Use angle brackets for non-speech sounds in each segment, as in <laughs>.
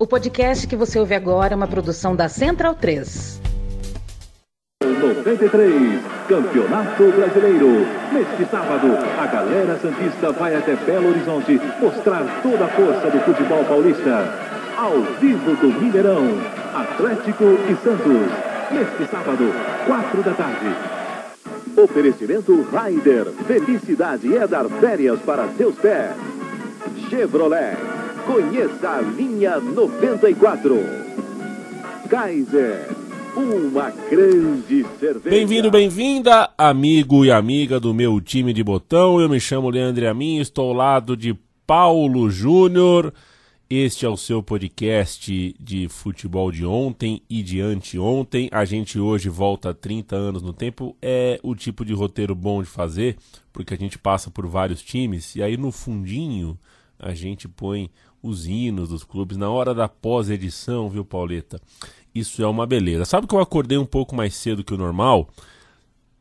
O podcast que você ouve agora é uma produção da Central 3. 93, Campeonato Brasileiro. Neste sábado, a galera Santista vai até Belo Horizonte mostrar toda a força do futebol paulista. Ao vivo do Mineirão, Atlético e Santos. Neste sábado, quatro da tarde. Oferecimento Raider. Felicidade é dar férias para seus pés. Chevrolet. Conheça a linha 94. Kaiser. Uma grande cerveja. Bem-vindo, bem-vinda, amigo e amiga do meu time de botão. Eu me chamo Leandro Amin, estou ao lado de Paulo Júnior. Este é o seu podcast de futebol de ontem e de anteontem. A gente hoje volta 30 anos no tempo. É o tipo de roteiro bom de fazer, porque a gente passa por vários times e aí no fundinho a gente põe os hinos dos clubes na hora da pós-edição, viu, Pauleta? Isso é uma beleza. Sabe que eu acordei um pouco mais cedo que o normal?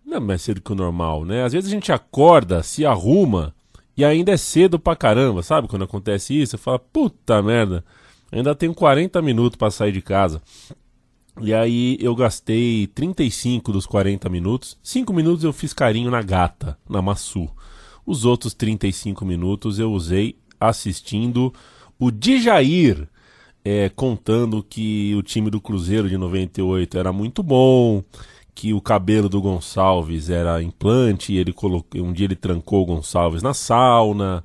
Não é mais cedo que o normal, né? Às vezes a gente acorda, se arruma e ainda é cedo pra caramba, sabe? Quando acontece isso, você fala, puta merda, ainda tenho 40 minutos para sair de casa. E aí eu gastei 35 dos 40 minutos. 5 minutos eu fiz carinho na gata, na Massu. Os outros 35 minutos eu usei assistindo o Dijair é, contando que o time do Cruzeiro de 98 era muito bom, que o cabelo do Gonçalves era implante, e ele colocou, um dia ele trancou o Gonçalves na sauna,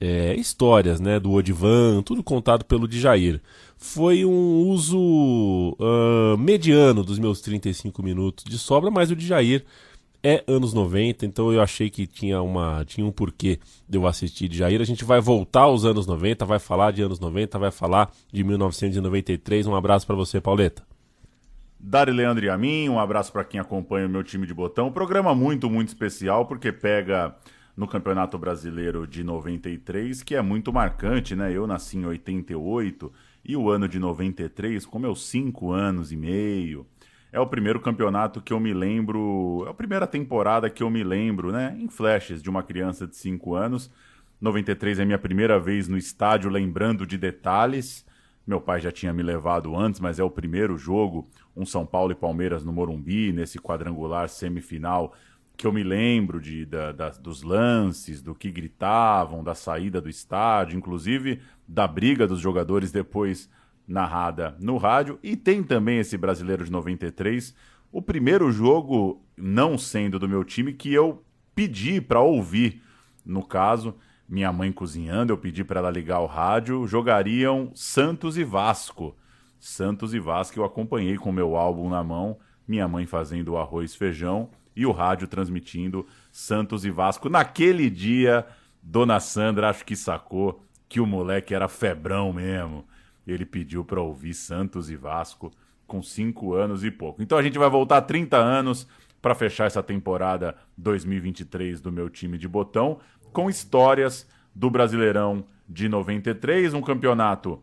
é, histórias né, do Odivan, tudo contado pelo Djair. Foi um uso uh, mediano dos meus 35 minutos de sobra, mas o Djair é anos 90, então eu achei que tinha, uma, tinha um porquê de eu assistir de Jair. A gente vai voltar aos anos 90, vai falar de anos 90, vai falar de 1993. Um abraço para você, Pauleta. Dari Leandro e a mim, um abraço para quem acompanha o meu time de botão. Um programa muito, muito especial, porque pega no Campeonato Brasileiro de 93, que é muito marcante, né? Eu nasci em 88 e o ano de 93, com meus 5 anos e meio, é o primeiro campeonato que eu me lembro, é a primeira temporada que eu me lembro, né, em flashes de uma criança de 5 anos. 93 é minha primeira vez no estádio, lembrando de detalhes. Meu pai já tinha me levado antes, mas é o primeiro jogo, um São Paulo e Palmeiras no Morumbi, nesse quadrangular semifinal, que eu me lembro de, da, da, dos lances, do que gritavam, da saída do estádio, inclusive da briga dos jogadores depois narrada no rádio. E tem também esse brasileiro de 93, o primeiro jogo não sendo do meu time que eu pedi para ouvir. No caso, minha mãe cozinhando, eu pedi para ela ligar o rádio, jogariam Santos e Vasco. Santos e Vasco eu acompanhei com meu álbum na mão, minha mãe fazendo o arroz feijão e o rádio transmitindo Santos e Vasco. Naquele dia, Dona Sandra acho que sacou que o moleque era febrão mesmo ele pediu para ouvir Santos e Vasco com 5 anos e pouco. Então a gente vai voltar 30 anos para fechar essa temporada 2023 do meu time de botão com histórias do Brasileirão de 93, um campeonato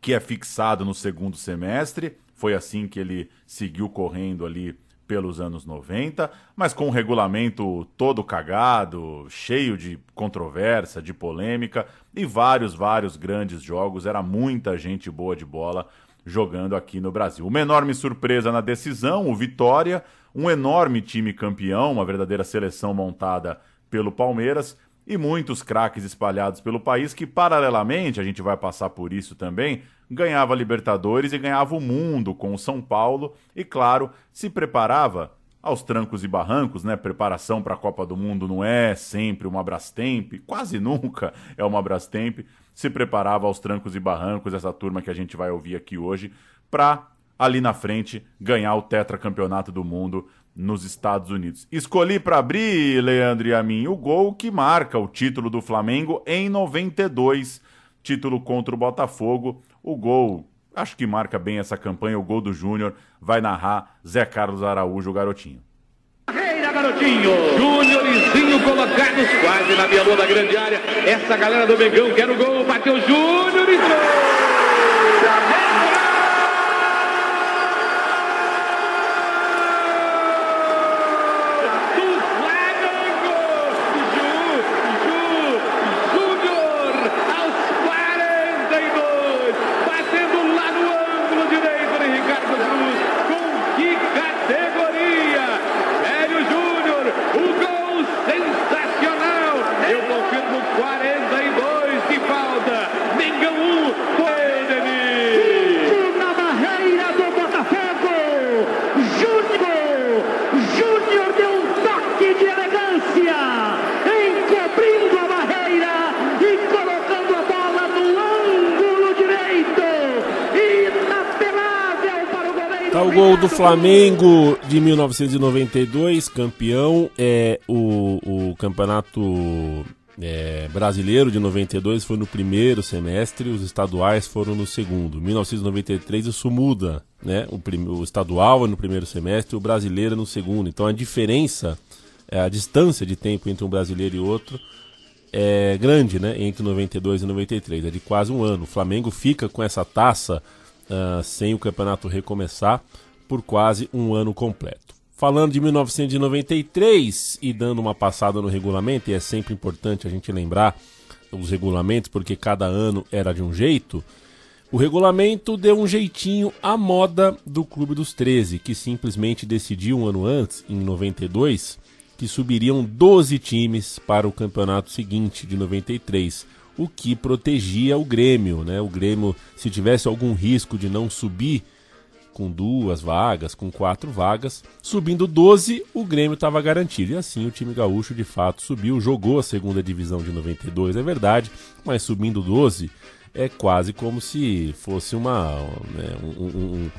que é fixado no segundo semestre. Foi assim que ele seguiu correndo ali pelos anos 90, mas com um regulamento todo cagado, cheio de controvérsia, de polêmica e vários, vários grandes jogos. Era muita gente boa de bola jogando aqui no Brasil. Uma enorme surpresa na decisão, o Vitória, um enorme time campeão, uma verdadeira seleção montada pelo Palmeiras e muitos craques espalhados pelo país que, paralelamente, a gente vai passar por isso também, ganhava Libertadores e ganhava o mundo com o São Paulo e, claro, se preparava aos trancos e barrancos, né? Preparação para a Copa do Mundo não é sempre uma Brastemp, quase <laughs> nunca é uma Brastemp. Se preparava aos trancos e barrancos, essa turma que a gente vai ouvir aqui hoje, para ali na frente ganhar o tetracampeonato do mundo nos Estados Unidos. Escolhi para abrir, Leandro e a mim, o gol que marca o título do Flamengo em 92, título contra o Botafogo. O gol, acho que marca bem essa campanha, o gol do Júnior, vai narrar Zé Carlos Araújo, o garotinho. Carreira, garotinho! Júnior e Zinho colocados quase na minha da grande área. Essa galera do Mengão quer o gol, bateu Júnior e gol! batendo Foi Denis! Na barreira do Botafogo, Júnior! Júnior deu um toque de elegância, encobrindo a barreira e colocando a bola no ângulo direito. Inapelável para o goleiro. Tá o gol do Flamengo de 1992, campeão. É o, o campeonato é, brasileiro de 92 foi no primeiro semestre, os estaduais foram no segundo. 1993 isso muda, né? O, o estadual é no primeiro semestre, o brasileiro é no segundo. Então a diferença, é, a distância de tempo entre um brasileiro e outro é grande, né? Entre 92 e 93, é de quase um ano. O Flamengo fica com essa taça ah, sem o campeonato recomeçar por quase um ano completo. Falando de 1993 e dando uma passada no regulamento, e é sempre importante a gente lembrar os regulamentos, porque cada ano era de um jeito. O regulamento deu um jeitinho à moda do Clube dos 13, que simplesmente decidiu um ano antes, em 92, que subiriam 12 times para o campeonato seguinte, de 93, o que protegia o Grêmio. Né? O Grêmio, se tivesse algum risco de não subir com duas vagas, com quatro vagas, subindo 12, o Grêmio estava garantido. E assim o time gaúcho de fato subiu, jogou a segunda divisão de 92, é verdade, mas subindo 12 é quase como se fosse uma, né, um, um,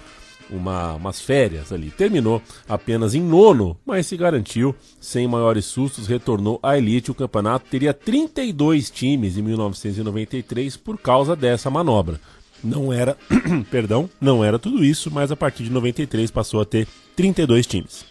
uma, umas férias ali. Terminou apenas em nono, mas se garantiu, sem maiores sustos, retornou à elite. O campeonato teria 32 times em 1993 por causa dessa manobra. Não era, <clears throat> perdão, não era tudo isso, mas a partir de 93 passou a ter 32 times.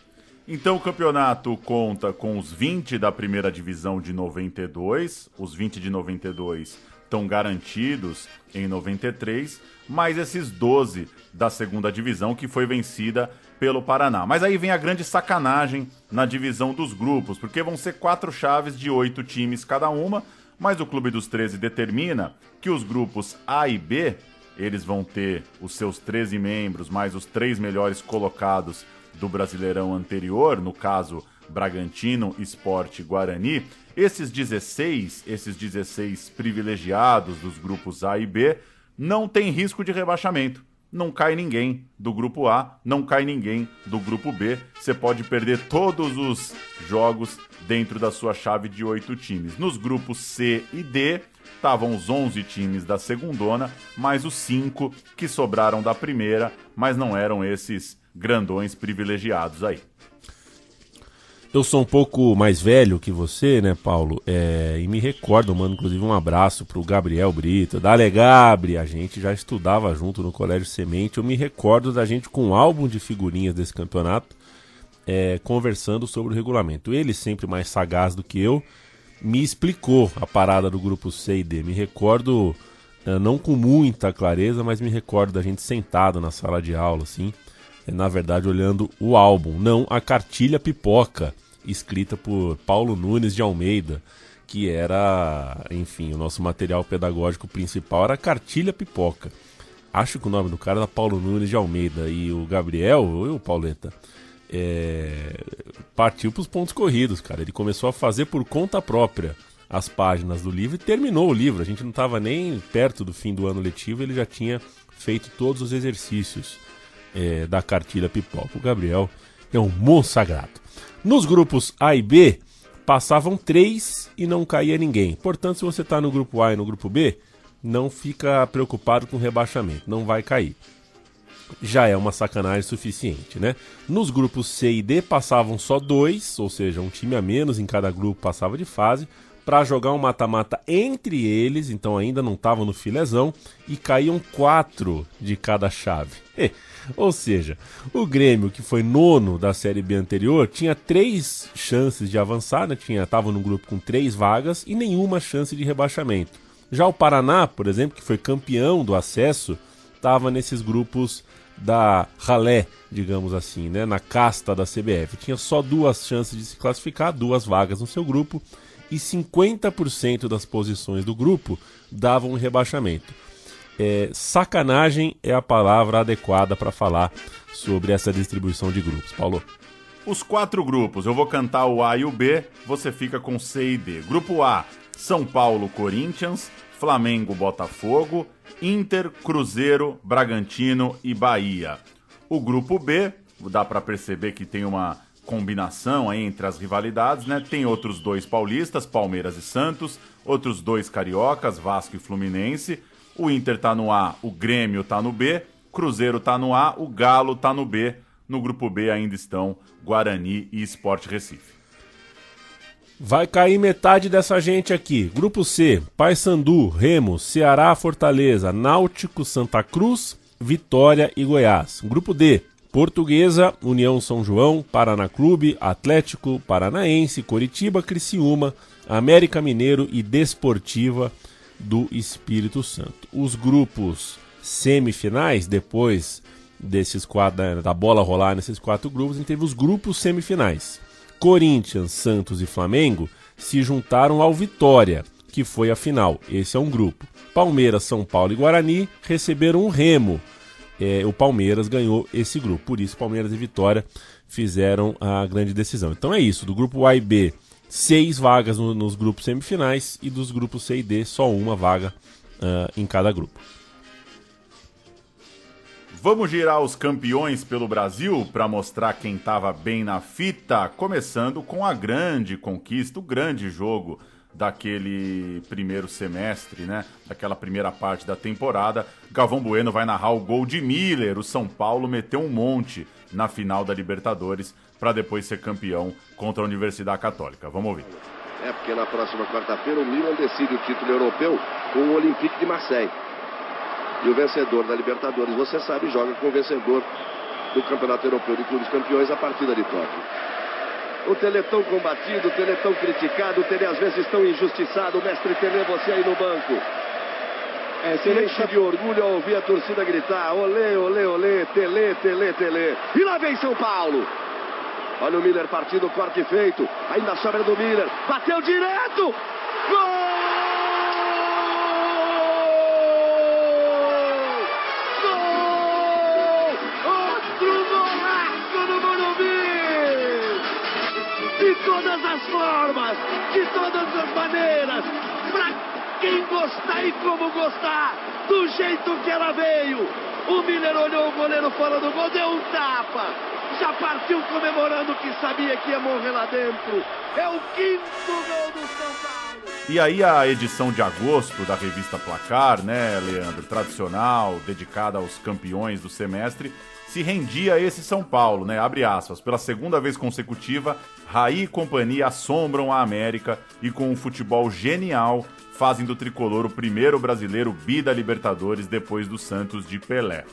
Então o campeonato conta com os 20 da primeira divisão de 92, os 20 de 92 estão garantidos em 93, mais esses 12 da segunda divisão que foi vencida pelo Paraná. Mas aí vem a grande sacanagem na divisão dos grupos, porque vão ser quatro chaves de oito times cada uma, mas o Clube dos 13 determina que os grupos A e B, eles vão ter os seus 13 membros, mais os três melhores colocados do Brasileirão anterior, no caso Bragantino, Esporte, Guarani. Esses 16, esses 16 privilegiados dos grupos A e B, não tem risco de rebaixamento. Não cai ninguém do grupo A, não cai ninguém do grupo B. Você pode perder todos os jogos dentro da sua chave de oito times. Nos grupos C e D, estavam os 11 times da segundona, mais os cinco que sobraram da primeira, mas não eram esses grandões privilegiados aí. Eu sou um pouco mais velho que você, né, Paulo? É, e me recordo, mano, inclusive um abraço pro Gabriel Brito. Dale Gabri, a gente já estudava junto no Colégio Semente. Eu me recordo da gente com um álbum de figurinhas desse campeonato, é, conversando sobre o regulamento. Ele, sempre mais sagaz do que eu, me explicou a parada do grupo C e D. Me recordo, é, não com muita clareza, mas me recordo da gente sentado na sala de aula, assim, na verdade olhando o álbum, não a cartilha pipoca, escrita por Paulo Nunes de Almeida, que era, enfim, o nosso material pedagógico principal era a cartilha pipoca. Acho que o nome do cara era Paulo Nunes de Almeida e o Gabriel, ou o Pauleta, é, partiu para os pontos corridos, cara. Ele começou a fazer por conta própria as páginas do livro e terminou o livro. A gente não estava nem perto do fim do ano letivo, ele já tinha feito todos os exercícios é, da cartilha pipoca. O Gabriel é um monstro sagrado. Nos grupos A e B, passavam três e não caía ninguém. Portanto, se você está no grupo A e no grupo B, não fica preocupado com rebaixamento, não vai cair. Já é uma sacanagem suficiente, né? Nos grupos C e D passavam só dois, ou seja, um time a menos em cada grupo passava de fase, para jogar um mata-mata entre eles, então ainda não estavam no filezão, e caíam quatro de cada chave. Ou seja, o Grêmio, que foi nono da Série B anterior, tinha três chances de avançar, né? tinha estava no grupo com três vagas e nenhuma chance de rebaixamento. Já o Paraná, por exemplo, que foi campeão do acesso, estava nesses grupos da ralé, digamos assim, né? na casta da CBF. Tinha só duas chances de se classificar, duas vagas no seu grupo, e 50% das posições do grupo davam um rebaixamento. É, sacanagem é a palavra adequada para falar sobre essa distribuição de grupos. Paulo. Os quatro grupos, eu vou cantar o A e o B, você fica com C e D. Grupo A, São Paulo, Corinthians, Flamengo, Botafogo, Inter, Cruzeiro, Bragantino e Bahia. O grupo B, dá para perceber que tem uma combinação entre as rivalidades, né? Tem outros dois paulistas, Palmeiras e Santos, outros dois cariocas, Vasco e Fluminense. O Inter tá no A, o Grêmio tá no B, Cruzeiro tá no A, o Galo tá no B. No grupo B ainda estão Guarani e Sport Recife. Vai cair metade dessa gente aqui. Grupo C: Paysandu, Remo, Ceará, Fortaleza, Náutico, Santa Cruz, Vitória e Goiás. Grupo D: Portuguesa, União São João, Paraná Clube, Atlético Paranaense, Coritiba, Criciúma, América Mineiro e Desportiva do Espírito Santo. Os grupos semifinais, depois desses quatro, da bola rolar nesses quatro grupos, a gente teve os grupos semifinais. Corinthians, Santos e Flamengo se juntaram ao Vitória, que foi a final. Esse é um grupo. Palmeiras, São Paulo e Guarani receberam um remo. É, o Palmeiras ganhou esse grupo. Por isso, Palmeiras e Vitória fizeram a grande decisão. Então é isso. Do grupo A e B, seis vagas no, nos grupos semifinais. E dos grupos C e D, só uma vaga uh, em cada grupo. Vamos girar os campeões pelo Brasil para mostrar quem estava bem na fita, começando com a grande conquista, o grande jogo daquele primeiro semestre, né? Daquela primeira parte da temporada. Galvão Bueno vai narrar o gol de Miller. O São Paulo meteu um monte na final da Libertadores para depois ser campeão contra a Universidade Católica. Vamos ouvir. É porque na próxima quarta-feira o Milan decide o título europeu com o Olympique de Marseille. E o vencedor da Libertadores, você sabe, joga com o vencedor do Campeonato Europeu de Clubes Campeões a partida de Tóquio. O Tele tão combatido, o Tele tão criticado, o Tele às vezes tão injustiçado. Mestre Tele, você aí no banco. É, se enche de orgulho ao ouvir a torcida gritar: olê, olê, olê, Tele, Tele, Tele. E lá vem São Paulo. Olha o Miller partindo, corte feito. Ainda sobra do Miller. Bateu direto. Gol! todas as formas, de todas as maneiras, para quem gostar e como gostar, do jeito que ela veio. O Miller olhou o goleiro fora do gol, deu um tapa, já partiu comemorando que sabia que ia morrer lá dentro. É o quinto gol do São Paulo. E aí a edição de agosto da revista Placar, né, Leandro, tradicional, dedicada aos campeões do semestre, se rendia a esse São Paulo, né? Abre aspas. Pela segunda vez consecutiva, Raí e companhia assombram a América e com um futebol genial fazem do tricolor o primeiro brasileiro bi da Libertadores depois do Santos de Pelé.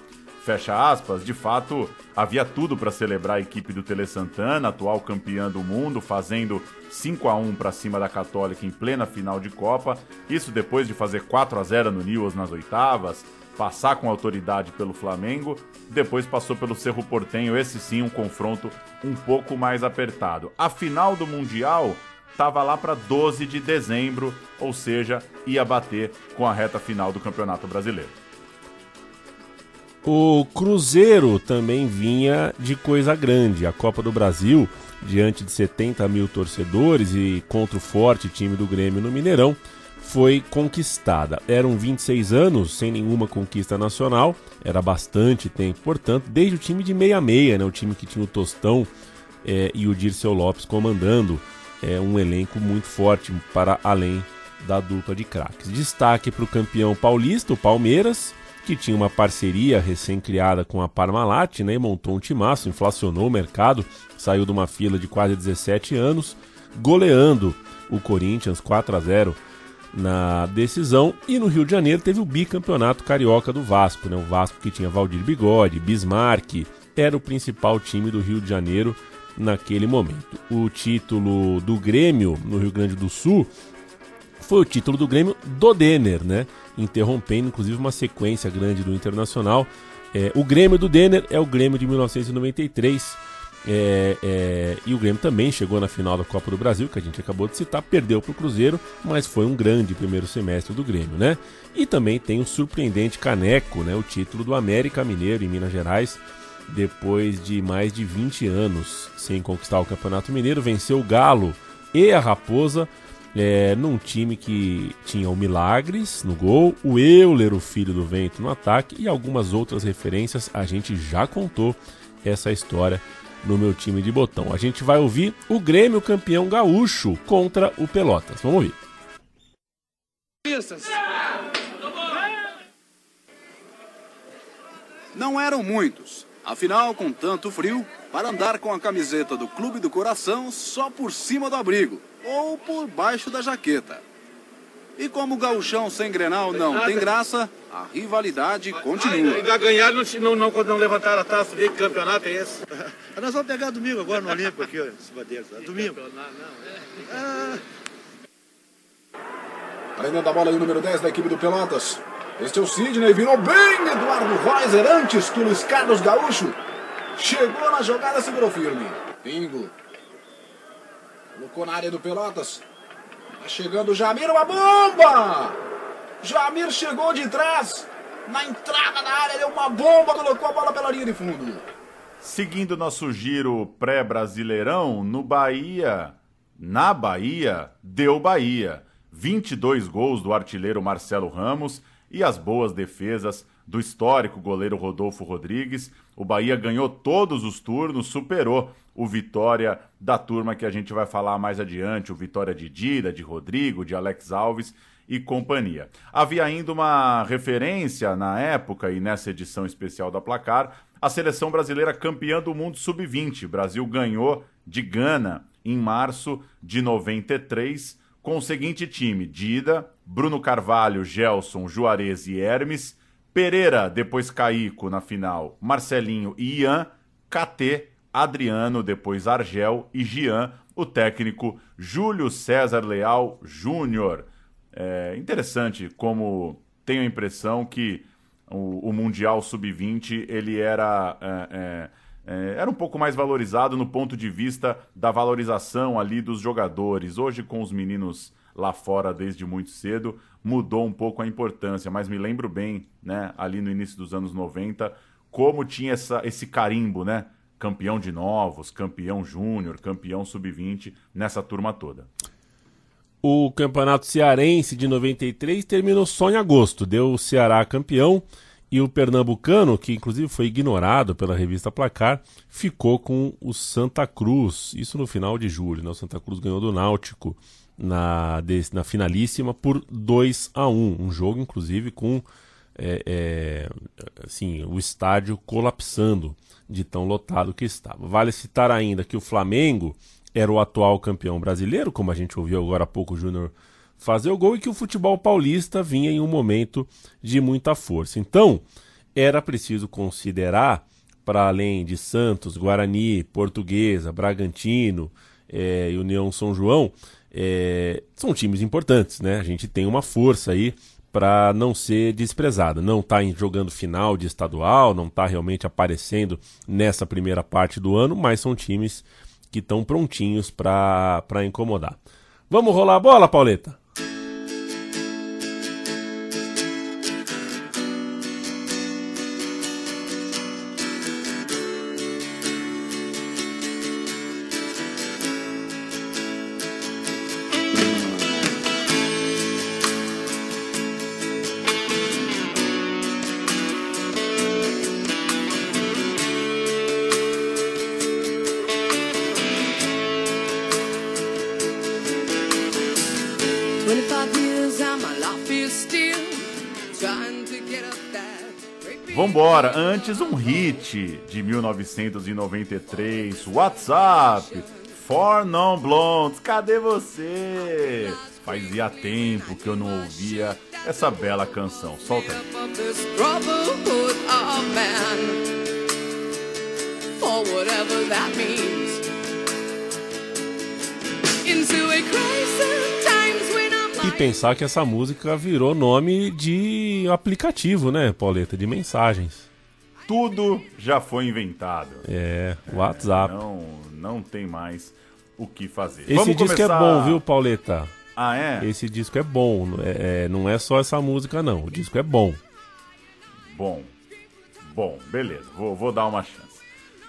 Fecha aspas, de fato, havia tudo para celebrar a equipe do Tele Santana, atual campeã do mundo, fazendo 5 a 1 para cima da Católica em plena final de Copa. Isso depois de fazer 4 a 0 no Newell's nas oitavas, passar com autoridade pelo Flamengo, depois passou pelo Cerro Portenho, esse sim um confronto um pouco mais apertado. A final do Mundial estava lá para 12 de dezembro, ou seja, ia bater com a reta final do Campeonato Brasileiro. O Cruzeiro também vinha de coisa grande. A Copa do Brasil, diante de 70 mil torcedores e contra o forte time do Grêmio no Mineirão, foi conquistada. Eram 26 anos sem nenhuma conquista nacional, era bastante tempo, portanto, desde o time de 66, né, o time que tinha o Tostão é, e o Dirceu Lopes comandando é, um elenco muito forte para além da dupla de craques. Destaque para o campeão paulista, o Palmeiras, que tinha uma parceria recém-criada com a Parmalat, né, e montou um timaço, inflacionou o mercado, saiu de uma fila de quase 17 anos, goleando o Corinthians 4 a 0 na decisão. E no Rio de Janeiro teve o bicampeonato carioca do Vasco, né? O Vasco que tinha Valdir Bigode, Bismarck, era o principal time do Rio de Janeiro naquele momento. O título do Grêmio no Rio Grande do Sul foi o título do Grêmio do Denner, né? Interrompendo inclusive uma sequência grande do Internacional. É, o Grêmio do Denner é o Grêmio de 1993 é, é, e o Grêmio também chegou na final da Copa do Brasil, que a gente acabou de citar, perdeu para o Cruzeiro, mas foi um grande primeiro semestre do Grêmio, né? E também tem o surpreendente caneco, né? O título do América Mineiro em Minas Gerais, depois de mais de 20 anos sem conquistar o Campeonato Mineiro, venceu o Galo e a Raposa é, num time que tinha o Milagres no gol, o Euler, o filho do vento, no ataque e algumas outras referências. A gente já contou essa história no meu time de botão. A gente vai ouvir o Grêmio campeão gaúcho contra o Pelotas. Vamos ouvir. Não eram muitos. Afinal, com tanto frio, para andar com a camiseta do Clube do Coração só por cima do abrigo ou por baixo da jaqueta. E como o gauchão sem Grenal não tem graça, a rivalidade continua. Ainda ganharam, não, não, não levantaram a taça de campeonato é esse? <laughs> Nós vamos pegar domingo agora no Olímpico aqui, ó, em cima deles. Domingo. Ah. Ainda da bola aí o número 10 da equipe do Pelotas. Este é o Sidney, virou bem Eduardo Reiser antes que Luiz Carlos Gaúcho. Chegou na jogada, segurou firme. Pingo. Colocou na área do Pelotas. Tá chegando o Jamir, uma bomba! Jamir chegou de trás. Na entrada da área, deu uma bomba, colocou a bola pela linha de fundo. Seguindo nosso giro pré-brasileirão, no Bahia, na Bahia, deu Bahia. 22 gols do artilheiro Marcelo Ramos e as boas defesas do histórico goleiro Rodolfo Rodrigues. O Bahia ganhou todos os turnos, superou o Vitória da turma que a gente vai falar mais adiante, o Vitória de Dida, de Rodrigo, de Alex Alves e companhia. Havia ainda uma referência na época e nessa edição especial da Placar, a seleção brasileira campeã do mundo sub-20. O Brasil ganhou de Gana em março de 93 com o seguinte time: Dida, Bruno Carvalho, Gelson, Juarez e Hermes, Pereira, depois Caico na final, Marcelinho e Ian, KT, Adriano, depois Argel e Gian, o técnico Júlio César Leal Júnior. É interessante como tenho a impressão que o, o Mundial Sub-20 ele era. É, é, é, era um pouco mais valorizado no ponto de vista da valorização ali dos jogadores. Hoje, com os meninos lá fora desde muito cedo, mudou um pouco a importância, mas me lembro bem, né, ali no início dos anos 90, como tinha essa, esse carimbo, né? Campeão de novos, campeão júnior, campeão sub-20, nessa turma toda. O campeonato cearense de 93 terminou só em agosto, deu o Ceará campeão e o pernambucano, que inclusive foi ignorado pela revista Placar, ficou com o Santa Cruz. Isso no final de julho. Né? O Santa Cruz ganhou do Náutico na, na finalíssima por 2 a 1 Um jogo, inclusive, com é, é, assim, o estádio colapsando de tão lotado que estava. Vale citar ainda que o Flamengo era o atual campeão brasileiro, como a gente ouviu agora há pouco o Júnior fazer o gol e que o futebol paulista vinha em um momento de muita força. Então, era preciso considerar, para além de Santos, Guarani, Portuguesa, Bragantino é, e União São João, é, são times importantes, né? A gente tem uma força aí para não ser desprezada. Não está jogando final de estadual, não está realmente aparecendo nessa primeira parte do ano, mas são times que estão prontinhos para incomodar. Vamos rolar a bola, Pauleta? Vambora, antes um hit de 1993, WhatsApp, For Non Blondes, cadê você? Fazia tempo que eu não ouvia essa bela canção. Solta aí. Into a crisis e pensar que essa música virou nome de aplicativo, né, Pauleta? De mensagens. Tudo já foi inventado. É, WhatsApp. Não, não tem mais o que fazer. Esse Vamos disco é começar... é bom, viu, Pauleta? Ah, é? Esse disco é bom. É, é, não é só essa música, não. O disco é bom. Bom. Bom, beleza. Vou, vou dar uma chance.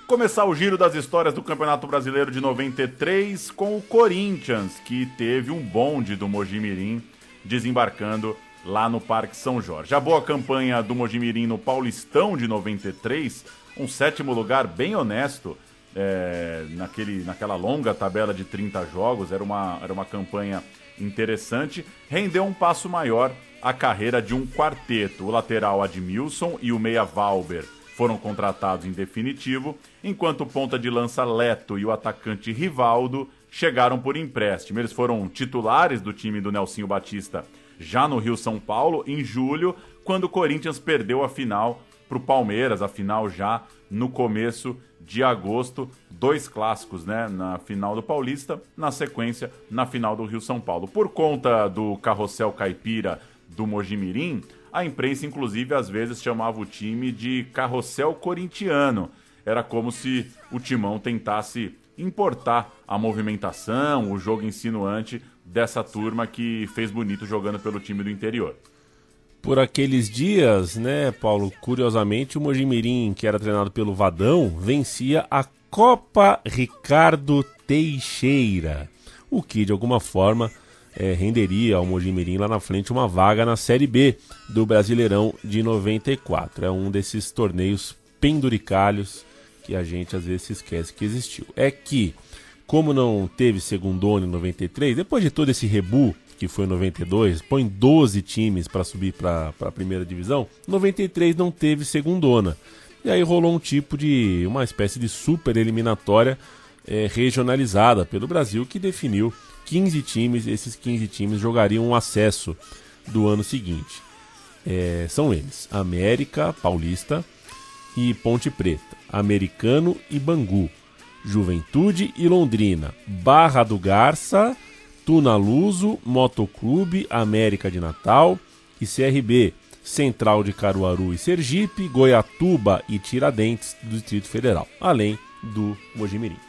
Começar o giro das histórias do Campeonato Brasileiro de 93 com o Corinthians, que teve um bonde do Mojimirim desembarcando lá no Parque São Jorge. A boa campanha do Mojimirim no Paulistão de 93, um sétimo lugar bem honesto, é, naquele, naquela longa tabela de 30 jogos, era uma, era uma campanha interessante, rendeu um passo maior à carreira de um quarteto. O lateral Admilson e o meia Valber foram contratados em definitivo, enquanto o ponta de lança Leto e o atacante Rivaldo chegaram por empréstimo. Eles foram titulares do time do Nelsinho Batista já no Rio São Paulo em julho, quando o Corinthians perdeu a final para o Palmeiras, a final já no começo de agosto, dois clássicos, né, na final do Paulista, na sequência na final do Rio São Paulo. Por conta do carrossel caipira do Mojimirim, a imprensa inclusive às vezes chamava o time de carrossel corintiano. Era como se o Timão tentasse importar a movimentação, o jogo insinuante dessa turma que fez bonito jogando pelo time do interior. Por aqueles dias, né, Paulo, curiosamente o Mojimirim, que era treinado pelo Vadão, vencia a Copa Ricardo Teixeira, o que de alguma forma é, renderia ao Mojimirim lá na frente uma vaga na Série B do Brasileirão de 94. É um desses torneios penduricalhos que a gente às vezes esquece que existiu. É que, como não teve segundo em 93, depois de todo esse rebu que foi em 92, põe 12 times para subir para a primeira divisão, 93 não teve segundona. E aí rolou um tipo de. uma espécie de super eliminatória é, regionalizada pelo Brasil que definiu 15 times. Esses 15 times jogariam o acesso do ano seguinte. É, são eles: América Paulista e Ponte Preta, Americano e Bangu, Juventude e Londrina, Barra do Garça Tunaluso, Motoclube, América de Natal e CRB, Central de Caruaru e Sergipe, Goiatuba e Tiradentes do Distrito Federal, além do Mojimirim.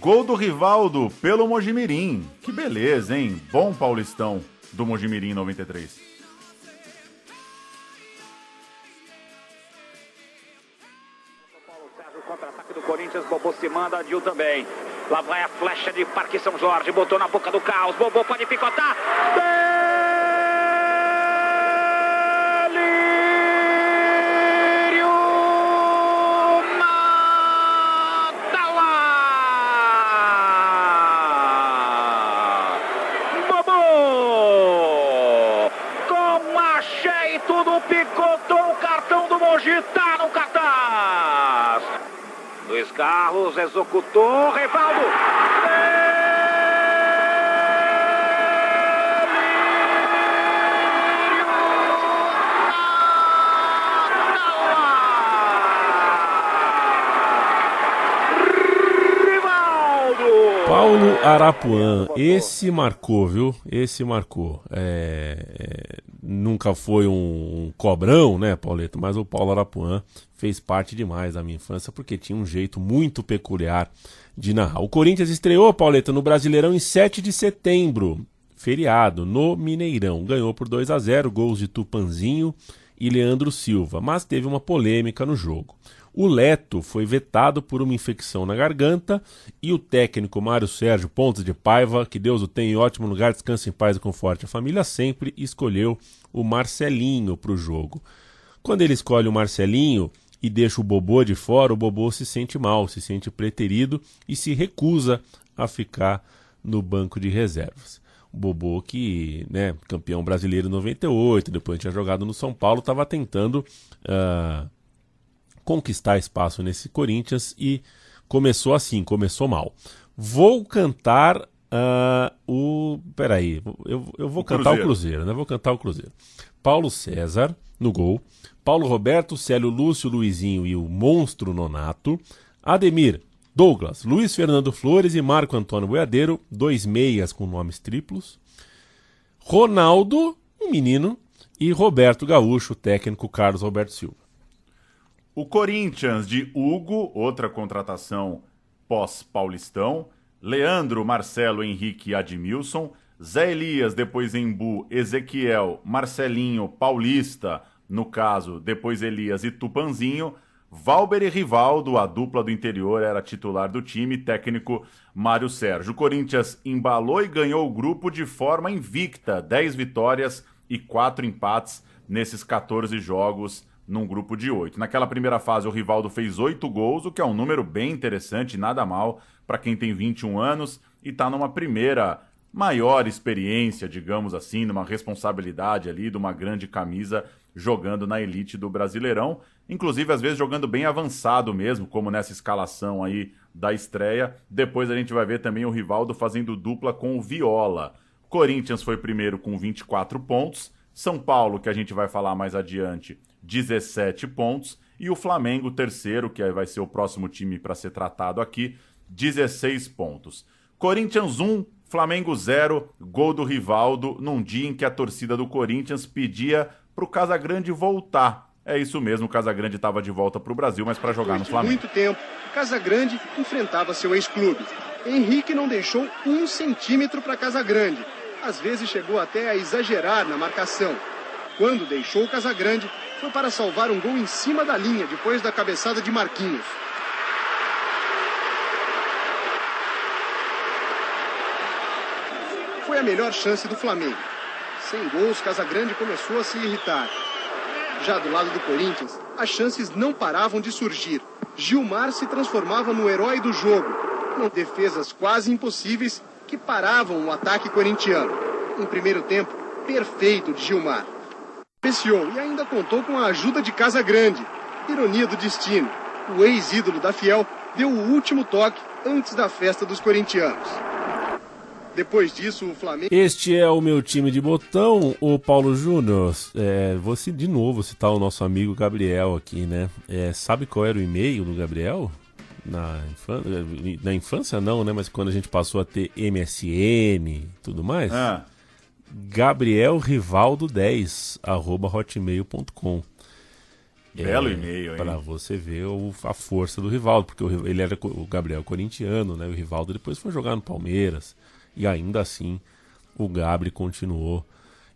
Gol do Rivaldo pelo Mojimirim. Que beleza, hein? Bom Paulistão do Mojimirim 93. Contra-ataque do Corinthians, Bobô se manda, Dil também. Lá vai a flecha de Parque São Jorge, botou na boca do caos, Bobô pode picotar. Delírio Madala! Bobô! Com a e tudo picotou o cartão do Mogi, tá no cartaz! Luiz Carlos executou, Rivaldo. Paulo Arapuã, esse marcou, viu? Esse marcou. É, é, nunca foi um, cobrão, né, Pauleto? Mas o Paulo Arapuã fez parte demais da minha infância porque tinha um jeito muito peculiar de narrar. O Corinthians estreou, Pauleto, no Brasileirão em 7 de setembro, feriado, no Mineirão. Ganhou por 2 a 0 gols de Tupanzinho e Leandro Silva, mas teve uma polêmica no jogo. O Leto foi vetado por uma infecção na garganta e o técnico Mário Sérgio Pontes de Paiva, que Deus o tenha em ótimo lugar, descanse em paz e conforte a família sempre, escolheu o Marcelinho para o jogo. Quando ele escolhe o Marcelinho e deixa o Bobô de fora, o Bobô se sente mal, se sente preterido e se recusa a ficar no banco de reservas. O Bobô, que, né, campeão brasileiro em 98, depois tinha jogado no São Paulo, estava tentando uh, conquistar espaço nesse Corinthians e começou assim, começou mal. Vou cantar uh, o. Peraí, eu, eu vou o cantar Cruzeiro. o Cruzeiro, né? Vou cantar o Cruzeiro. Paulo César no gol. Paulo Roberto, Célio Lúcio, Luizinho e o monstro Nonato. Ademir, Douglas, Luiz Fernando Flores e Marco Antônio Boiadeiro, dois meias com nomes triplos. Ronaldo, um menino, e Roberto Gaúcho, técnico Carlos Roberto Silva. O Corinthians de Hugo, outra contratação pós-Paulistão. Leandro, Marcelo, Henrique e Admilson. Zé Elias, depois Embu, Ezequiel, Marcelinho, Paulista, no caso, depois Elias e Tupanzinho. Valber e Rivaldo, a dupla do interior, era titular do time, técnico Mário Sérgio. O Corinthians embalou e ganhou o grupo de forma invicta, 10 vitórias e 4 empates nesses 14 jogos num grupo de 8. Naquela primeira fase, o Rivaldo fez 8 gols, o que é um número bem interessante, nada mal para quem tem 21 anos e está numa primeira maior experiência, digamos assim, numa responsabilidade ali de uma grande camisa jogando na elite do Brasileirão, inclusive às vezes jogando bem avançado mesmo, como nessa escalação aí da estreia. Depois a gente vai ver também o Rivaldo fazendo dupla com o Viola. Corinthians foi primeiro com 24 pontos, São Paulo, que a gente vai falar mais adiante, 17 pontos, e o Flamengo, terceiro, que vai ser o próximo time para ser tratado aqui, 16 pontos. Corinthians 1, Flamengo 0, gol do Rivaldo, num dia em que a torcida do Corinthians pedia para o Casagrande voltar. É isso mesmo, o Casagrande estava de volta para o Brasil, mas para jogar no Flamengo. muito tempo, Casagrande enfrentava seu ex-clube. Henrique não deixou um centímetro para Casagrande. Às vezes chegou até a exagerar na marcação. Quando deixou o Casagrande, foi para salvar um gol em cima da linha, depois da cabeçada de Marquinhos. Foi a melhor chance do Flamengo. Sem gols, Casagrande começou a se irritar. Já do lado do Corinthians, as chances não paravam de surgir. Gilmar se transformava no herói do jogo, com defesas quase impossíveis que paravam o ataque corintiano. Um primeiro tempo perfeito de Gilmar. Pesciou e ainda contou com a ajuda de Casa Grande. Ironia do destino, o ex-ídolo da Fiel deu o último toque antes da festa dos corintianos. Depois disso, o Flamengo. Este é o meu time de botão, o Paulo Júnior. É, vou de novo citar tá o nosso amigo Gabriel aqui, né? É, sabe qual era o e-mail do Gabriel? Na, infan... Na infância, não, né? Mas quando a gente passou a ter MSN e tudo mais. Ah gabrielrivaldo10, arroba hotmail.com. Belo é, e-mail, hein? Para você ver o, a força do Rivaldo, porque o, ele era o Gabriel corintiano, né? O Rivaldo depois foi jogar no Palmeiras. E ainda assim, o Gabri continuou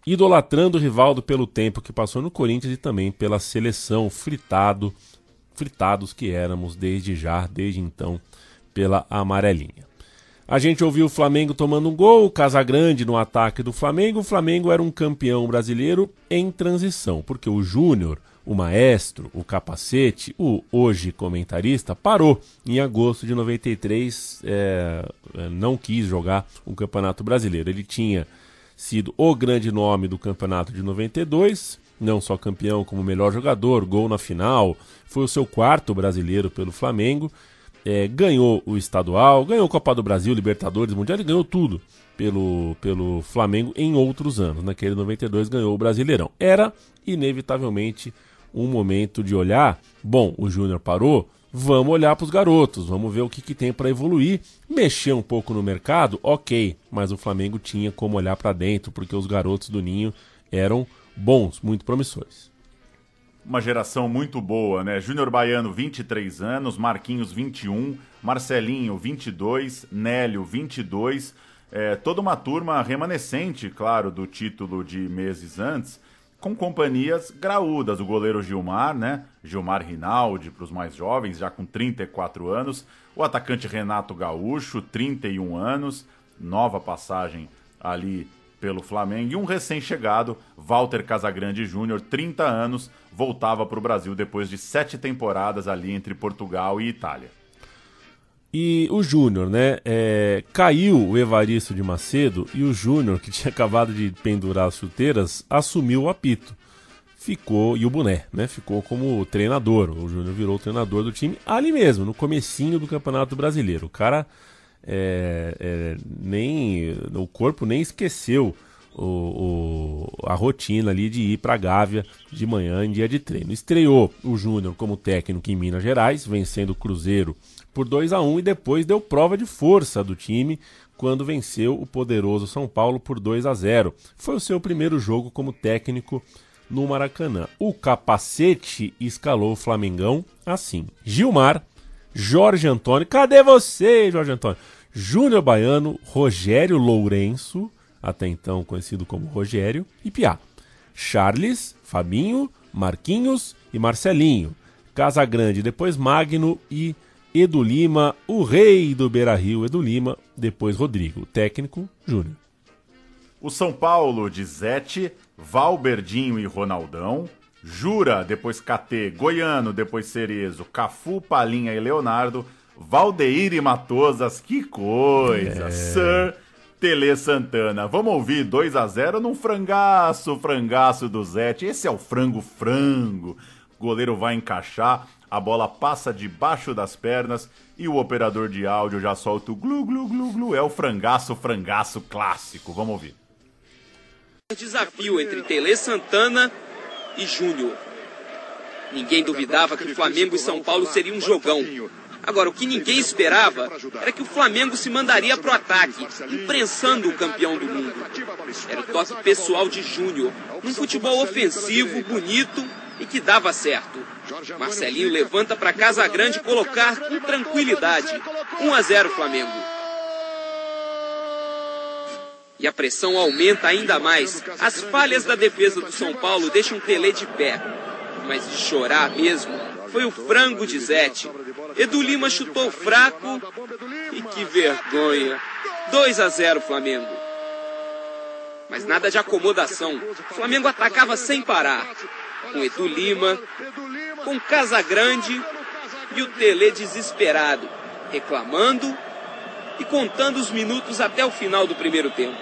idolatrando o Rivaldo pelo tempo que passou no Corinthians e também pela seleção fritado, fritados que éramos desde já, desde então, pela amarelinha. A gente ouviu o Flamengo tomando um gol, o Casagrande no ataque do Flamengo. O Flamengo era um campeão brasileiro em transição, porque o Júnior o maestro, o capacete, o hoje comentarista, parou em agosto de 93, é, é, não quis jogar o Campeonato Brasileiro. Ele tinha sido o grande nome do Campeonato de 92, não só campeão como melhor jogador, gol na final, foi o seu quarto brasileiro pelo Flamengo, é, ganhou o estadual, ganhou Copa do Brasil, Libertadores, Mundial, ele ganhou tudo pelo, pelo Flamengo em outros anos. Naquele 92 ganhou o Brasileirão. Era, inevitavelmente, um momento de olhar, bom, o Júnior parou, vamos olhar para os garotos, vamos ver o que, que tem para evoluir, mexer um pouco no mercado, ok, mas o Flamengo tinha como olhar para dentro, porque os garotos do Ninho eram bons, muito promissores. Uma geração muito boa, né? Júnior Baiano, 23 anos, Marquinhos, 21, Marcelinho, 22, Nélio, 22. É, toda uma turma remanescente, claro, do título de meses antes, com companhias graúdas. O goleiro Gilmar, né? Gilmar Rinaldi, para os mais jovens, já com 34 anos. O atacante Renato Gaúcho, 31 anos, nova passagem ali pelo Flamengo. E um recém-chegado, Walter Casagrande Júnior, 30 anos, voltava para o Brasil depois de sete temporadas ali entre Portugal e Itália. E o Júnior, né? É, caiu o Evaristo de Macedo e o Júnior, que <laughs> tinha acabado de pendurar as chuteiras, assumiu o apito. Ficou, e o boné, né? Ficou como treinador. O Júnior virou o treinador do time ali mesmo, no comecinho do Campeonato Brasileiro. O cara é, é, nem. O corpo nem esqueceu o, o, a rotina ali de ir para Gávea de manhã em dia de treino. Estreou o Júnior como técnico em Minas Gerais, vencendo o Cruzeiro por 2 a 1 e depois deu prova de força do time quando venceu o poderoso São Paulo por 2 a 0. Foi o seu primeiro jogo como técnico no Maracanã. O capacete escalou o Flamengão assim: Gilmar, Jorge Antônio, cadê você, Jorge Antônio? Júnior Baiano, Rogério Lourenço, até então conhecido como Rogério, e Piá. Charles, Fabinho, Marquinhos e Marcelinho. Casagrande, depois Magno e Edu Lima, o rei do Beira Rio, Edu Lima, depois Rodrigo, técnico Júnior. O São Paulo de Zete, Valberdinho e Ronaldão, Jura, depois KT, Goiano, depois Cerezo, Cafu, Palinha e Leonardo, Valdeir e Matosas, que coisa! É. Sir Tele Santana. Vamos ouvir 2 a 0 num frangaço, frangaço do Zete. Esse é o frango frango. O goleiro vai encaixar, a bola passa debaixo das pernas e o operador de áudio já solta o glu glu glu glu. É o frangaço, frangaço clássico. Vamos ouvir. Desafio entre Tele Santana e Júnior. Ninguém duvidava que Flamengo e São Paulo seria um jogão. Agora, o que ninguém esperava era que o Flamengo se mandaria pro ataque, imprensando o campeão do mundo. Era o toque pessoal de Júnior, num futebol ofensivo, bonito e que dava certo. Marcelinho levanta para Casa Grande colocar com tranquilidade. 1 a 0 Flamengo. E a pressão aumenta ainda mais. As falhas da defesa do São Paulo deixam Tele de pé. Mas de chorar mesmo foi o frango de Zete. Edu Lima chutou fraco e que vergonha. 2 a 0 Flamengo. Mas nada de acomodação. O Flamengo atacava sem parar. Com Edu Lima, com Casagrande e o Tele desesperado, reclamando e contando os minutos até o final do primeiro tempo.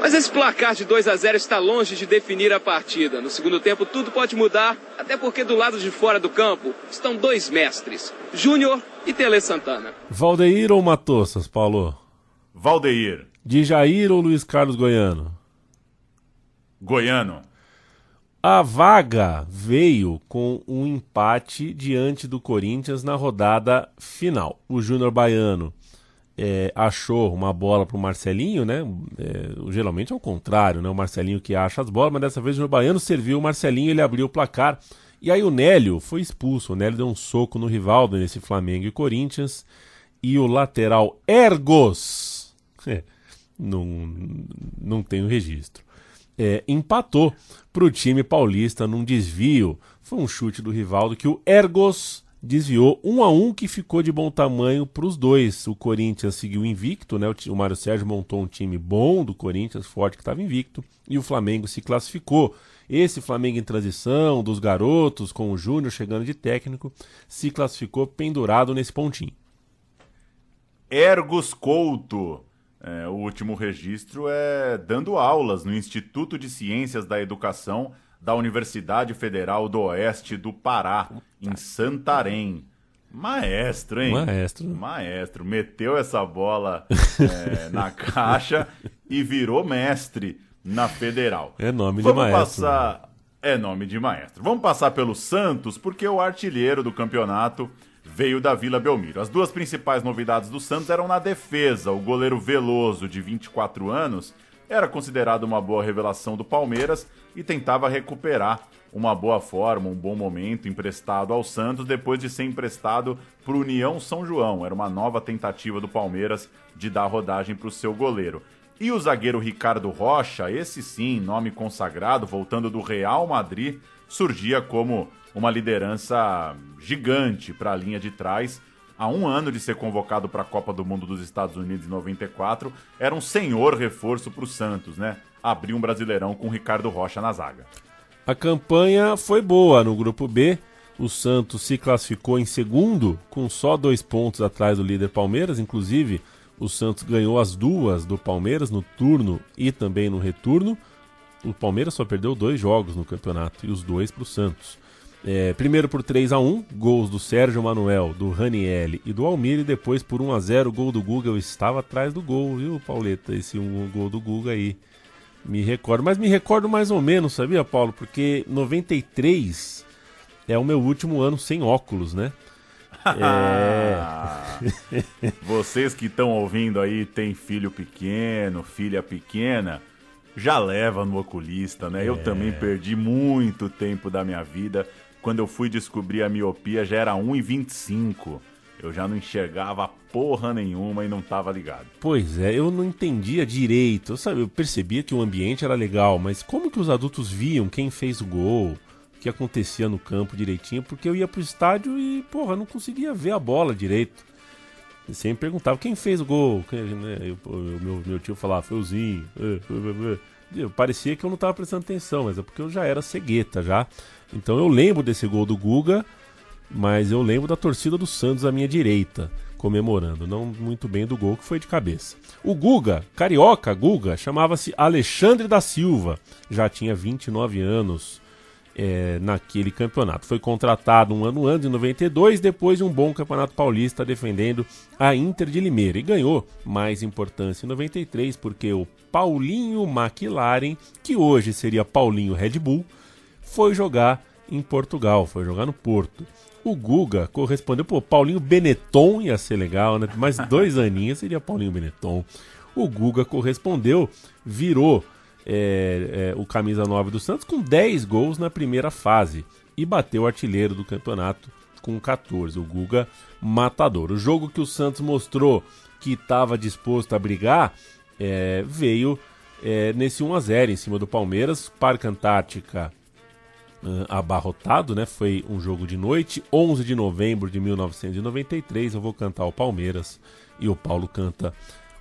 Mas esse placar de 2 a 0 está longe de definir a partida. No segundo tempo tudo pode mudar, até porque do lado de fora do campo estão dois mestres, Júnior e Tele Santana. Valdeir ou Matossas, Paulo? Valdeir. De Jair ou Luiz Carlos Goiano? Goiano. A vaga veio com um empate diante do Corinthians na rodada final. O Júnior Baiano é, achou uma bola para o Marcelinho, né? É, geralmente é o contrário, né? O Marcelinho que acha as bolas, mas dessa vez o Baiano serviu o Marcelinho, ele abriu o placar. E aí o Nélio foi expulso. O Nélio deu um soco no Rivaldo nesse Flamengo e Corinthians. E o lateral Ergos, é, não, não tem o registro, é, empatou para o time paulista num desvio. Foi um chute do Rivaldo que o Ergos desviou um a um que ficou de bom tamanho para os dois. O Corinthians seguiu invicto, né? O, Mário Sérgio montou um time bom do Corinthians, forte que estava invicto, e o Flamengo se classificou. Esse Flamengo em transição, dos garotos, com o Júnior chegando de técnico, se classificou pendurado nesse pontinho. Ergos Couto. É, o último registro é dando aulas no Instituto de Ciências da Educação da Universidade Federal do Oeste do Pará, em Santarém. Maestro, hein? Maestro. Maestro. Meteu essa bola é, <laughs> na caixa e virou mestre na Federal. É nome Vamos de maestro. Passar... É nome de maestro. Vamos passar pelo Santos, porque o artilheiro do campeonato veio da Vila Belmiro. As duas principais novidades do Santos eram na defesa. O goleiro Veloso, de 24 anos, era considerado uma boa revelação do Palmeiras e tentava recuperar uma boa forma, um bom momento emprestado ao Santos depois de ser emprestado para o União São João. Era uma nova tentativa do Palmeiras de dar rodagem para o seu goleiro. E o zagueiro Ricardo Rocha, esse sim, nome consagrado, voltando do Real Madrid, surgia como uma liderança gigante para a linha de trás. Há um ano de ser convocado para a Copa do Mundo dos Estados Unidos em 94, era um senhor reforço para o Santos, né? Abriu um brasileirão com Ricardo Rocha na zaga. A campanha foi boa no grupo B. O Santos se classificou em segundo, com só dois pontos atrás do líder Palmeiras. Inclusive, o Santos ganhou as duas do Palmeiras no turno e também no retorno. O Palmeiras só perdeu dois jogos no campeonato e os dois para o Santos. É, primeiro por 3 a 1 gols do Sérgio Manuel, do Ranielli e do Almir, e depois por 1 a 0 gol do Guga. Eu estava atrás do gol, viu, Pauleta? Esse um gol do Guga aí. Me recordo, mas me recordo mais ou menos, sabia, Paulo? Porque 93 é o meu último ano sem óculos, né? É... <laughs> Vocês que estão ouvindo aí, tem filho pequeno, filha pequena, já leva no oculista, né? Eu É. também perdi muito tempo da minha vida. Quando eu fui descobrir a miopia já era 1,25. Eu já não enxergava porra nenhuma e não tava ligado. Pois é, eu não entendia direito. Eu, sabe, eu percebia que o ambiente era legal, mas como que os adultos viam quem fez o gol? que acontecia no campo direitinho, porque eu ia pro estádio e, porra, não conseguia ver a bola direito. E sempre perguntava quem fez o gol. Né? eu, eu, meu, meu tio falava, foi o Zinho. É, eu, parecia que eu não estava prestando atenção, mas é porque eu já era cegueta já. Então eu lembro desse gol do Guga, mas eu lembro da torcida do Santos à minha direita, comemorando. Não muito bem do gol que foi de cabeça. O Guga, carioca Guga, chamava-se Alexandre da Silva. Já tinha 29 anos é, naquele campeonato. Foi contratado um ano antes, em 92, depois de um bom campeonato paulista defendendo a Inter de Limeira. E ganhou mais importância em 93, porque o Paulinho McLaren, que hoje seria Paulinho Red Bull, foi jogar em Portugal, foi jogar no Porto. O Guga correspondeu, pô, Paulinho Benetton ia ser legal, né? Mais <laughs> dois aninhos seria Paulinho Benetton. O Guga correspondeu, virou é, é, o camisa 9 do Santos com 10 gols na primeira fase e bateu o artilheiro do campeonato com 14, o Guga Matador. O jogo que o Santos mostrou que estava disposto a brigar é, veio é, nesse 1 a 0 em cima do Palmeiras, Parque Antártica uh, abarrotado, né? Foi um jogo de noite, 11 de novembro de 1993. Eu vou cantar o Palmeiras e o Paulo canta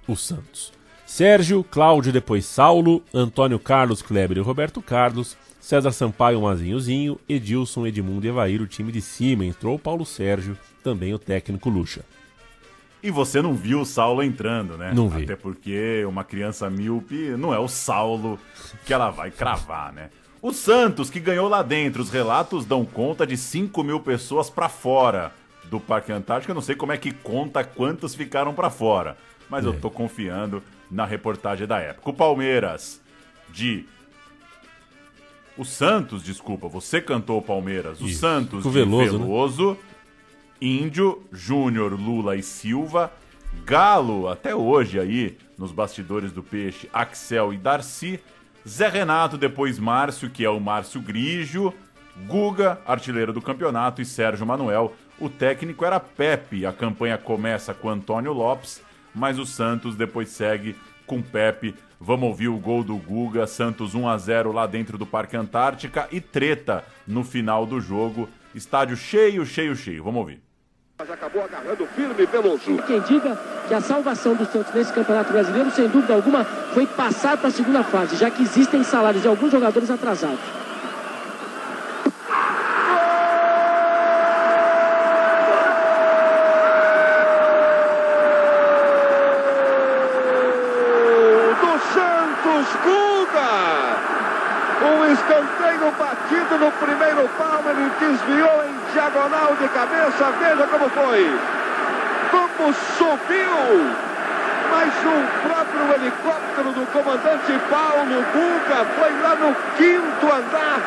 o Santos. Sérgio, Cláudio, depois Saulo, Antônio Carlos, Kleber e Roberto Carlos, César Sampaio, Mazinhozinho, Edilson, Edmundo e Evair, o time de cima. Entrou o Paulo Sérgio, também o técnico Lucha. E você não viu o Saulo entrando, né? Não vi. Até porque uma criança míope não é o Saulo que ela vai cravar, né? O Santos, que ganhou lá dentro, os relatos dão conta de 5 mil pessoas para fora do Parque Antártico. Eu não sei como é que conta quantos ficaram para fora, mas é. eu tô confiando na reportagem da época. O Palmeiras de. O Santos, desculpa, você cantou o Palmeiras. O Isso. Santos O de Veloso, né? Veloso, Índio, Júnior, Lula e Silva. Galo, até hoje aí, nos bastidores do Peixe, Axel e Darcy. Zé Renato, depois Márcio, que é o Márcio Grigio. Guga, artilheiro do campeonato, e Sérgio Manuel. O técnico era Pepe. A campanha começa com Antônio Lopes, mas o Santos depois segue com Pepe. Vamos ouvir o gol do Guga, Santos 1 a 0 lá dentro do Parque Antártica e treta no final do jogo. Estádio cheio, cheio, cheio. Vamos ouvir. Mas acabou agarrando firme Veloso. Quem diga que a salvação do Santos nesse Campeonato Brasileiro, sem dúvida alguma, foi passar para a segunda fase, já que existem salários de alguns jogadores atrasados. do Santos Guga. Um escanteio batido no primeiro pau, ele desviou diagonal de cabeça. Veja como foi. Como subiu. Mas o próprio helicóptero do comandante Paulo Guga foi lá no quinto andar.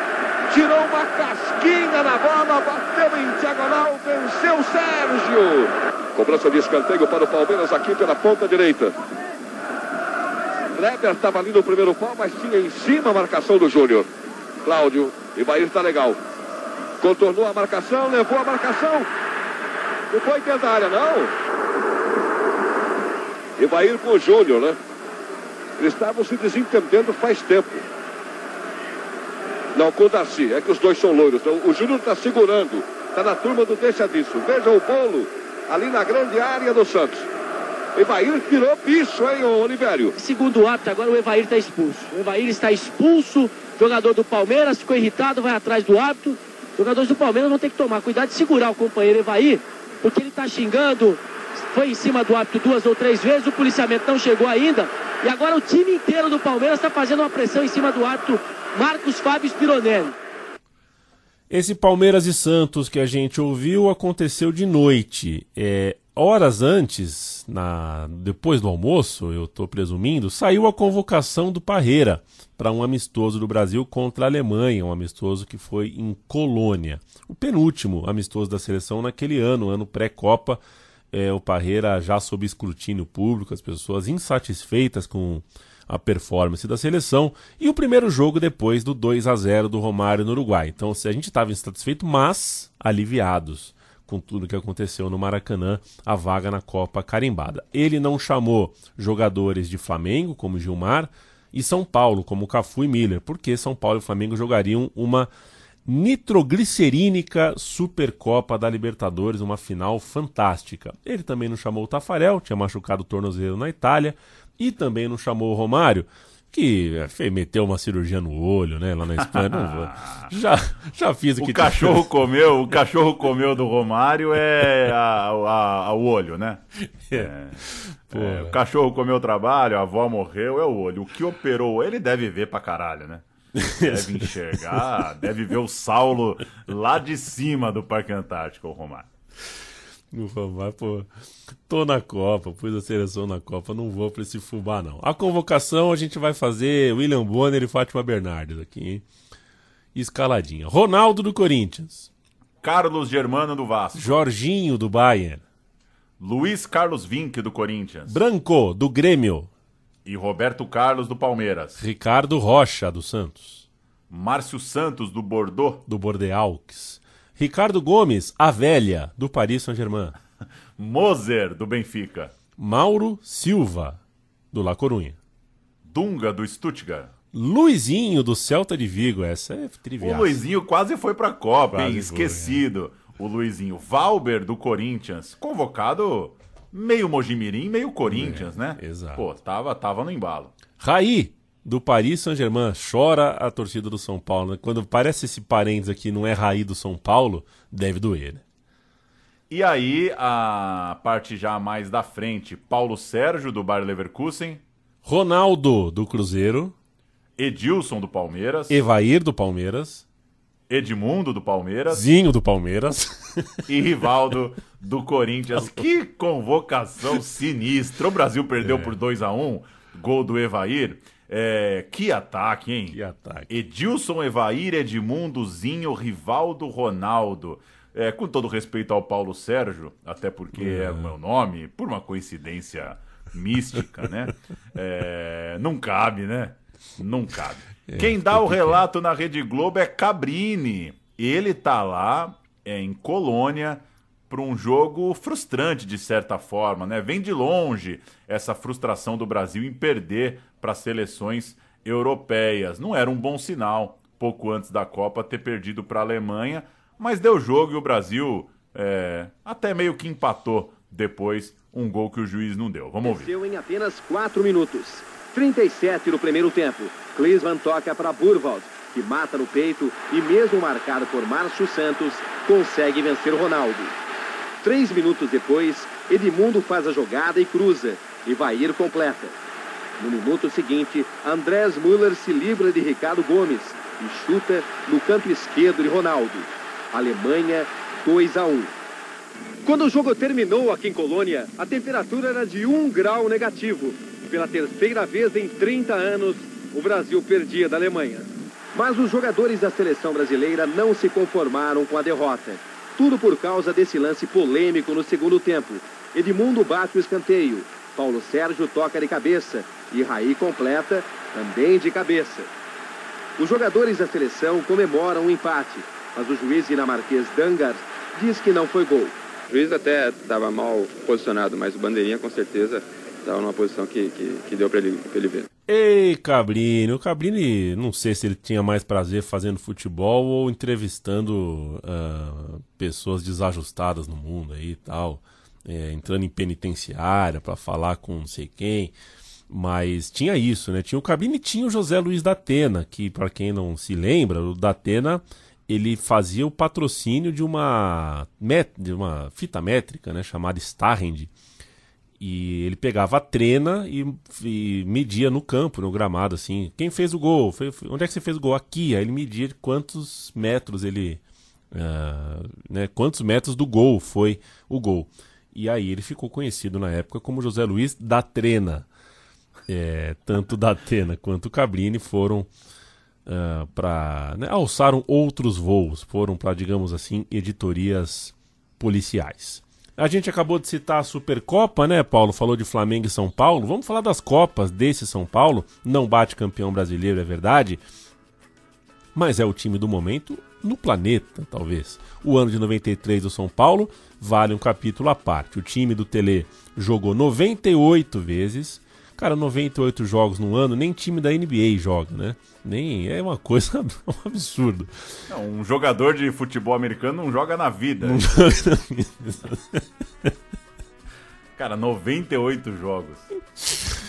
Tirou uma casquinha na bola, bateu em diagonal, venceu Sérgio. Cobrança de escanteio para o Palmeiras aqui pela ponta direita. Kleber estava ali no primeiro pau, mas tinha em cima a marcação do Júnior. Cláudio, Ibair está legal. Contornou a marcação, levou a marcação. Não foi dentro da área, não. Ibair com o Júnior, né? Eles estavam se desentendendo faz tempo. Não, com o Darcy, é que os dois são loiros. Então, o Júnior está segurando. Está na turma do deixa disso. Veja o bolo ali na grande área do Santos. Evair virou bicho, hein, Olivério? Segundo o árbitro, agora o Evair está expulso. O Evair está expulso, jogador do Palmeiras ficou irritado, vai atrás do árbitro. Jogadores do Palmeiras vão ter que tomar cuidado de segurar o companheiro Evair, porque ele está xingando, foi em cima do árbitro duas ou três vezes, o policiamento não chegou ainda. E agora o time inteiro do Palmeiras está fazendo uma pressão em cima do árbitro Marcos Fábio Spironelli. Esse Palmeiras e Santos que a gente ouviu aconteceu de noite. É, horas antes, na, depois do almoço, eu estou presumindo, saiu a convocação do Parreira para um amistoso do Brasil contra a Alemanha, um amistoso que foi em Colônia. O penúltimo amistoso da seleção naquele ano, ano pré-Copa. É, o Parreira já sob escrutínio público, as pessoas insatisfeitas com a performance da seleção e o primeiro jogo depois do 2 a 0 do Romário no Uruguai. Então, se a gente estava insatisfeito, mas aliviados com tudo que aconteceu no Maracanã, a vaga na Copa carimbada. Ele não chamou jogadores de Flamengo, como Gilmar, e São Paulo, como Cafu e Miller, porque São Paulo e Flamengo jogariam uma nitroglicerínica Supercopa da Libertadores, uma final fantástica. Ele também não chamou o Tafarel, tinha machucado o tornozelo na Itália, e também não chamou o Romário, que é, meteu uma cirurgia no olho, né, lá na Espanha. Não, <laughs> já, já fiz o que O cachorro <laughs> comeu, o cachorro comeu do Romário é a, a, a, o olho, né? É. É, o cachorro comeu o trabalho, a avó morreu, é o olho. O que operou ele deve ver pra caralho, né? Deve <laughs> enxergar, deve ver o Saulo lá de cima do Parque Antártico, o Romário. Vou mais, pô. Tô na Copa, pus a seleção na Copa, não vou pra esse fubá, não. A convocação a gente vai fazer William Bonner e Fátima Bernardes aqui, hein? Escaladinha. Ronaldo do Corinthians. Carlos Germano do Vasco. Jorginho do Bayern. Luiz Carlos Vinck do Corinthians. Branco do Grêmio. E Roberto Carlos do Palmeiras. Ricardo Rocha do Santos. Márcio Santos do Bordeaux. Do Bordeaux. Ricardo Gomes, a velha, do Paris Saint-Germain. <laughs> Moser, do Benfica. Mauro Silva, do La Corunha. Dunga, do Stuttgart. Luizinho, do Celta de Vigo. Essa é trivial. O Luizinho quase foi pra Copa, hein? Esquecido. Foi, é. O Luizinho. Valber, do Corinthians. Convocado meio Mojimirim, meio Corinthians, é, né? Exato. Pô, tava, tava no embalo. Raí, do Paris Saint-Germain. Chora a torcida do São Paulo. Né? Quando parece esse parênteses aqui não é Raí do São Paulo, deve doer, né? E aí, a parte já mais da frente, Paulo Sérgio, do Bayer Leverkusen. Ronaldo, do Cruzeiro. Edilson, do Palmeiras. Evair, do Palmeiras. Edmundo, do Palmeiras. Zinho, do Palmeiras. <laughs> E Rivaldo, do Corinthians. que convocação sinistra. O Brasil perdeu é. por 2 a 1 gol do Evair. É, que ataque, hein? Que ataque. Edilson, Evair, Edmundo, Zinho, Rivaldo, Ronaldo. É, com todo respeito ao Paulo Sérgio, até porque é, é o meu nome, por uma coincidência mística, né? <laughs> É, não cabe, né? Não cabe. É, Quem dá o relato na Rede Globo é Cabrini. Ele tá lá é, em Colônia para um jogo frustrante de certa forma, né? Vem de longe essa frustração do Brasil em perder para seleções europeias. Não era um bom sinal pouco antes da Copa ter perdido para a Alemanha, mas deu jogo e o Brasil é, até meio que empatou depois um gol que o juiz não deu. Vamos ouvir. Deu em apenas 4 minutos. 37 no primeiro tempo. Klinsmann toca para Burwald, que mata no peito e mesmo marcado por Márcio Santos, consegue vencer Ronaldo. Três minutos depois, Edmundo faz a jogada e cruza. E Vair completa. No minuto seguinte, Andrés Müller se livra de Ricardo Gomes e chuta no canto esquerdo de Ronaldo. Alemanha 2 a 1. Quando o jogo terminou aqui em Colônia, a temperatura era de 1 grau negativo. Pela terceira vez em 30 anos, o Brasil perdia da Alemanha. Mas os jogadores da seleção brasileira não se conformaram com a derrota. Tudo por causa desse lance polêmico no segundo tempo. Edmundo bate o escanteio. Paulo Sérgio toca de cabeça e Raí completa também de cabeça. Os jogadores da seleção comemoram o empate, mas o juiz dinamarquês Dangar diz que não foi gol. O juiz até estava mal posicionado, mas o Bandeirinha com certeza estava numa posição que, que, que deu para ele, ele ver. Ei, Cabrini, o Cabrini, não sei se ele tinha mais prazer fazendo futebol ou entrevistando uh, pessoas desajustadas no mundo aí e tal, é, entrando em penitenciária para falar com não sei quem. Mas tinha isso, né? Tinha o Cabrini tinha o José Luiz da Atena, que para quem não se lembra, o da Atena ele fazia o patrocínio de uma, met, de uma fita métrica, né, chamada Starrend. E ele pegava a trena e, e, media no campo, no gramado, assim. Quem fez o gol? Foi, foi, onde é que você fez o gol? Aqui. Aí ele media quantos metros ele. Uh, né, quantos metros do gol foi o gol. E aí ele ficou conhecido na época como José Luiz da Trena. É, tanto da Atena quanto o Cabrini foram uh, ah, para. Né, alçaram outros voos, foram para, digamos assim, editorias policiais. A gente acabou de citar a Supercopa, né, Paulo? Falou de Flamengo e São Paulo. Vamos falar das Copas desse São Paulo. Não bate campeão brasileiro, é verdade. Mas é o time do momento no planeta, talvez. O ano de 93 do São Paulo vale um capítulo à parte. O time do Tele jogou 98 vezes, Cara, 98 jogos no ano, nem time da NBA joga, né? Nem é uma coisa <laughs> um absurdo. Não, um jogador de futebol americano não joga na vida. Não joga na vida. Cara, 98 jogos. <laughs>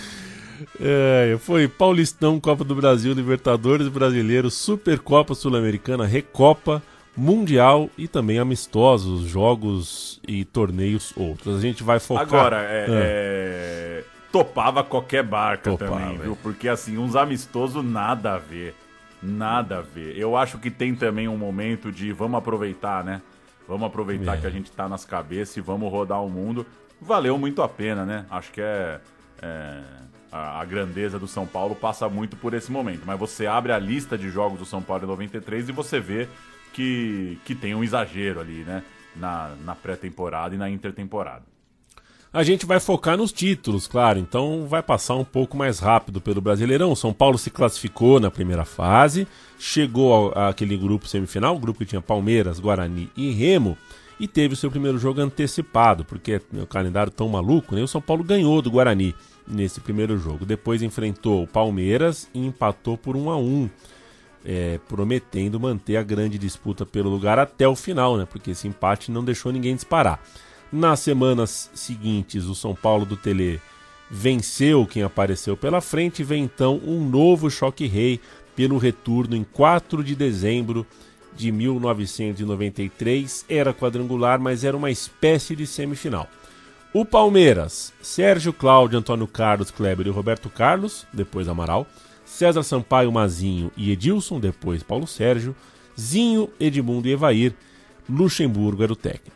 É, foi Paulistão, Copa do Brasil, Libertadores Brasileiro, Supercopa Sul-Americana, Recopa, Mundial e também amistosos, jogos e torneios outros. A gente vai focar. Agora, é, é... topava qualquer barca Topava, também, é. viu? Porque assim, uns amistosos nada a ver. Nada a ver. Eu acho que tem também um momento de vamos aproveitar, né? Vamos aproveitar É. que a gente tá nas cabeças e vamos rodar o mundo. Valeu muito a pena, né? Acho que é. é, a, a grandeza do São Paulo passa muito por esse momento. Mas você abre a lista de jogos do São Paulo em 93 e você vê que, que tem um exagero ali, né? Na, na pré-temporada e na intertemporada. A gente vai focar nos títulos, claro, então vai passar um pouco mais rápido pelo Brasileirão. São Paulo se classificou na primeira fase, chegou àquele grupo semifinal, grupo que tinha Palmeiras, Guarani e Remo, e teve o seu primeiro jogo antecipado, porque o calendário tão maluco, né? O São Paulo ganhou do Guarani nesse primeiro jogo. Depois enfrentou o Palmeiras e empatou por 1 a 1 é, prometendo manter a grande disputa pelo lugar até o final, né? Porque esse empate não deixou ninguém disparar. Nas semanas seguintes, o São Paulo do Tele venceu quem apareceu pela frente e vem então um novo choque rei pelo retorno em 4 de dezembro de 1993. Era quadrangular, mas era uma espécie de semifinal. O Palmeiras, Sérgio Cláudio, Antônio Carlos, Kleber e Roberto Carlos, depois Amaral, César Sampaio, Mazinho e Edilson, depois Paulo Sérgio, Zinho, Edmundo e Evair, Luxemburgo era o técnico.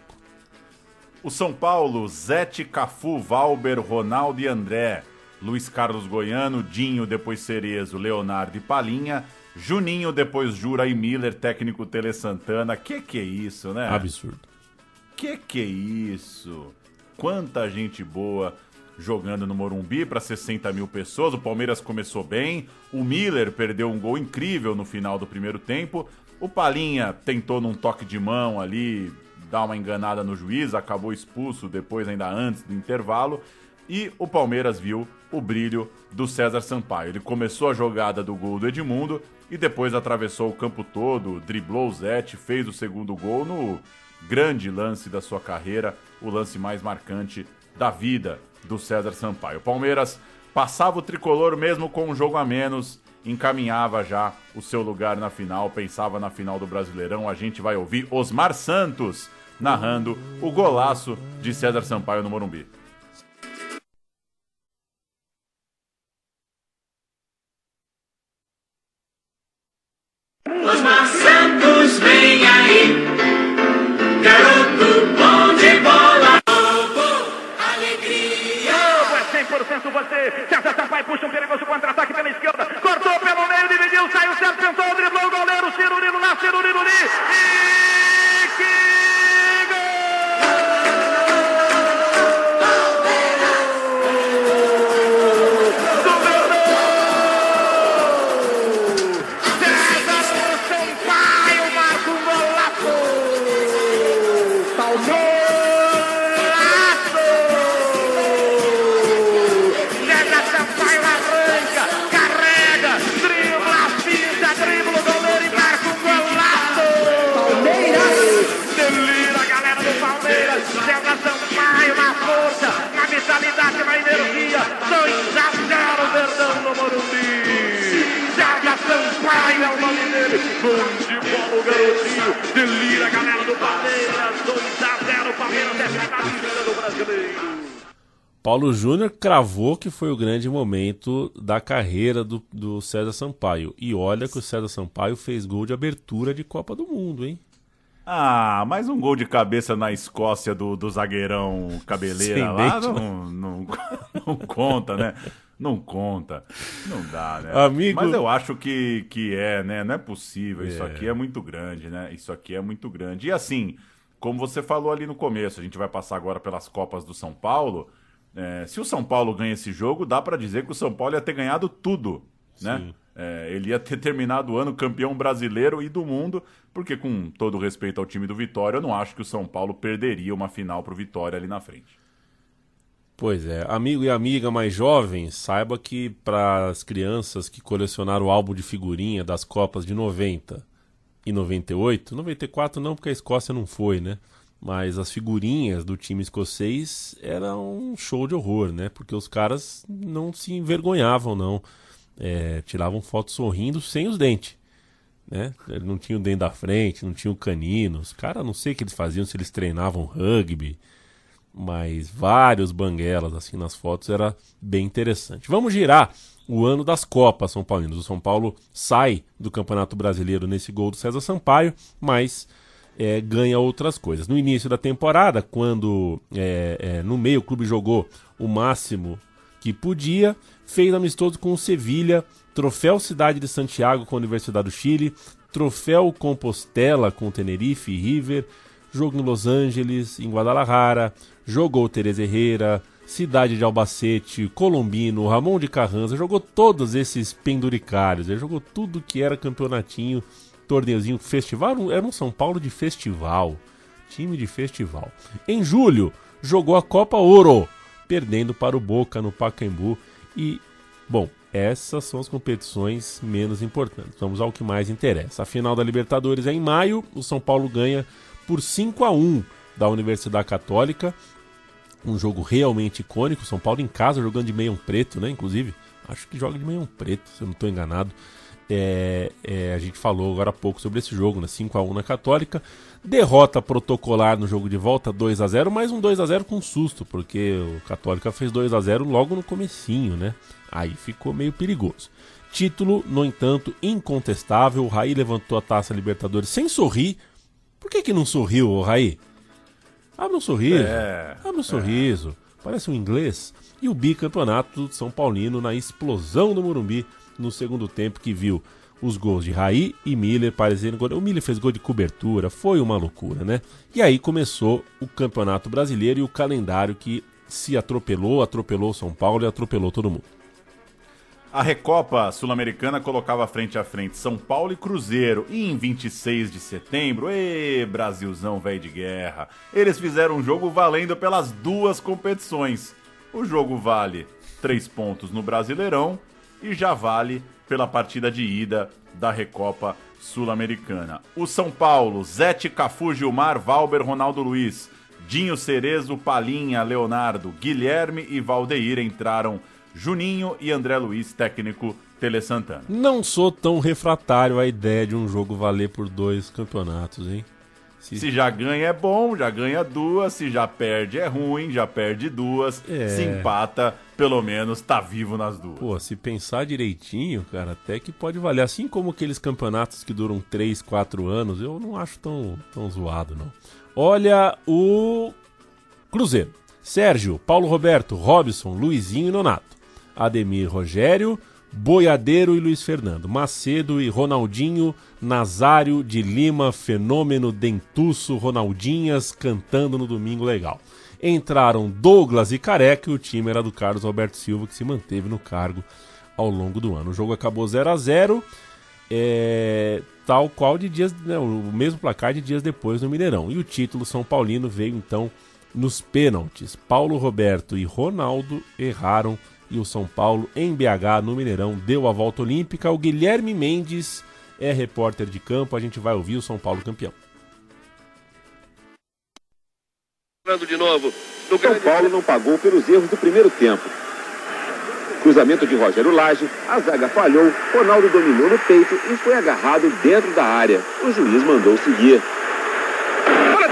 O São Paulo, Zete, Cafu, Valber, Ronaldo e André. Luiz Carlos Goiano, Dinho, depois Cerezo, Leonardo e Palinha. Juninho, depois Jura e Miller, técnico Tele Santana. Que que é isso, né? Absurdo. Que que é isso? Quanta gente boa jogando no Morumbi para 60 mil pessoas. O Palmeiras começou bem. O Miller perdeu um gol incrível no final do primeiro tempo. O Palinha tentou num toque de mão ali dar uma enganada no juiz, acabou expulso depois, ainda antes do intervalo. E o Palmeiras viu o brilho do César Sampaio. Ele começou a jogada do gol do Edmundo e depois atravessou o campo todo, driblou o Zete, fez o segundo gol no grande lance da sua carreira, o lance mais marcante da vida do César Sampaio. O Palmeiras passava o tricolor mesmo com um jogo a menos, encaminhava já o seu lugar na final, pensava na final do Brasileirão. A gente vai ouvir Osmar Santos narrando o golaço de César Sampaio no Morumbi. Cravou que foi o grande momento da carreira do, do César Sampaio. E olha que o César Sampaio fez gol de abertura de Copa do Mundo, hein? Ah, mais um gol de cabeça na Escócia do, do zagueirão cabeleira Sem lá dente, não, não, <laughs> não conta, né? Não conta. Não dá, né? Amigo- Mas eu acho que, que é, né? Não é possível. Isso É. aqui é muito grande, né? Isso aqui é muito grande. E assim, como você falou ali no começo, a gente vai passar agora pelas Copas do São Paulo. É, se o São Paulo ganha esse jogo, dá pra dizer que o São Paulo ia ter ganhado tudo, né? É, ele ia ter terminado o ano campeão brasileiro e do mundo, porque com todo respeito ao time do Vitória, eu não acho que o São Paulo perderia uma final pro Vitória ali na frente. Pois é, amigo e amiga mais jovens, saiba que para as crianças que colecionaram o álbum de figurinha das Copas de 90 e 98, 94 não, porque a Escócia não foi, né? Mas as figurinhas do time escocês eram um show de horror, né? Porque os caras não se envergonhavam, não. É, tiravam foto sorrindo sem os dentes. Né? Ele não tinha o dente da frente, não tinha o canino. Os caras, não sei o que eles faziam, se eles treinavam rugby mas vários banguelas assim nas fotos era bem interessante. Vamos girar o ano das Copas São Paulinos. O São Paulo sai do Campeonato Brasileiro nesse gol do César Sampaio, mas é, ganha outras coisas. No início da temporada, quando é, é, no meio o clube jogou o máximo que podia, fez amistoso com o Sevilha, troféu Cidade de Santiago com a Universidade do Chile, troféu Compostela com Tenerife e River, jogo em Los Angeles, em Guadalajara, jogou Teresa Herrera, Cidade de Albacete, Colombino, Ramon de Carranza, jogou todos esses penduricários, ele jogou tudo que era campeonatinho, torneiozinho, festival, era um São Paulo de festival, time de festival. Em julho, jogou a Copa Ouro, perdendo para o Boca no Pacaembu e, bom, essas são as competições menos importantes. Vamos ao que mais interessa. A final da Libertadores é em maio, o São Paulo ganha por 5 a 1 da Universidade Católica. Um jogo realmente icônico. São Paulo em casa jogando de meião preto, né? Inclusive, acho que joga de meião preto, se eu não estou enganado. É, é, a gente falou agora há pouco sobre esse jogo, né? 5 a 1 na Católica. Derrota protocolar no jogo de volta 2 a 0 mais um 2 a 0 com susto, porque o Católica fez 2 a 0 logo no comecinho, né? Aí ficou meio perigoso. Título, no entanto, incontestável. O Raí levantou a taça Libertadores sem sorrir, por que, que não sorriu, o Raí? Abre um sorriso. É, abre um é. sorriso. Parece um inglês. E o bicampeonato São Paulino na explosão do Morumbi no segundo tempo que viu os gols de Raí e Miller parecendo gol. O Miller fez gol de cobertura, foi uma loucura, né? E aí começou o Campeonato Brasileiro e o calendário que se atropelou, atropelou São Paulo e atropelou todo mundo. A Recopa Sul-Americana colocava frente a frente São Paulo e Cruzeiro. E em 26 de setembro, ê, Brasilzão velho de guerra, eles fizeram um jogo valendo pelas duas competições. O jogo vale três pontos no Brasileirão e já vale pela partida de ida da Recopa Sul-Americana. O São Paulo, Zete, Cafu, Gilmar, Valber, Ronaldo Luiz, Dinho Cerezo, Palinha, Leonardo, Guilherme e Valdeir entraram Juninho e André Luiz, técnico Tele Santana. Não sou tão refratário à ideia de um jogo valer por dois campeonatos, hein? Se... se já ganha é bom, já ganha duas, se já perde é ruim, já perde duas, é... se empata, pelo menos tá vivo nas duas. Pô, se pensar direitinho, cara, até que pode valer. Assim como aqueles campeonatos que duram 3, 4 anos, eu não acho tão, tão zoado, não. Olha o Cruzeiro. Sérgio, Paulo Roberto, Robson, Luizinho e Nonato. Ademir Rogério, Boiadeiro e Luiz Fernando, Macedo e Ronaldinho, Nazário de Lima, Fenômeno, Dentuço, Ronaldinhas cantando no domingo legal. Entraram Douglas e Careca e o time era do Carlos Alberto Silva, que se manteve no cargo ao longo do ano. O jogo acabou 0 a 0 é, tal qual de dias, né, o mesmo placar de dias depois no Mineirão. E o título São Paulino veio então nos pênaltis. Paulo Roberto e Ronaldo erraram e o São Paulo em BH, no Mineirão, deu a volta olímpica. O Guilherme Mendes é repórter de campo. A gente vai ouvir o São Paulo campeão. De novo. O São Paulo não pagou pelos erros do primeiro tempo. Cruzamento de Rogério Lage, a zaga falhou, Ronaldo dominou no peito e foi agarrado dentro da área. O juiz mandou seguir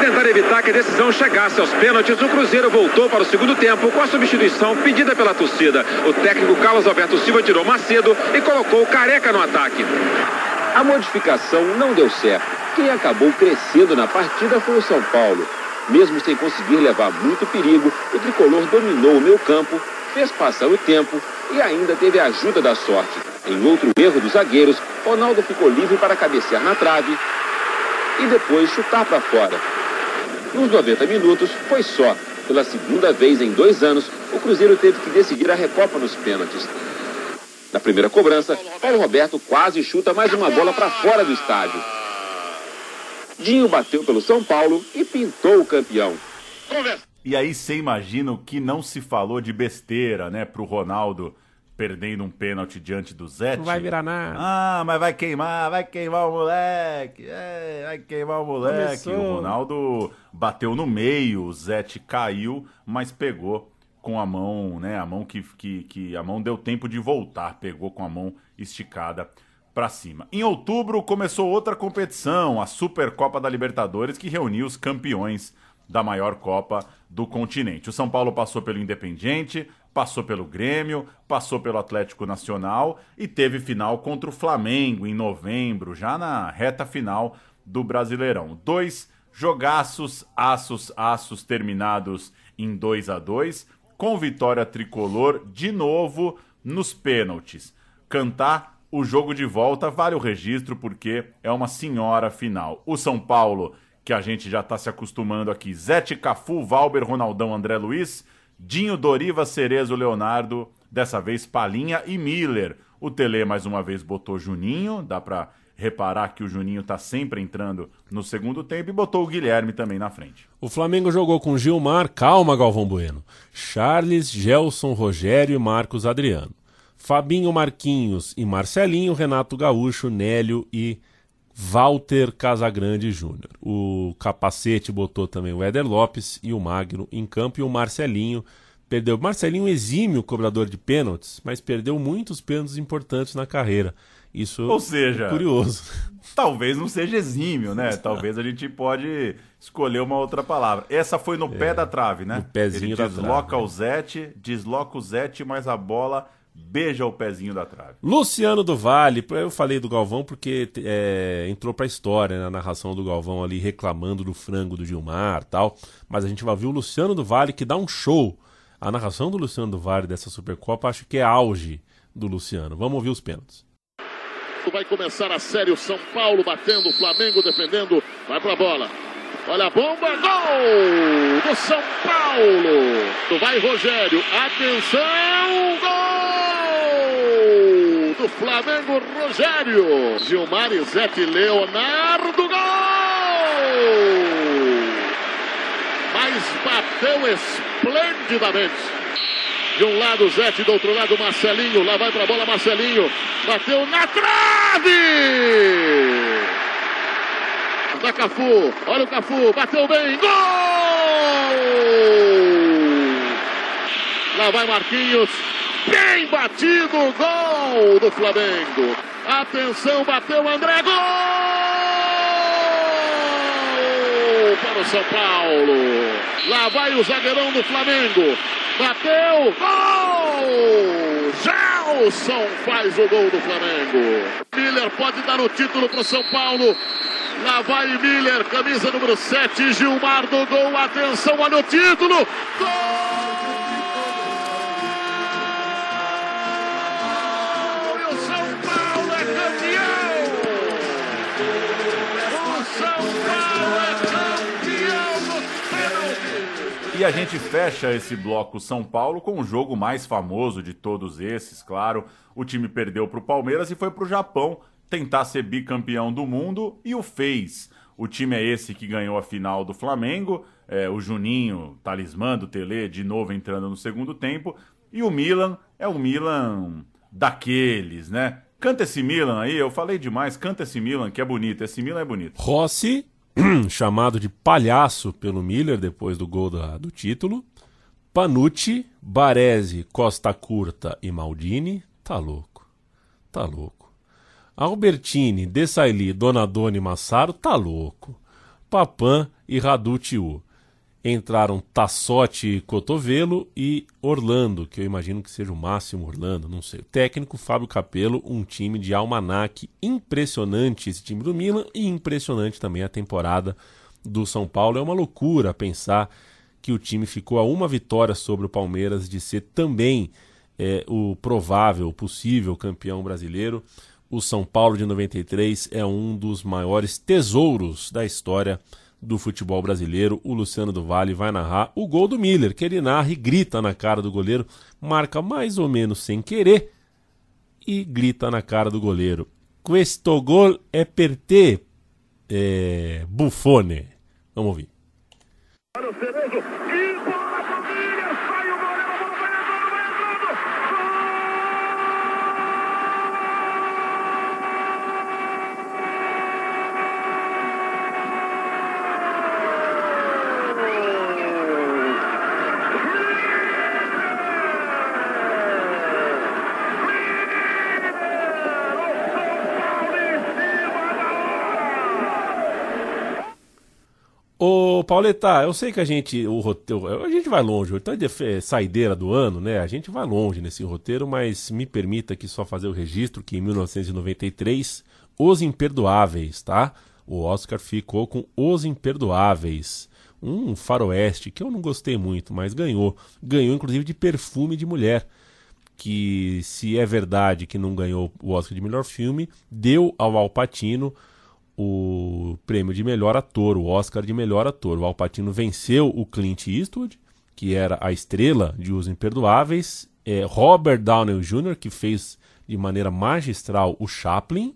tentar evitar que a decisão chegasse aos pênaltis, o Cruzeiro voltou para o segundo tempo com a substituição pedida pela torcida. O técnico Carlos Alberto Silva tirou Macedo e colocou Careca no ataque. A modificação não deu certo. Quem acabou crescendo na partida foi o São Paulo. Mesmo sem conseguir levar muito perigo, o tricolor dominou o meio campo, fez passar o tempo e ainda teve a ajuda da sorte. Em outro erro dos zagueiros, Ronaldo ficou livre para cabecear na trave e depois chutar para fora. Nos 90 minutos, foi só. Pela segunda vez em dois anos, o Cruzeiro teve que decidir a Recopa nos pênaltis. Na primeira cobrança, Paulo Roberto quase chuta mais uma bola para fora do estádio. Dinho bateu pelo São Paulo e pintou o campeão. E aí você imagina o que não se falou de besteira, né, pro Ronaldo perdendo um pênalti diante do Zete. Não vai virar nada. Ah, mas vai queimar, vai queimar o moleque. É, vai queimar o moleque. Começou. O Ronaldo bateu no meio, o Zete caiu, mas pegou com a mão, né? A mão que, que, que a mão deu tempo de voltar, pegou com a mão esticada para cima. Em outubro começou outra competição, a Supercopa da Libertadores, que reuniu os campeões da maior Copa do continente. O São Paulo passou pelo Independiente, passou pelo Grêmio, passou pelo Atlético Nacional e teve final contra o Flamengo em novembro, já na reta final do Brasileirão. Dois jogaços, aços, aços terminados em 2 a 2 com vitória tricolor de novo nos pênaltis. Cantar o jogo de volta vale o registro porque é uma senhora final. O São Paulo, que a gente já está se acostumando aqui, Zete, Cafu, Valber, Ronaldão, André Luiz, Dinho, Doriva, Cerezo, Leonardo, dessa vez Palinha e Miller. O Tele mais uma vez botou Juninho, dá para reparar que o Juninho tá sempre entrando no segundo tempo e botou o Guilherme também na frente. O Flamengo jogou com Gilmar, calma Galvão Bueno, Charles, Gelson, Rogério e Marcos Adriano. Fabinho Marquinhos e Marcelinho, Renato Gaúcho, Nélio e Walter Casagrande Júnior. O capacete botou também o Éder Lopes e o Magno em campo e o Marcelinho perdeu. Marcelinho exímio cobrador de pênaltis, mas perdeu muitos pênaltis importantes na carreira. Isso Ou seja, é curioso. <laughs> Talvez não seja exímio, né? Talvez a gente pode escolher uma outra palavra. Essa foi no pé da trave, né? É, no pezinho Ele da desloca trave, o Zete, desloca o Zete, mas a bola beija o pezinho da trave. Luciano do Vale, eu falei do Galvão porque é, entrou pra história na narração do Galvão ali reclamando do frango do Gilmar tal. Mas a gente vai ver o Luciano do Vale que dá um show. A narração do Luciano do Vale dessa Supercopa acho que é auge do Luciano. Vamos ouvir os pênaltis. Vai começar a série o São Paulo batendo, o Flamengo defendendo, vai pra bola. Olha a bomba, gol do São Paulo. Vai Rogério, atenção, gol do Flamengo, Rogério. Gilmar e Zete Leonardo, gol. Mas bateu esplendidamente. De um lado Zete, do outro lado Marcelinho. Lá vai pra bola Marcelinho. Bateu na trave! Da Cafu. Olha o Cafu. Bateu bem. Gol! Lá vai Marquinhos. Bem batido. Gol do Flamengo. Atenção, bateu André. Gol! Para o São Paulo. Lá vai o zagueirão do Flamengo. Bateu, gol! Gelson faz o gol do Flamengo. Miller pode dar o título para o São Paulo. Lá vai Miller, camisa número 7, Gilmar do gol. Atenção, olha o título. Gol! E a gente fecha esse bloco São Paulo com o jogo mais famoso de todos esses, claro. O time perdeu para o Palmeiras e foi para o Japão tentar ser bicampeão do mundo e o fez. O time é esse que ganhou a final do Flamengo, é, o Juninho, talismã do Tele, de novo entrando no segundo tempo. E o Milan é o Milan daqueles, né? Canta esse Milan aí, eu falei demais, canta esse Milan que é bonito, esse Milan é bonito. Rossi, <clears throat> chamado de palhaço pelo Miller depois do gol da- do título. Panucci, Baresi, Costa Curta e Maldini. Tá louco. Tá louco. Albertini, Dessailly, Donadoni e Massaro. Tá louco. Papan e Radutiu. Entraram Tassotti Cotovelo e Orlando, que eu imagino que seja o máximo Orlando, não sei. Técnico Fábio Capello, um time de almanaque impressionante esse time do Milan e impressionante também a temporada do São Paulo. É uma loucura pensar que o time ficou a uma vitória sobre o Palmeiras de ser também é, o provável, possível campeão brasileiro. O São Paulo de 93 é um dos maiores tesouros da história do futebol brasileiro. O Luciano do Vale vai narrar o gol do Miller, que ele narra e grita na cara do goleiro, marca mais ou menos sem querer e grita na cara do goleiro. Questo gol é per te, é, Buffone. Vamos ouvir. Pauleta, eu sei que a gente, o roteiro, a gente vai longe, então é saideira do ano, né? A gente vai longe nesse roteiro, mas me permita aqui só fazer o registro que em 1993, Os Imperdoáveis, tá? O Oscar ficou com Os Imperdoáveis, um faroeste que eu não gostei muito, mas ganhou. Ganhou inclusive de perfume de mulher, que se é verdade que não ganhou o Oscar de melhor filme, deu ao Al Pacino o prêmio de melhor ator, o Oscar de melhor ator. O Al Pacino venceu o Clint Eastwood, que era a estrela de Os Imperdoáveis, é, Robert Downey Jr., que fez de maneira magistral o Chaplin,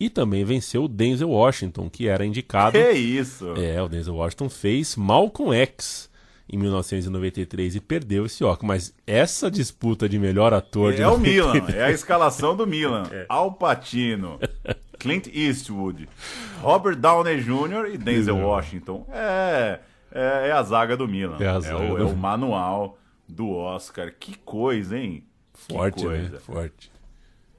e também venceu o Denzel Washington, que era indicado. Que isso! É, o Denzel Washington fez Malcolm X em 1993 e perdeu esse Oscar. Mas essa disputa de melhor ator É de o Milan, 93 é a escalação do Milan. <laughs> Al Pacino, <laughs> Clint Eastwood, Robert Downey Jr. e Denzel Washington. É, é, é a zaga do Milan. É a É, zaga o, do- é o manual do Oscar. Que coisa, hein? Forte, coisa. né? Forte.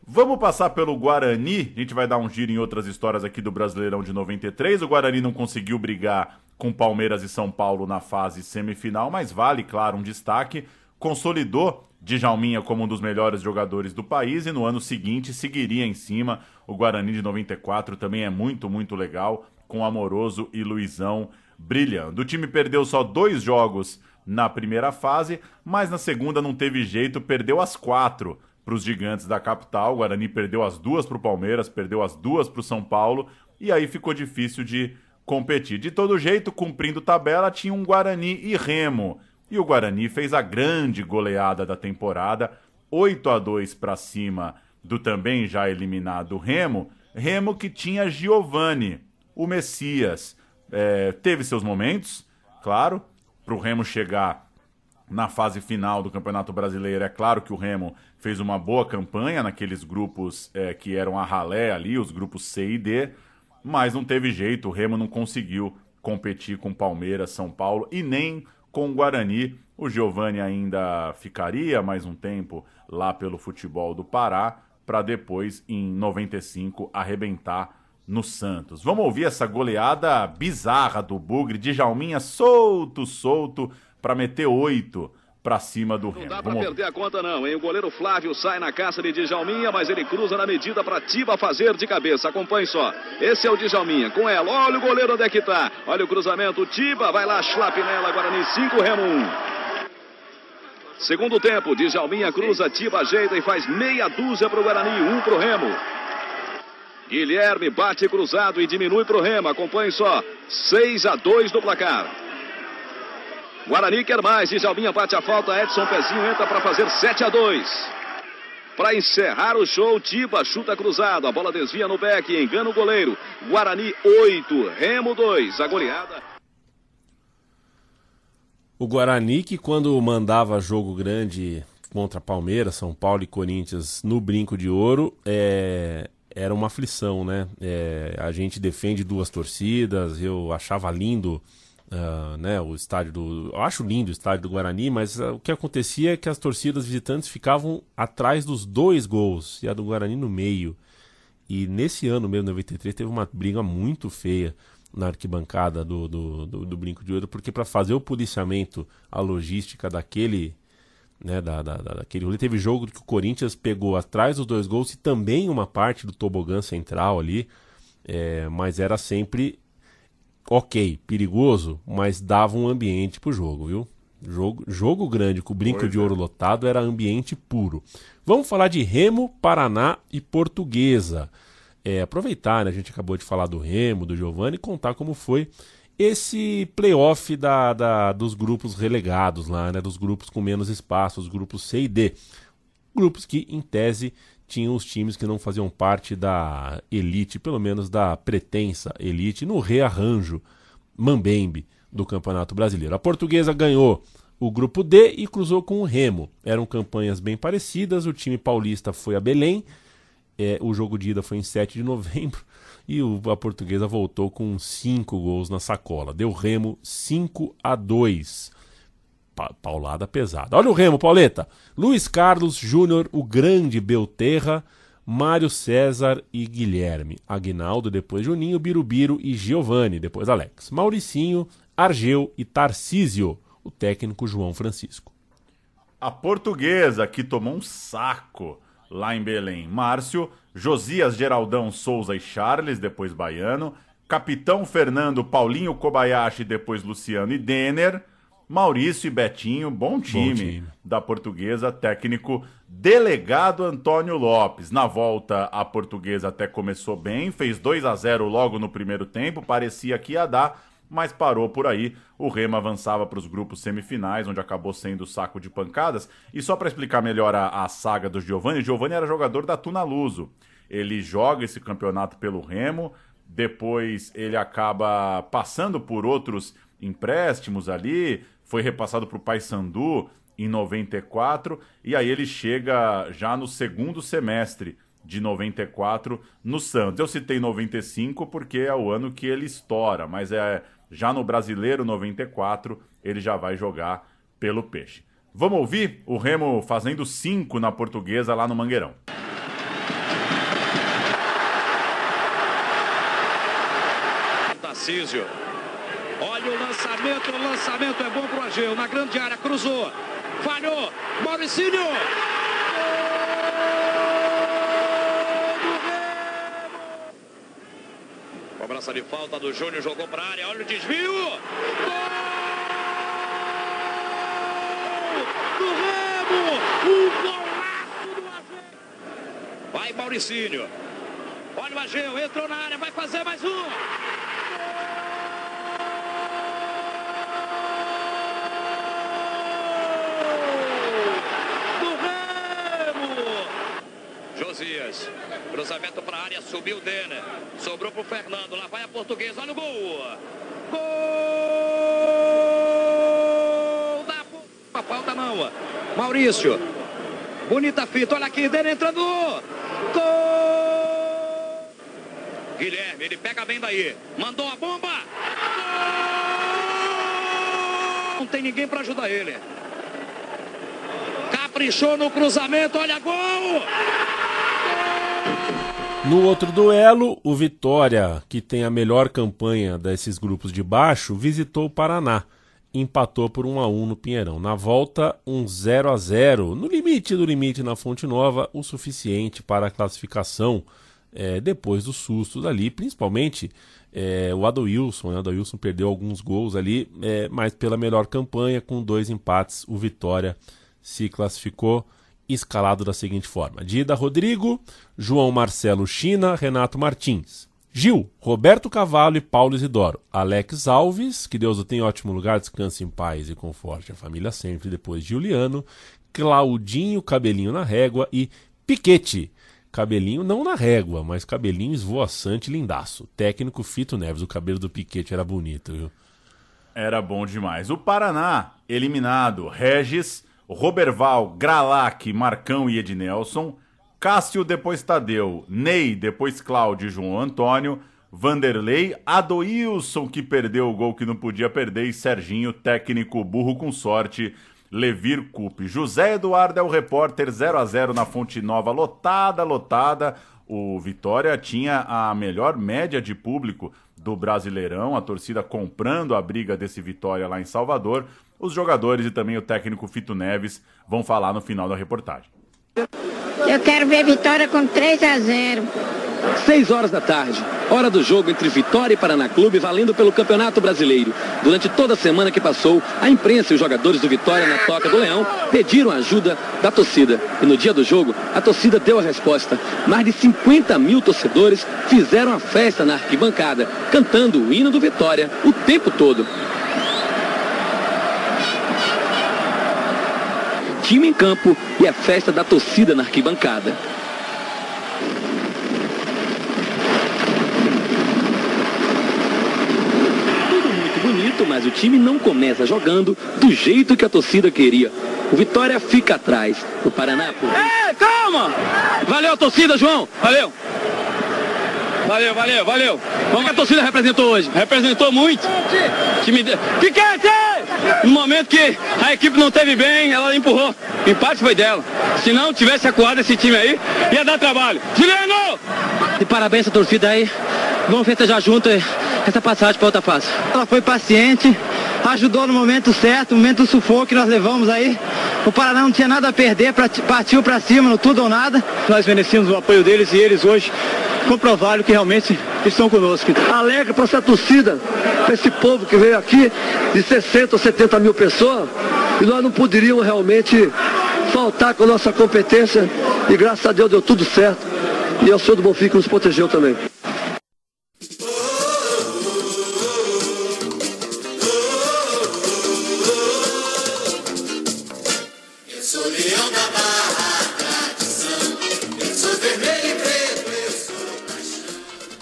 Vamos passar pelo Guarani. A gente vai dar um giro em outras histórias aqui do Brasileirão de 93. O Guarani não conseguiu brigar com Palmeiras e São Paulo na fase semifinal, mas vale, claro, um destaque. Consolidou Djalminha como um dos melhores jogadores do país e no ano seguinte seguiria em cima. O Guarani de 94 também é muito, muito legal, com Amoroso e Luizão brilhando. O time perdeu só dois jogos na primeira fase, mas na segunda não teve jeito, perdeu as quatro para os gigantes da capital. O Guarani perdeu as duas para o Palmeiras, perdeu as duas para o São Paulo, e aí ficou difícil de competir. De todo jeito, cumprindo tabela, tinha um Guarani e Remo. E o Guarani fez a grande goleada da temporada, 8 a 2 para cima do também já eliminado Remo. Remo que tinha Giovani, o Messias. É, teve seus momentos, claro, para o Remo chegar na fase final do Campeonato Brasileiro. É claro que o Remo fez uma boa campanha naqueles grupos é, que eram a ralé ali, os grupos C e D, mas não teve jeito, o Remo não conseguiu competir com Palmeiras, São Paulo e nem com o Guarani. O Giovani ainda ficaria mais um tempo lá pelo futebol do Pará, para depois, em 95, arrebentar no Santos. Vamos ouvir essa goleada bizarra do Bugre, de Jalminha solto, solto, para meter oito para cima do Remo. Dá pra Vamos ouvir. perder a conta não, hein? O goleiro Flávio sai na caça de Djalminha, mas ele cruza na medida para Tiba fazer de cabeça. Acompanhe só. Esse é o Djalminha, com ela. Olha o goleiro onde é que tá. Olha o cruzamento, Tiba, vai lá, Schlapinella, Guarani 5, Remo 1. Segundo tempo, Djalminha cruza, Tiba ajeita e faz meia dúzia pro Guarani, um pro Remo. Guilherme bate cruzado e diminui pro Remo. Acompanhe só. 6 a 2 do placar. Guarani quer mais. Djalminha bate a falta. Edson Pezinho entra para fazer 7 a 2. Para encerrar o show, Tiba chuta cruzado. A bola desvia no beck e engana o goleiro. Guarani 8, Remo 2. A goleada. O Guarani, que quando mandava jogo grande contra Palmeiras, São Paulo e Corinthians no Brinco de Ouro, é, era uma aflição, né? É, a gente defende duas torcidas, eu achava lindo ah, né, o estádio do. Eu acho lindo o estádio do Guarani, mas ah, o que acontecia é que as torcidas visitantes ficavam atrás dos dois gols e a do Guarani no meio. E nesse ano mesmo, 93, teve uma briga muito feia na arquibancada do, do, do, do Brinco de Ouro, porque para fazer o policiamento, a logística daquele. Né, da, da, da- daquele rolê. Teve jogo que o Corinthians pegou atrás dos dois gols e também uma parte do tobogã central ali, é, mas era sempre ok, perigoso, mas dava um ambiente pro jogo, viu? Jogo, jogo grande com o brinco Pois de é. ouro lotado era ambiente puro. Vamos falar de Remo, Paraná e Portuguesa. É, aproveitar, né, a gente acabou de falar do Remo, do Giovanni, e contar como foi esse playoff da, da- dos grupos relegados lá, né, dos grupos com menos espaço, os grupos C e D. Grupos que, em tese, tinham os times que não faziam parte da elite, pelo menos da pretensa elite, no rearranjo Mambembe do Campeonato Brasileiro. A portuguesa ganhou o grupo D e cruzou com o Remo. Eram campanhas bem parecidas. O time paulista foi a Belém. É, o jogo de ida foi em 7 de novembro. <laughs> E o, a portuguesa voltou com 5 gols na sacola. Deu Remo 5 a 2. Pa, paulada pesada. Olha o Remo, Pauleta. Luiz Carlos Júnior, o grande Belterra. Mário César e Guilherme. Aguinaldo, depois Juninho, Birubiru e Giovanni, depois Alex. Mauricinho, Argeu e Tarcísio o técnico João Francisco. A portuguesa que tomou um saco lá em Belém. Márcio, Josias Geraldão Souza e Charles, depois Baiano, Capitão Fernando Paulinho Kobayashi, depois Luciano e Denner, Maurício e Betinho, bom time, bom time, da portuguesa, técnico delegado Antônio Lopes. Na volta, a portuguesa até começou bem, fez 2 a 0 logo no primeiro tempo, parecia que ia dar, mas parou por aí. O Remo avançava para os grupos semifinais, onde acabou sendo saco de pancadas. E só para explicar melhor a, a, saga do Giovanni, Giovanni era jogador da Tunaluso. Ele joga esse campeonato pelo Remo, depois ele acaba passando por outros empréstimos ali, foi repassado para o Paysandu em 94, e aí ele chega já no segundo semestre de 94 no Santos. Eu citei 95 porque é o ano que ele estoura, mas é já no Brasileiro 94, ele já vai jogar pelo Peixe. Vamos ouvir o Remo fazendo 5 na portuguesa lá no Mangueirão. Tarcísio. Olha o lançamento, o lançamento é bom pro Ageu. Na grande área, cruzou. Falhou. Mauricinho. Cobrança de falta do Júnior, jogou para a área, olha o desvio. Gol do Remo! O golaço do Ageu! Vai Mauricinho. Olha o Ageu, entrou na área, vai fazer mais um. Cruzamento para a área, subiu o Denner. Sobrou para o Fernando. Portuguesa. Olha o gol. Gol da a falta não. Maurício. Bonita fita. Olha aqui. Denner entrando. Gol. Guilherme, ele pega bem daí. Mandou a bomba. Gol. Não tem ninguém para ajudar ele. Caprichou no cruzamento. Olha gol. No outro duelo, o Vitória, que tem a melhor campanha desses grupos de baixo, visitou o Paraná. Empatou por 1 a 1 no Pinheirão. Na volta, um 0 a 0 no limite do limite na Fonte Nova, o suficiente para a classificação é, depois dos sustos ali, principalmente é, o Adoilson. Né? O Adoilson perdeu alguns gols ali, é, mas pela melhor campanha, com dois empates, o Vitória se classificou escalado da seguinte forma: Dida Rodrigo, João Marcelo China, Renato Martins. Gil, Roberto Cavalo e Paulo Isidoro. Alex Alves, que Deus o tenha em ótimo lugar, descanse em paz e conforte a família sempre. Depois Juliano, Claudinho, Cabelinho na régua e Piquete. Cabelinho não na régua, mas cabelinho esvoaçante lindaço. Técnico Fito Neves, o cabelo do Piquete era bonito, viu? Era bom demais. O Paraná, eliminado. Regis, Roberval, Gralac, Marcão e Ednelson, Cássio, depois Tadeu, Ney, depois Cláudio e João Antônio, Vanderlei, Adoilson, que perdeu o gol que não podia perder, e Serginho, técnico burro com sorte, Levir Cupe. José Eduardo é o repórter 0 a 0 na Fonte Nova, lotada, lotada. O Vitória tinha a melhor média de público do Brasileirão, a torcida comprando a briga desse Vitória lá em Salvador. Os jogadores e também o técnico Fito Neves vão falar no final da reportagem. Eu quero ver Vitória com 3 a 0. 6 horas da tarde, hora do jogo entre Vitória e Paraná Clube, valendo pelo Campeonato Brasileiro. Durante toda a semana que passou, a imprensa e os jogadores do Vitória na Toca do Leão pediram ajuda da torcida. E no dia do jogo, a torcida deu a resposta. Mais de 50 mil torcedores fizeram a festa na arquibancada, cantando o hino do Vitória o tempo todo. Time em campo e a festa da torcida na arquibancada. Tudo muito bonito, mas o time não começa jogando do jeito que a torcida queria. O Vitória fica atrás. O Paraná. Por... É, calma! Valeu, torcida, João! Valeu! Valeu, valeu, valeu. Como que a torcida representou hoje? Representou muito. Time de... Piquete! No momento que a equipe não teve bem, ela empurrou. O empate foi dela. Se não tivesse acuado esse time aí, ia dar trabalho. Chileno! E parabéns à torcida aí. Vamos festejar junto essa passagem para outra fase. Ela foi paciente, ajudou no momento certo, no momento do sufoco que nós levamos aí. O Paraná não tinha nada a perder, partiu para cima no tudo ou nada. Nós merecíamos o apoio deles e eles hoje comprovaram que realmente estão conosco. Alegre para essa torcida, para esse povo que veio aqui, de 60 ou 70 mil pessoas, e nós não poderíamos realmente faltar com a nossa competência, e graças a Deus deu tudo certo, e é o Senhor do Bonfim que nos protegeu também.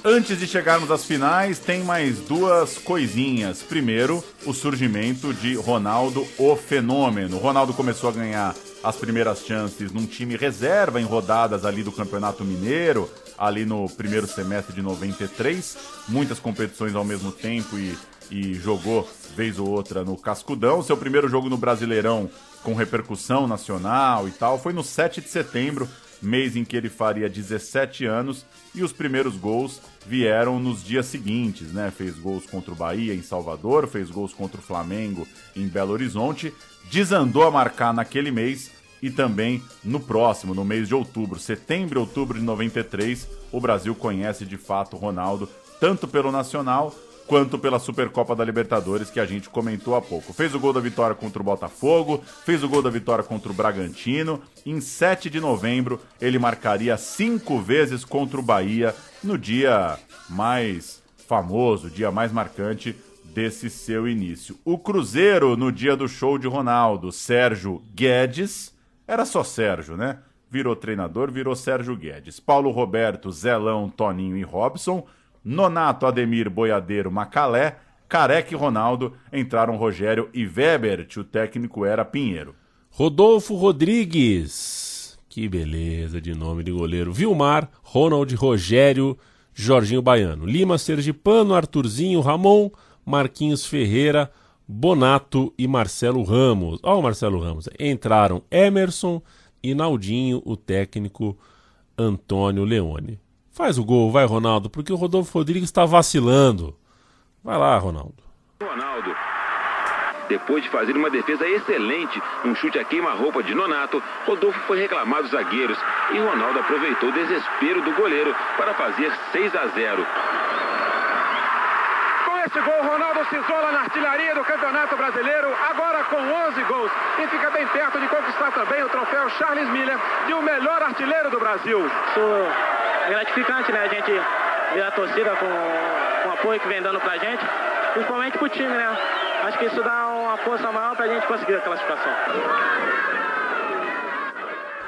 Antes de chegarmos às finais, tem mais duas coisinhas. Primeiro, o surgimento de Ronaldo, o fenômeno. Ronaldo começou a ganhar as primeiras chances num time reserva em rodadas ali do Campeonato Mineiro, ali no primeiro semestre de 93. Muitas competições ao mesmo tempo e, e jogou vez ou outra no Cascudão. Seu primeiro jogo no Brasileirão com repercussão nacional e tal foi no 7 de setembro, mês em que ele faria 17 anos e os primeiros gols vieram nos dias seguintes, né? Fez gols contra o Bahia em Salvador, fez gols contra o Flamengo em Belo Horizonte, desandou a marcar naquele mês e também no próximo, no mês de outubro, setembro outubro de 93, o Brasil conhece de fato Ronaldo, tanto pelo Nacional quanto pela Supercopa da Libertadores que a gente comentou há pouco. Fez o gol da vitória contra o Botafogo, fez o gol da vitória contra o Bragantino. Em 7 de novembro, ele marcaria cinco vezes contra o Bahia no dia mais famoso, dia mais marcante desse seu início. O Cruzeiro, no dia do show de Ronaldo, Sérgio Guedes, era só Sérgio, né? Virou treinador, virou Sérgio Guedes. Paulo Roberto, Zelão, Toninho e Robson Nonato, Ademir, Boiadeiro, Macalé, Careca e Ronaldo entraram Rogério e Webert, o técnico era Pinheiro. Rodolfo Rodrigues, que beleza de nome de goleiro. Vilmar, Ronald, Rogério, Jorginho Baiano. Lima Sergipano, Arthurzinho, Ramon, Marquinhos Ferreira, Bonato e Marcelo Ramos. Ó, o Marcelo Ramos. Entraram Emerson e Naldinho, o técnico Antônio Leone. Faz o gol, vai, Ronaldo, porque o Rodolfo Rodrigues está vacilando. Vai lá, Ronaldo. Ronaldo. Depois de fazer uma defesa excelente, um chute a queima-roupa de Nonato, Rodolfo foi reclamar dos zagueiros e Ronaldo aproveitou o desespero do goleiro para fazer 6 a 0. Esse gol, Ronaldo se isola na artilharia do Campeonato Brasileiro, agora com 11 gols, e fica bem perto de conquistar também o troféu Charles Miller de o melhor artilheiro do Brasil. Sou é gratificante, né? A gente ver a torcida com, com o apoio que vem dando pra gente, principalmente pro time, né? Acho que isso dá uma força maior pra gente conseguir a classificação.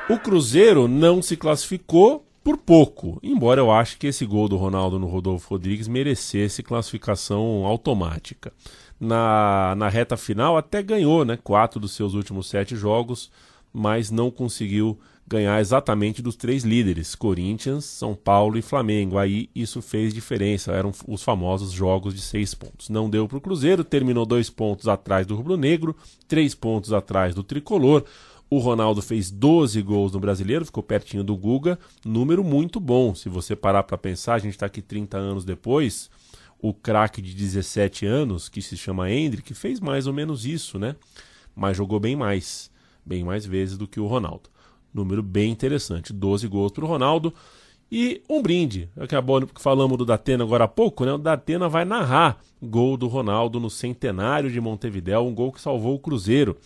O Cruzeiro não se classificou por pouco, embora eu ache que esse gol do Ronaldo no Rodolfo Rodrigues merecesse classificação automática. Na, na reta final até ganhou, né? Quatro dos seus últimos sete jogos, mas não conseguiu ganhar exatamente dos três líderes, Corinthians, São Paulo e Flamengo. Aí isso fez diferença, eram os famosos jogos de seis pontos. Não deu para o Cruzeiro, terminou dois pontos atrás do Rubro Negro, três pontos atrás do Tricolor. O Ronaldo fez 12 gols no Brasileiro, ficou pertinho do Guga, número muito bom. Se você parar para pensar, a gente está aqui 30 anos depois, o craque de 17 anos, que se chama Hendrick, fez mais ou menos isso, né? Mas jogou bem mais, bem mais vezes do que o Ronaldo. Número bem interessante. 12 gols para o Ronaldo. E um brinde. Acabou que falamos do Datena agora há pouco, né? O Datena vai narrar gol do Ronaldo no centenário de Montevidéu, um gol que salvou o Cruzeiro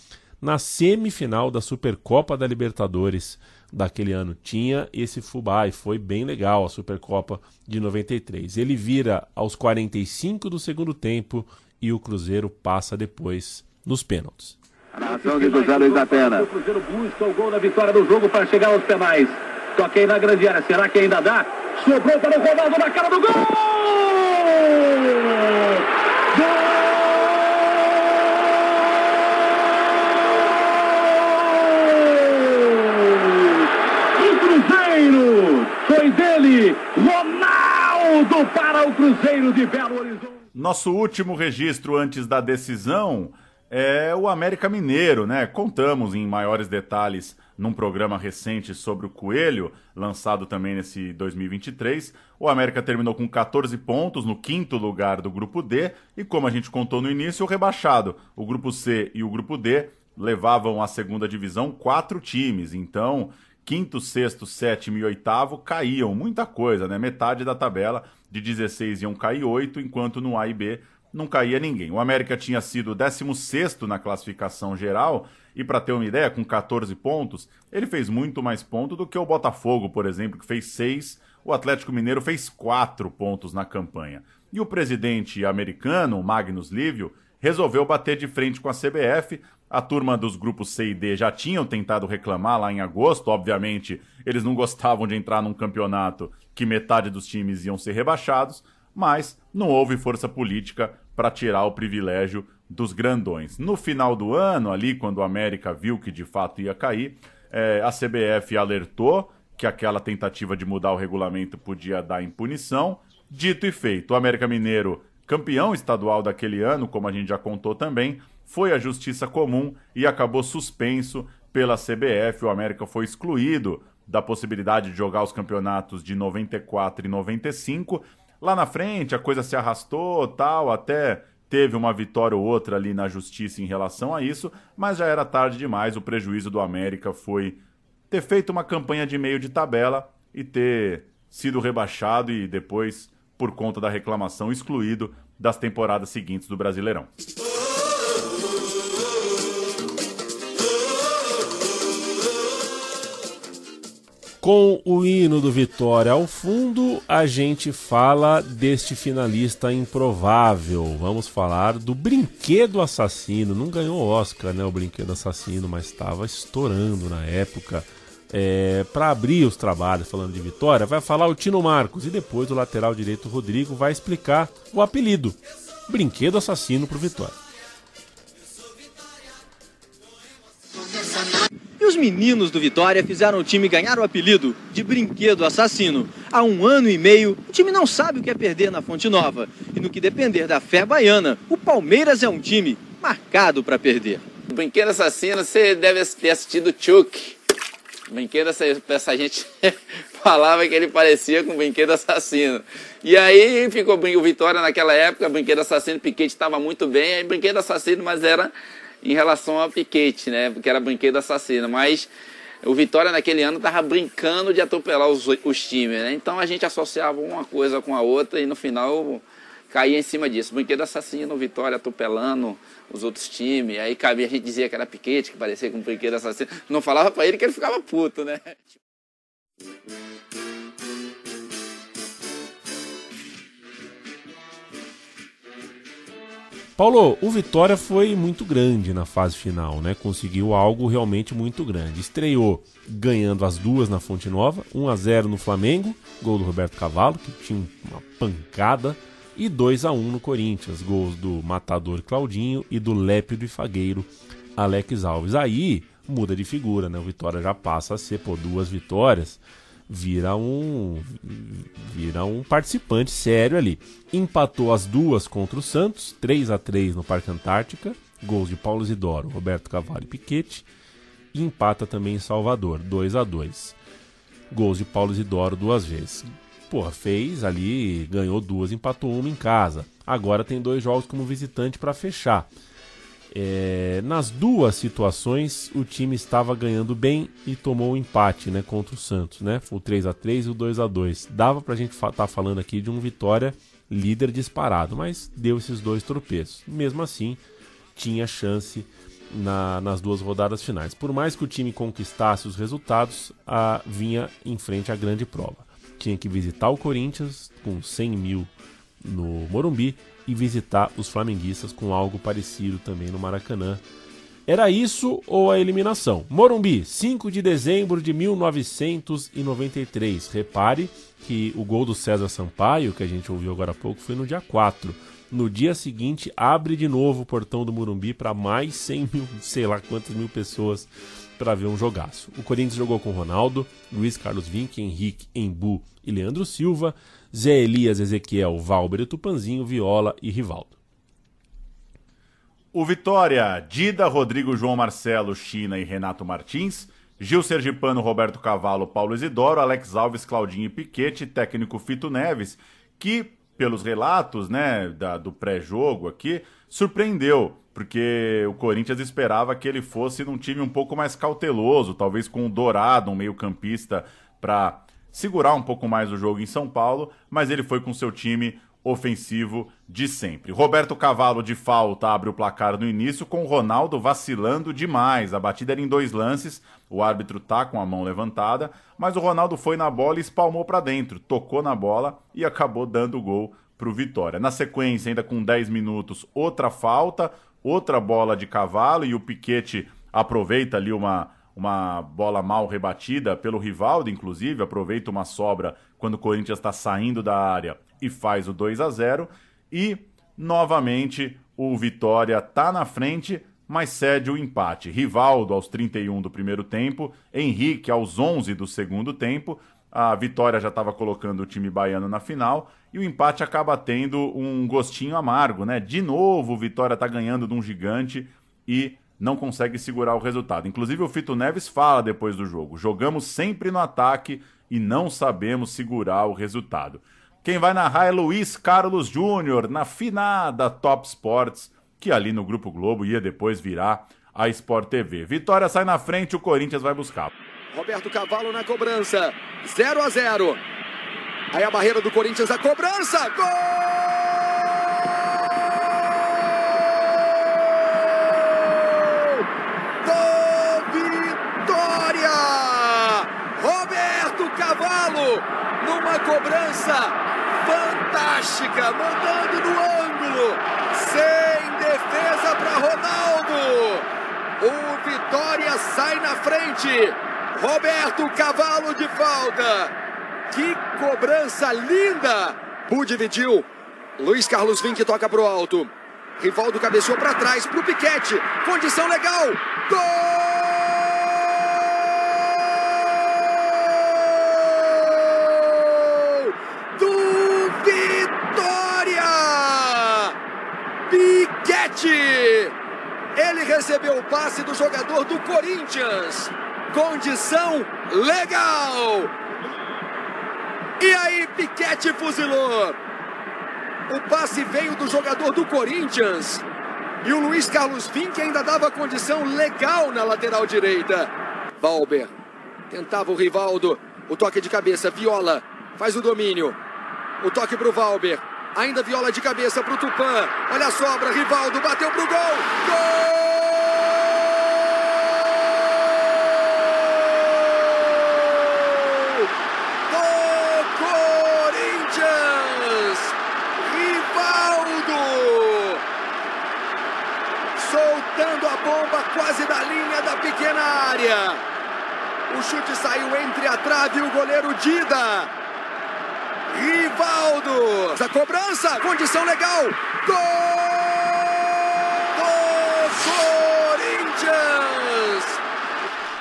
na semifinal da Supercopa da Libertadores daquele ano. Tinha esse fubá e foi bem legal a Supercopa de 93. Ele vira aos 45 do segundo tempo e o Cruzeiro passa depois nos pênaltis. A narração de José Luiz da Pena. O Cruzeiro busca o gol da vitória do jogo para chegar aos penais. Toquei na grande área. Será que ainda dá? Sobrou para o Ronaldo na cara do gol! Gol! Ronaldo para o Cruzeiro de Belo Horizonte. Nosso último registro antes da decisão é o América Mineiro, né? Contamos em maiores detalhes num programa recente sobre o Coelho, lançado também nesse 2023. O América terminou com 14 pontos no quinto lugar do grupo D e, como a gente contou no início, o rebaixado. O grupo C e o grupo D levavam à segunda divisão quatro times. Então, quinto, sexto, sétimo e oitavo caíam. Muita coisa, né? Metade da tabela de 16 iam cair oito, enquanto no A e B não caía ninguém. O América tinha sido 16 na classificação geral e, para ter uma ideia, com 14 pontos, ele fez muito mais pontos do que o Botafogo, por exemplo, que fez 6. O Atlético Mineiro fez 4 pontos na campanha. E o presidente americano, Magnus Lívio, resolveu bater de frente com a CBF. A turma dos grupos C e D já tinham tentado reclamar lá em agosto. Obviamente, eles não gostavam de entrar num campeonato que metade dos times iam ser rebaixados, mas não houve força política para tirar o privilégio dos grandões. No final do ano, ali, quando o América viu que de fato ia cair, é, a CBF alertou que aquela tentativa de mudar o regulamento podia dar impunição. Dito e feito, o América Mineiro, campeão estadual daquele ano, como a gente já contou também, foi à Justiça Comum e acabou suspenso pela CBF. O América foi excluído da possibilidade de jogar os campeonatos de 94 e 95 Lá na frente a coisa se arrastou, tal, até teve uma vitória ou outra ali na justiça em relação a isso, mas já era tarde demais. O prejuízo do América foi ter feito uma campanha de meio de tabela e ter sido rebaixado e depois, por conta da reclamação, excluído das temporadas seguintes do Brasileirão. Com o hino do Vitória ao fundo, a gente fala deste finalista improvável. Vamos falar do Brinquedo Assassino. Não ganhou Oscar, né? O Brinquedo Assassino, mas estava estourando na época. É, Para abrir os trabalhos falando de Vitória, vai falar o Tino Marcos e depois o lateral direito Rodrigo vai explicar o apelido Brinquedo Assassino para Vitória. E os meninos do Vitória fizeram o time ganhar o apelido de Brinquedo Assassino. Há um ano e meio, o time não sabe o que é perder na Fonte Nova. E no que depender da fé baiana, o Palmeiras é um time marcado para perder. Brinquedo Assassino, você deve ter assistido Chuck. Brinquedo essa gente <laughs> falava que ele parecia com Brinquedo Assassino. E aí ficou o Vitória naquela época, Brinquedo Assassino, Piquete estava muito bem, aí Brinquedo Assassino, mas era em relação ao Piquete, né? Porque era brinquedo assassino. Mas o Vitória naquele ano estava brincando de atropelar os, os times, né? Então a gente associava uma coisa com a outra e no final caía em cima disso. Brinquedo assassino, Vitória atropelando os outros times. Aí cabia, a gente dizia que era Piquete, que parecia com um brinquedo assassino. Não falava para ele que ele ficava puto, né? Paulo, o Vitória foi muito grande na fase final, né? Conseguiu algo realmente muito grande. Estreou ganhando as duas na Fonte Nova, 1 a 0 no Flamengo, gol do Roberto Cavalo, que tinha uma pancada, e 2 a 1 no Corinthians, gols do Matador Claudinho e do Lépido e Fagueiro Alex Alves. Aí muda de figura, né? O Vitória já passa a ser por duas vitórias vira um vira um participante sério ali. Empatou as duas contra o Santos, 3 a 3 no Parque Antártica, gols de Paulo Isidoro, Roberto Cavalli e Piquete. E empata também em Salvador, 2 a 2 Gols de Paulo Isidoro duas vezes. Porra, fez ali, ganhou duas, empatou uma em casa. Agora tem dois jogos como visitante para fechar. É, nas duas situações, o time estava ganhando bem e tomou o um empate né, contra o Santos. Né? Foi o 3 a 3 e o 2 a 2 Dava para a gente estar tá falando aqui de um Vitória líder disparado, mas deu esses dois tropeços. Mesmo assim, tinha chance na, nas duas rodadas finais. Por mais que o time conquistasse os resultados, a, vinha em frente à grande prova. Tinha que visitar o Corinthians com 100 mil no Morumbi e visitar os flamenguistas com algo parecido também no Maracanã. Era isso ou a eliminação? Morumbi, 5 de dezembro de 1993. Repare que o gol do César Sampaio, que a gente ouviu agora há pouco, foi no dia 4. No dia seguinte, abre de novo o portão do Morumbi para mais 100 mil, <laughs> sei lá quantas mil pessoas para ver um jogaço. O Corinthians jogou com Ronaldo, Luiz Carlos Vinck, Henrique, Embu e Leandro Silva, Zé Elias, Ezequiel, Valber Tupanzinho, Viola e Rivaldo. O Vitória, Dida, Rodrigo, João Marcelo, China e Renato Martins, Gil Sergipano, Roberto Cavalo, Paulo Isidoro, Alex Alves, Claudinho e Piquete, técnico Fito Neves, que, pelos relatos né, da, do pré-jogo aqui, surpreendeu, porque o Corinthians esperava que ele fosse num time um pouco mais cauteloso, talvez com o Dourado, um meio-campista, para segurar um pouco mais o jogo em São Paulo, mas ele foi com seu time ofensivo de sempre. Roberto Cavalo de falta abre o placar no início com o Ronaldo vacilando demais. A batida era em dois lances, o árbitro tá com a mão levantada, mas o Ronaldo foi na bola e espalmou para dentro, tocou na bola e acabou dando o gol para o Vitória. Na sequência, ainda com 10 minutos, outra falta, outra bola de Cavalo e o Piquete aproveita ali uma uma bola mal rebatida pelo Rivaldo, inclusive, aproveita uma sobra quando o Corinthians está saindo da área e faz o 2 a 0 e novamente o Vitória tá na frente, mas cede o empate. Rivaldo aos 31 do primeiro tempo, Henrique aos 11 do segundo tempo. A Vitória já estava colocando o time baiano na final e o empate acaba tendo um gostinho amargo, né? De novo, o Vitória está ganhando de um gigante e não consegue segurar o resultado. Inclusive o Fito Neves fala depois do jogo: "Jogamos sempre no ataque e não sabemos segurar o resultado". Quem vai narrar é Luiz Carlos Júnior, na finada Top Sports, que ali no Grupo Globo ia depois virar a Sport TV. Vitória sai na frente, o Corinthians vai buscar. Roberto Cavalo na cobrança, 0 a 0. Aí a barreira do Corinthians, a cobrança, gol! Cavalo numa cobrança fantástica, mandando no ângulo, sem defesa para Ronaldo. O Vitória sai na frente. Roberto Cavalo de falta. Que cobrança linda! Bu dividiu. Luiz Carlos Vinck toca pro alto. Rivaldo cabeceou para trás pro Piquete. Condição legal. Gol! Ele recebeu o passe do jogador do Corinthians. Condição legal! E aí, Piquete fuzilou. O passe veio do jogador do Corinthians. E o Luiz Carlos Vinck ainda dava condição legal na lateral direita. Valber tentava o Rivaldo. O toque de cabeça, Viola faz o domínio. O toque para o Valber. Ainda Viola de cabeça para o Tupã. Olha a sobra, Rivaldo bateu para o gol. Gol! Do Corinthians! Rivaldo! Soltando a bomba quase da linha da pequena área. O chute saiu entre a trave e o goleiro Dida. Rivaldo! A cobrança, condição legal. Gol! Do Corinthians!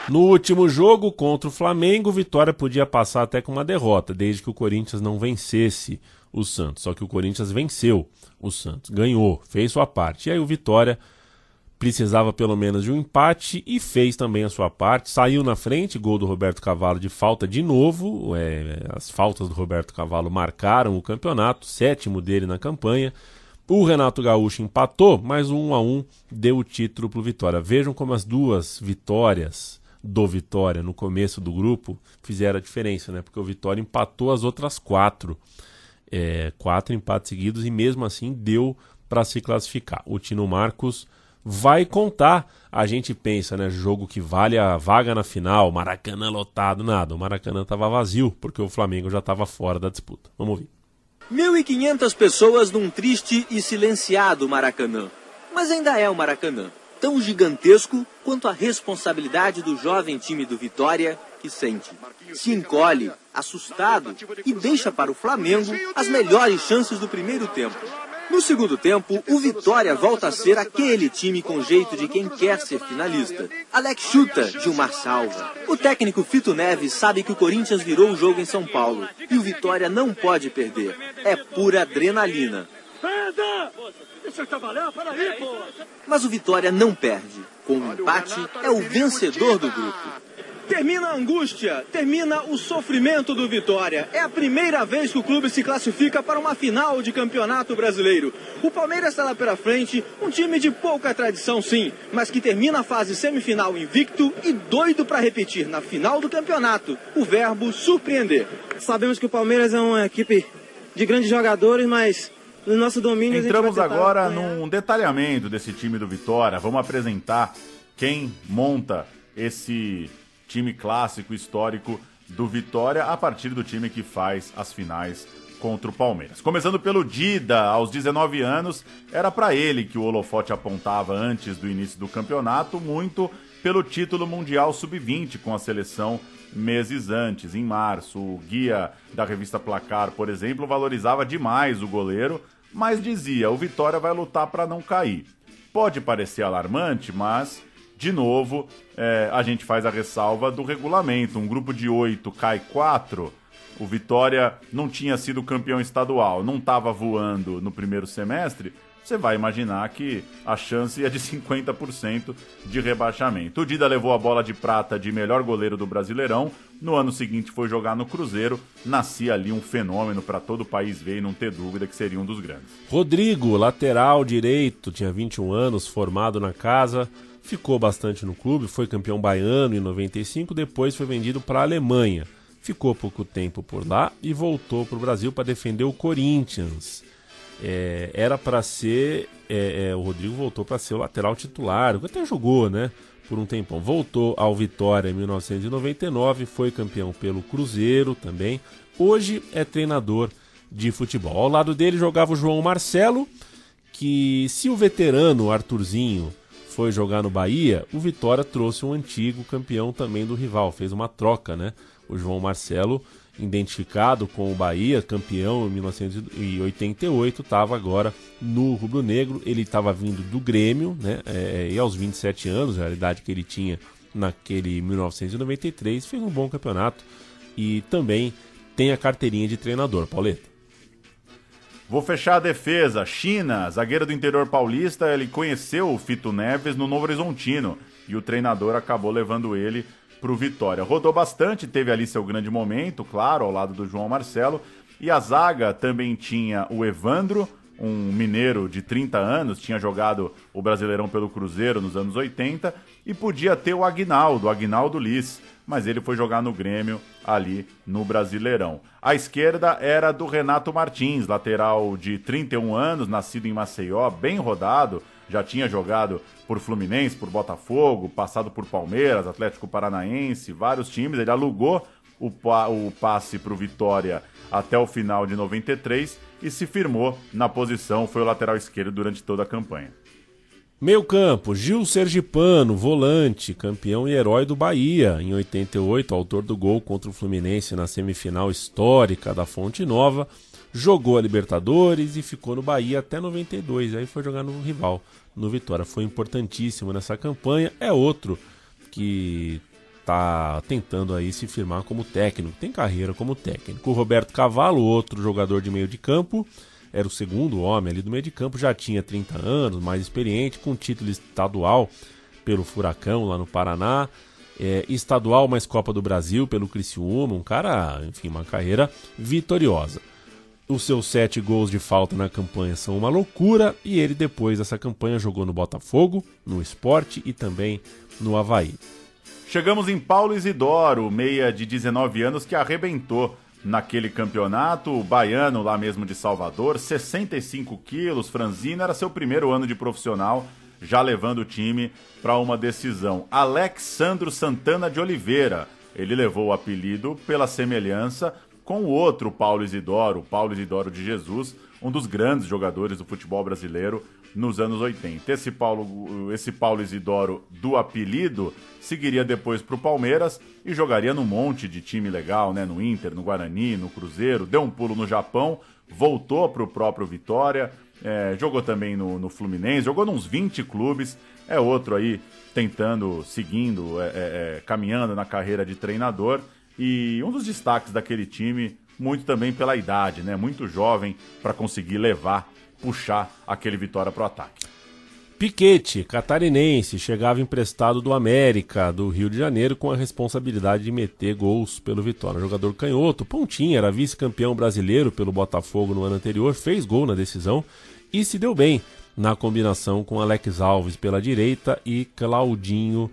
No último jogo contra o Flamengo, Vitória podia passar até com uma derrota, desde que o Corinthians não vencesse o Santos. Só que o Corinthians venceu o Santos, ganhou, fez sua parte. E aí o Vitória precisava pelo menos de um empate e fez também a sua parte. Saiu na frente, gol do Roberto Cavalo de falta de novo. É, as faltas do Roberto Cavalo marcaram o campeonato, sétimo dele na campanha. O Renato Gaúcho empatou, mas 1 a 1 deu o título para o Vitória. Vejam como as duas vitórias do Vitória no começo do grupo fizeram a diferença, né? Porque o Vitória empatou as outras quatro. É, quatro empates seguidos e mesmo assim deu para se classificar. O Tino Marcos vai contar. A gente pensa, né? Jogo que vale a vaga na final, Maracanã lotado, nada. O Maracanã estava vazio porque o Flamengo já estava fora da disputa. Vamos ouvir. 1.500 pessoas num triste e silenciado Maracanã. Mas ainda é o Maracanã. tão gigantesco quanto a responsabilidade do jovem time do Vitória que sente. Se encolhe, assustado, e deixa para o Flamengo as melhores chances do primeiro tempo. No segundo tempo, o Vitória volta a ser aquele time com jeito de quem quer ser finalista. Alex chuta, Gilmar salva. O técnico Fito Neves sabe que o Corinthians virou o jogo em São Paulo e o Vitória não pode perder. É pura adrenalina. Mas o Vitória não perde. Com o empate, é o vencedor do grupo. Termina a angústia, termina o sofrimento do Vitória. É a primeira vez que o clube se classifica para uma final de campeonato brasileiro. O Palmeiras está lá pela frente, um time de pouca tradição, sim, mas que termina a fase semifinal invicto e doido para repetir na final do campeonato o verbo surpreender. Sabemos que o Palmeiras é uma equipe de grandes jogadores, mas no nosso domínio Entramos agora num detalhamento desse time do Vitória. Vamos apresentar quem monta esse time clássico histórico do Vitória a partir do time que faz as finais contra o Palmeiras. Começando pelo Dida, aos 19 anos, era para ele que o holofote apontava antes do início do campeonato, muito pelo título mundial sub-20 com a seleção meses antes, em março. O guia da revista Placar, por exemplo, valorizava demais o goleiro, mas dizia: o Vitória vai lutar para não cair. Pode parecer alarmante, mas de novo, é, a gente faz a ressalva do regulamento. Um grupo de oito cai quatro. O Vitória não tinha sido campeão estadual, não estava voando no primeiro semestre. Você vai imaginar que a chance é de 50% de rebaixamento. O Dida levou a bola de prata de melhor goleiro do Brasileirão. No ano seguinte foi jogar no Cruzeiro. Nascia ali um fenômeno para todo o país ver e não ter dúvida que seria um dos grandes. Rodrigo, lateral direito, tinha 21 anos, formado na casa ficou bastante no clube, foi campeão baiano em 95, depois foi vendido para a Alemanha. Ficou pouco tempo por lá e voltou para o Brasil para defender o Corinthians. É, era para ser. É, é, o Rodrigo voltou para ser o lateral titular, até jogou, né? Por um tempão. Voltou ao Vitória em 1999, foi campeão pelo Cruzeiro também. Hoje é treinador de futebol. Ao lado dele jogava o João Marcelo, que se o veterano Arthurzinho foi jogar no Bahia, o Vitória trouxe um antigo campeão também do rival, fez uma troca, né? O João Marcelo, identificado com o Bahia, campeão em 1988, estava agora no Rubro Negro. Ele estava vindo do Grêmio, né? É, e aos 27 anos, a idade que ele tinha naquele 1993, fez um bom campeonato e também tem a carteirinha de treinador, Pauleta. Vou fechar a defesa. China, zagueiro do interior paulista, ele conheceu o Fito Neves no Novo Horizontino e o treinador acabou levando ele para o Vitória. Rodou bastante, teve ali seu grande momento, claro, ao lado do João Marcelo. E a zaga também tinha o Evandro, um mineiro de 30 anos, tinha jogado o Brasileirão pelo Cruzeiro nos anos 80, e podia ter o Agnaldo, Agnaldo Liz, mas ele foi jogar no Grêmio ali no Brasileirão. A esquerda era do Renato Martins, lateral de 31 anos, nascido em Maceió, bem rodado, já tinha jogado por Fluminense, por Botafogo, passado por Palmeiras, Atlético Paranaense, vários times. Ele alugou o, pa o passe para o Vitória até o final de 93 e se firmou na posição, foi o lateral esquerdo durante toda a campanha. Meio campo, Gil Sergipano, volante, campeão e herói do Bahia. Em 88, autor do gol contra o Fluminense na semifinal histórica da Fonte Nova. Jogou a Libertadores e ficou no Bahia até 92. Aí foi jogar no rival, no Vitória. Foi importantíssimo nessa campanha. É outro que tá tentando aí se firmar como técnico. Tem carreira como técnico. O Roberto Cavalo, outro jogador de meio de campo era o segundo homem ali do meio de campo, já tinha 30 anos, mais experiente, com título estadual pelo Furacão lá no Paraná, é, estadual mais Copa do Brasil pelo Criciúma, um cara, enfim, uma carreira vitoriosa. Os seus sete gols de falta na campanha são uma loucura e ele depois dessa campanha jogou no Botafogo, no Esporte e também no Havaí. Chegamos em Paulo Isidoro, meia de 19 anos que arrebentou naquele campeonato. O baiano lá mesmo de Salvador, 65 quilos, franzino, era seu primeiro ano de profissional, já levando o time para uma decisão. Alexandro Santana de Oliveira, ele levou o apelido pela semelhança com o outro Paulo Isidoro, o Paulo Isidoro de Jesus, um dos grandes jogadores do futebol brasileiro nos anos 80. Esse Paulo, esse Paulo Isidoro do apelido seguiria depois para o Palmeiras e jogaria num monte de time legal, né? No Inter, no Guarani, no Cruzeiro, deu um pulo no Japão, voltou para o próprio Vitória, é, jogou também no, no Fluminense, jogou nos 20 clubes, é outro aí tentando, seguindo, é, é, é, caminhando na carreira de treinador e um dos destaques daquele time, muito também pela idade, né? Muito jovem para conseguir levar, puxar aquele Vitória para o ataque. Piquete, catarinense, chegava emprestado do América, do Rio de Janeiro, com a responsabilidade de meter gols pelo Vitória. Jogador canhoto, pontinha, era vice-campeão brasileiro pelo Botafogo no ano anterior, fez gol na decisão e se deu bem na combinação com Alex Alves pela direita e Claudinho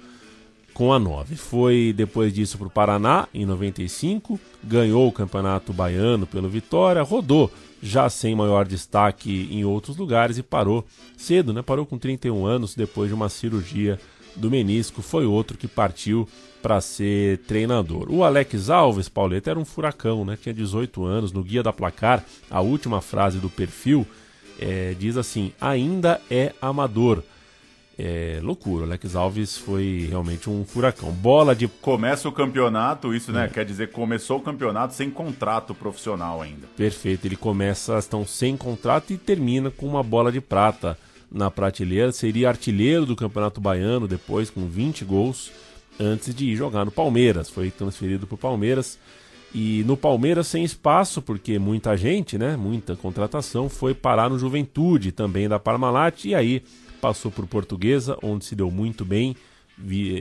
com a 9. Foi depois disso para o Paraná em 95, ganhou o Campeonato Baiano pelo Vitória, rodou já sem maior destaque em outros lugares e parou cedo, né? Parou com 31 anos depois de uma cirurgia do menisco. Foi outro que partiu para ser treinador. O Alex Alves, Pauleta, era um furacão, né? Tinha 18 anos. No guia da placar, a última frase do perfil é, diz assim: ainda é amador. É loucura, o Alex Alves foi realmente um furacão. Bola de. Começa o campeonato, isso né? É. Quer dizer, começou o campeonato sem contrato profissional ainda. Perfeito, ele começa estão sem contrato e termina com uma bola de prata na prateleira. Seria artilheiro do Campeonato Baiano depois, com 20 gols, antes de ir jogar no Palmeiras. Foi transferido para o Palmeiras. E no Palmeiras sem espaço, porque muita gente, né, muita contratação, foi parar no Juventude também da Parmalat e aí passou por Portuguesa, onde se deu muito bem,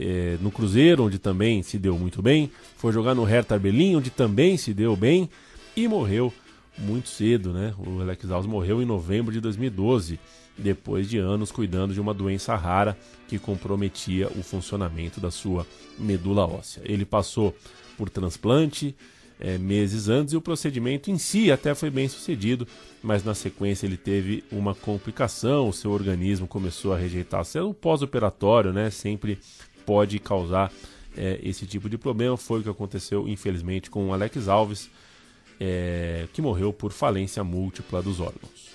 é, no Cruzeiro, onde também se deu muito bem, foi jogar no Hertha Berlim, onde também se deu bem e morreu muito cedo, né? O Alex Alves morreu em novembro de 2012, depois de anos cuidando de uma doença rara que comprometia o funcionamento da sua medula óssea. Ele passou por transplante, é, meses antes e o procedimento em si até foi bem sucedido, mas na sequência ele teve uma complicação, o seu organismo começou a rejeitar o pós-operatório, né? Sempre pode causar é, esse tipo de problema. Foi o que aconteceu, infelizmente, com o Alex Alves, é, que morreu por falência múltipla dos órgãos.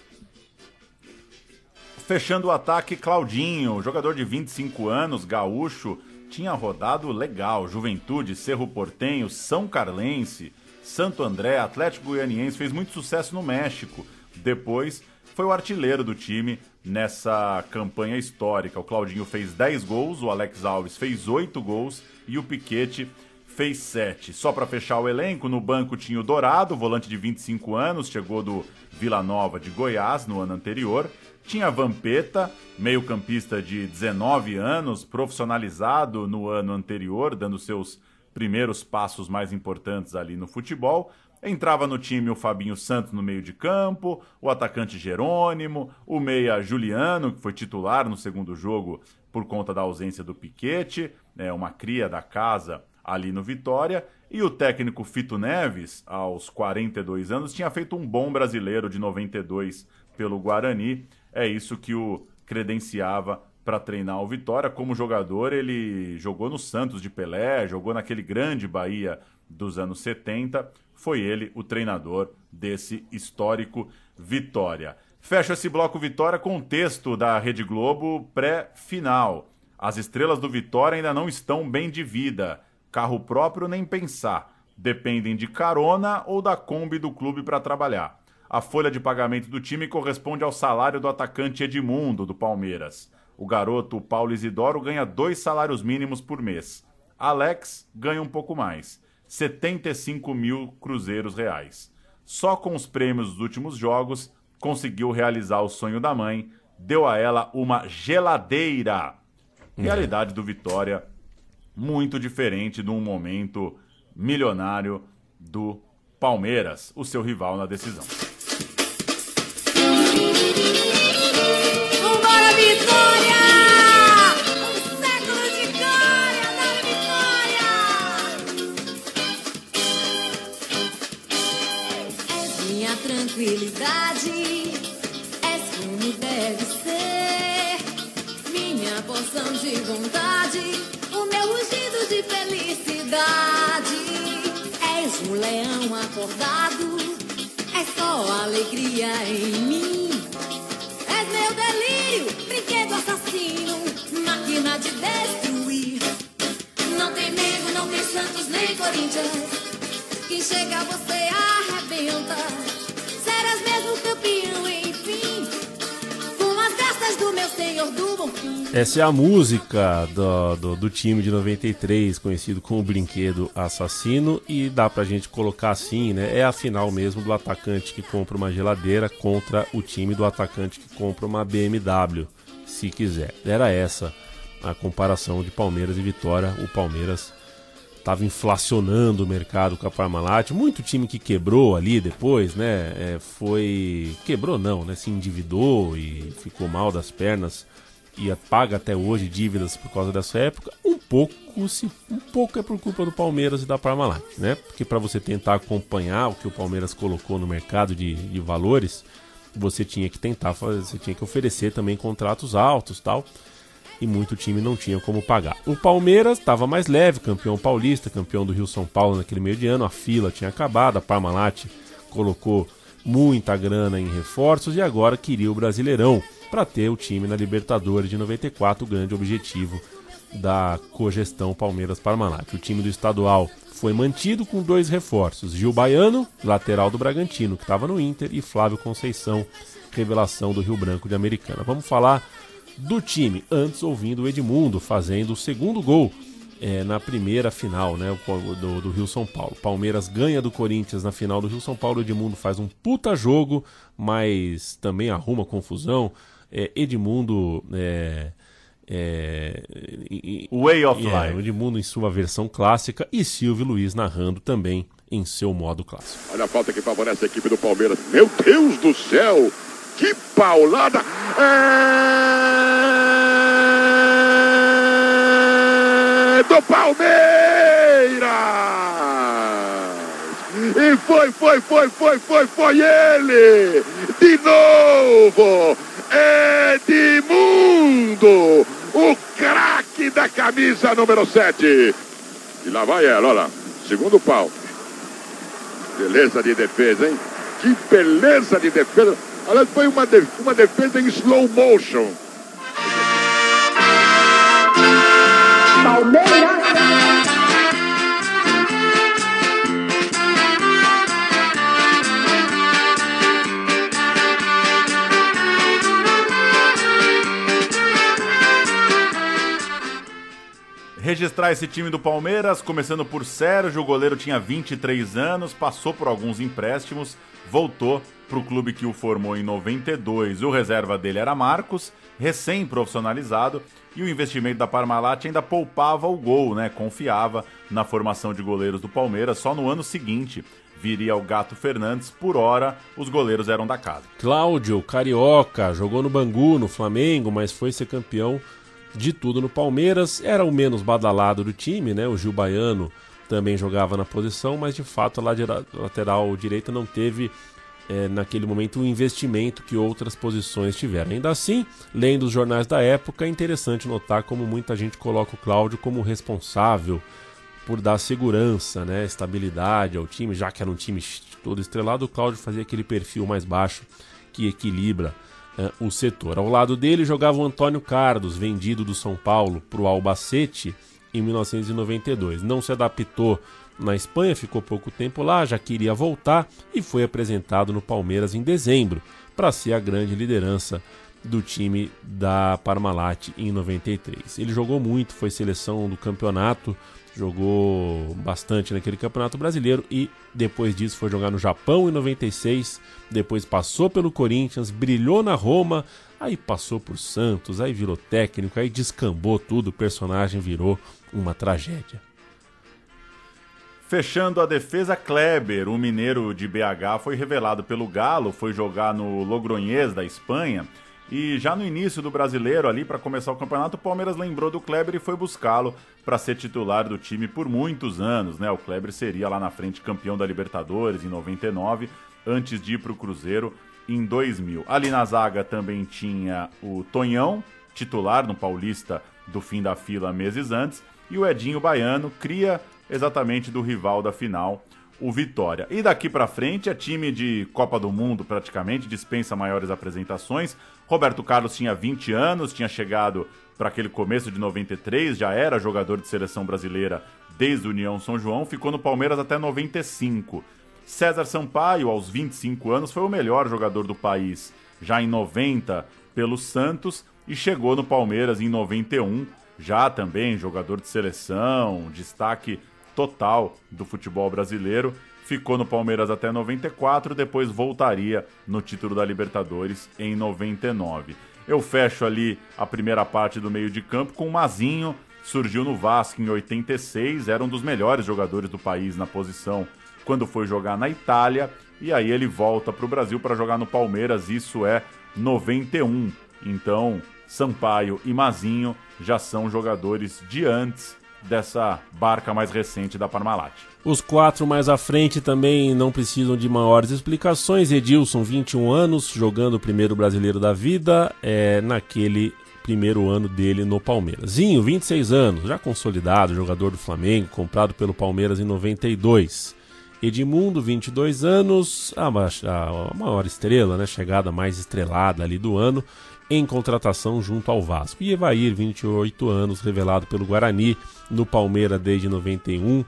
Fechando o ataque, Claudinho, jogador de 25 anos, gaúcho, tinha rodado legal. Juventude, Cerro Portenho, São Carlense, Santo André, Atlético Goianiense, fez muito sucesso no México. Depois foi o artilheiro do time nessa campanha histórica. O Claudinho fez 10 gols, o Alex Alves fez 8 gols e o Piquete fez 7. Só para fechar o elenco, no banco tinha o Dourado, volante de 25 anos, chegou do Vila Nova de Goiás no ano anterior. Tinha Vampeta, meio-campista de 19 anos, profissionalizado no ano anterior, dando seus primeiros passos mais importantes ali no futebol. Entrava no time o Fabinho Santos no meio de campo, o atacante Jerônimo, o meia Juliano, que foi titular no segundo jogo por conta da ausência do Piquete, né, uma cria da casa ali no Vitória, e o técnico Fito Neves, aos 42 anos, tinha feito um bom brasileiro de 92 pelo Guarani, é isso que o credenciava para treinar o Vitória. Como jogador, ele jogou no Santos de Pelé, jogou naquele grande Bahia dos anos 70. Foi ele o treinador desse histórico Vitória. Fecha esse bloco Vitória com o texto da Rede Globo pré-final. As estrelas do Vitória ainda não estão bem de vida. Carro próprio nem pensar. Dependem de carona ou da Kombi do clube para trabalhar. A folha de pagamento do time corresponde ao salário do atacante Edmundo, do Palmeiras. O garoto Paulo Isidoro ganha dois salários mínimos por mês. Alex ganha um pouco mais, 75 mil cruzeiros reais. Só com os prêmios dos últimos jogos, conseguiu realizar o sonho da mãe, deu a ela uma geladeira. Realidade do Vitória, muito diferente de um momento milionário do Palmeiras, o seu rival na decisão. Um leão acordado, é só alegria em mim. Delírio, brinquedo assassino, máquina de destruir. Não tem Mengo, não tem Santos, nem Corinthians. Quem chega você arrebenta. Serás mesmo campeão, enfim. Do meu senhor do. Essa é a música do, do, do time de 93, conhecido como Brinquedo Assassino, e dá pra gente colocar assim, né? É a final mesmo do atacante que compra uma geladeira contra o time do atacante que compra uma BMW, se quiser. Era essa a comparação de Palmeiras e Vitória. O Palmeiras estava inflacionando o mercado com a Parmalat. Muito time que quebrou ali depois, né? É, foi. Quebrou não, né? Se endividou e ficou mal das pernas e paga até hoje dívidas por causa dessa época. Um pouco, se, um pouco é por culpa do Palmeiras e da Parmalat, né? Porque para você tentar acompanhar o que o Palmeiras colocou no mercado de, de valores, você tinha que tentar fazer, você tinha que oferecer também contratos altos, tal e muito time não tinha como pagar. O Palmeiras estava mais leve, campeão paulista, campeão do Rio São Paulo naquele meio de ano, a fila tinha acabado, a Parmalat colocou muita grana em reforços e agora queria o Brasileirão para ter o time na Libertadores de 94, o grande objetivo da cogestão Palmeiras Parmalat. O time do estadual foi mantido com dois reforços: Gil Baiano, lateral do Bragantino, que estava no Inter, e Flávio Conceição, revelação do Rio Branco de Americana. Vamos falar do time, antes ouvindo o Edmundo fazendo o segundo gol é, na primeira final né, do, do Rio São Paulo. Palmeiras ganha do Corinthians na final do Rio São Paulo. Edmundo faz um puta jogo, mas também arruma confusão. É, Edmundo. É, é, Way of é, Life. Edmundo em sua versão clássica e Silvio Luiz narrando também em seu modo clássico. Olha a falta que favorece a equipe do Palmeiras. Meu Deus do céu! Que paulada! É do Palmeiras! E foi, foi, foi, foi, foi, foi ele! De novo! Edmundo! O craque da camisa número 7. E lá vai ela, olha lá. Segundo pau. Beleza de defesa, hein? Que beleza de defesa. Aliás, foi uma, de, uma defesa em slow motion. Palmeiras. registrar esse time do Palmeiras, começando por Sérgio, o goleiro tinha 23 anos, passou por alguns empréstimos, voltou para o clube que o formou em 92. O reserva dele era Marcos, recém-profissionalizado, e o investimento da Parmalat ainda poupava o gol, né? Confiava na formação de goleiros do Palmeiras. Só no ano seguinte viria o Gato Fernandes, por hora os goleiros eram da casa. Cláudio, carioca, jogou no Bangu, no Flamengo, mas foi ser campeão de tudo no Palmeiras. Era o menos badalado do time, né? O Gil Baiano também jogava na posição, mas de fato a lateral direita não teve é, naquele momento o investimento que outras posições tiveram. Ainda assim, lendo os jornais da época, é interessante notar como muita gente coloca o Cláudio como responsável por dar segurança, né, estabilidade ao time, já que era um time todo estrelado, o Cláudio fazia aquele perfil mais baixo que equilibra é, o setor. Ao lado dele jogava o Antônio Carlos, vendido do São Paulo para o Albacete em 1992. Não se adaptou na Espanha, ficou pouco tempo lá, já queria voltar e foi apresentado no Palmeiras em dezembro para ser a grande liderança do time da Parmalat em 93. Ele jogou muito, foi seleção do campeonato, jogou bastante naquele campeonato brasileiro e depois disso foi jogar no Japão em 96, depois passou pelo Corinthians, brilhou na Roma, aí passou por Santos, aí virou técnico, aí descambou tudo, o personagem virou uma tragédia. Fechando a defesa, Kleber, o mineiro de BH, foi revelado pelo Galo, foi jogar no Logroñés da Espanha. E já no início do brasileiro, ali para começar o campeonato, o Palmeiras lembrou do Kleber e foi buscá-lo para ser titular do time por muitos anos, né? O Kleber seria lá na frente campeão da Libertadores em 99, antes de ir para o Cruzeiro em 2000. Ali na zaga também tinha o Tonhão, titular no Paulista do fim da fila meses antes, e o Edinho Baiano, cria exatamente do rival da final, o Vitória. E daqui para frente é time de Copa do Mundo praticamente, dispensa maiores apresentações. Roberto Carlos tinha 20 anos, tinha chegado para aquele começo de 93, já era jogador de seleção brasileira desde o União São João, ficou no Palmeiras até 95. César Sampaio, aos 25 anos, foi o melhor jogador do país, já em 90 pelo Santos e chegou no Palmeiras em 91, já também jogador de seleção, destaque total do futebol brasileiro. Ficou no Palmeiras até 94, depois voltaria no título da Libertadores em 99. Eu fecho ali a primeira parte do meio de campo com o Mazinho, surgiu no Vasco em 86, era um dos melhores jogadores do país na posição quando foi jogar na Itália, e aí ele volta para o Brasil para jogar no Palmeiras, isso é 91. Então, Sampaio e Mazinho já são jogadores de antes dessa barca mais recente da Parmalat. Os quatro mais à frente também não precisam de maiores explicações. Edilson, 21 anos, jogando o primeiro brasileiro da vida, é, naquele primeiro ano dele no Palmeiras. Zinho, 26 anos, já consolidado, jogador do Flamengo, comprado pelo Palmeiras em 92. Edmundo, 22 anos, a, maior estrela, né, chegada mais estrelada ali do ano, em contratação junto ao Vasco. E Evair, 28 anos, revelado pelo Guarani no Palmeiras desde 91,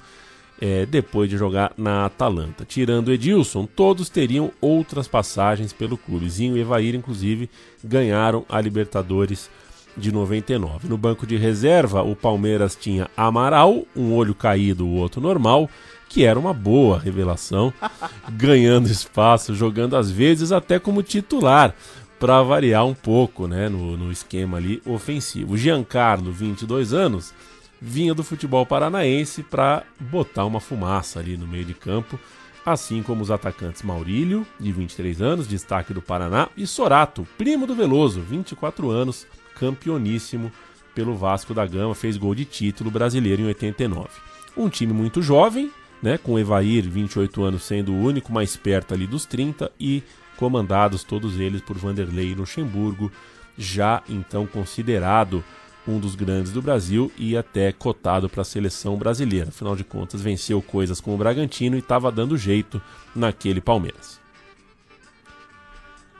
é, depois de jogar na Atalanta. Tirando Edilson, todos teriam outras passagens pelo clube. Zinho e Evair, inclusive, ganharam a Libertadores de 99. No banco de reserva, o Palmeiras tinha Amaral, um olho caído, o outro normal, que era uma boa revelação, <laughs> ganhando espaço, jogando às vezes até como titular para variar um pouco né, no, no esquema ali ofensivo. Giancarlo, 22 anos, vinha do futebol paranaense para botar uma fumaça ali no meio de campo, assim como os atacantes Maurílio, de 23 anos, destaque do Paraná, e Sorato, primo do Veloso, 24 anos, campeoníssimo pelo Vasco da Gama, fez gol de título brasileiro em 89. Um time muito jovem, né, com Evair, 28 anos, sendo o único mais perto ali dos 30 e comandados todos eles por Vanderlei Luxemburgo, já então considerado um dos grandes do Brasil e até cotado para a seleção brasileira. Afinal de contas, venceu coisas com o Bragantino e estava dando jeito naquele Palmeiras.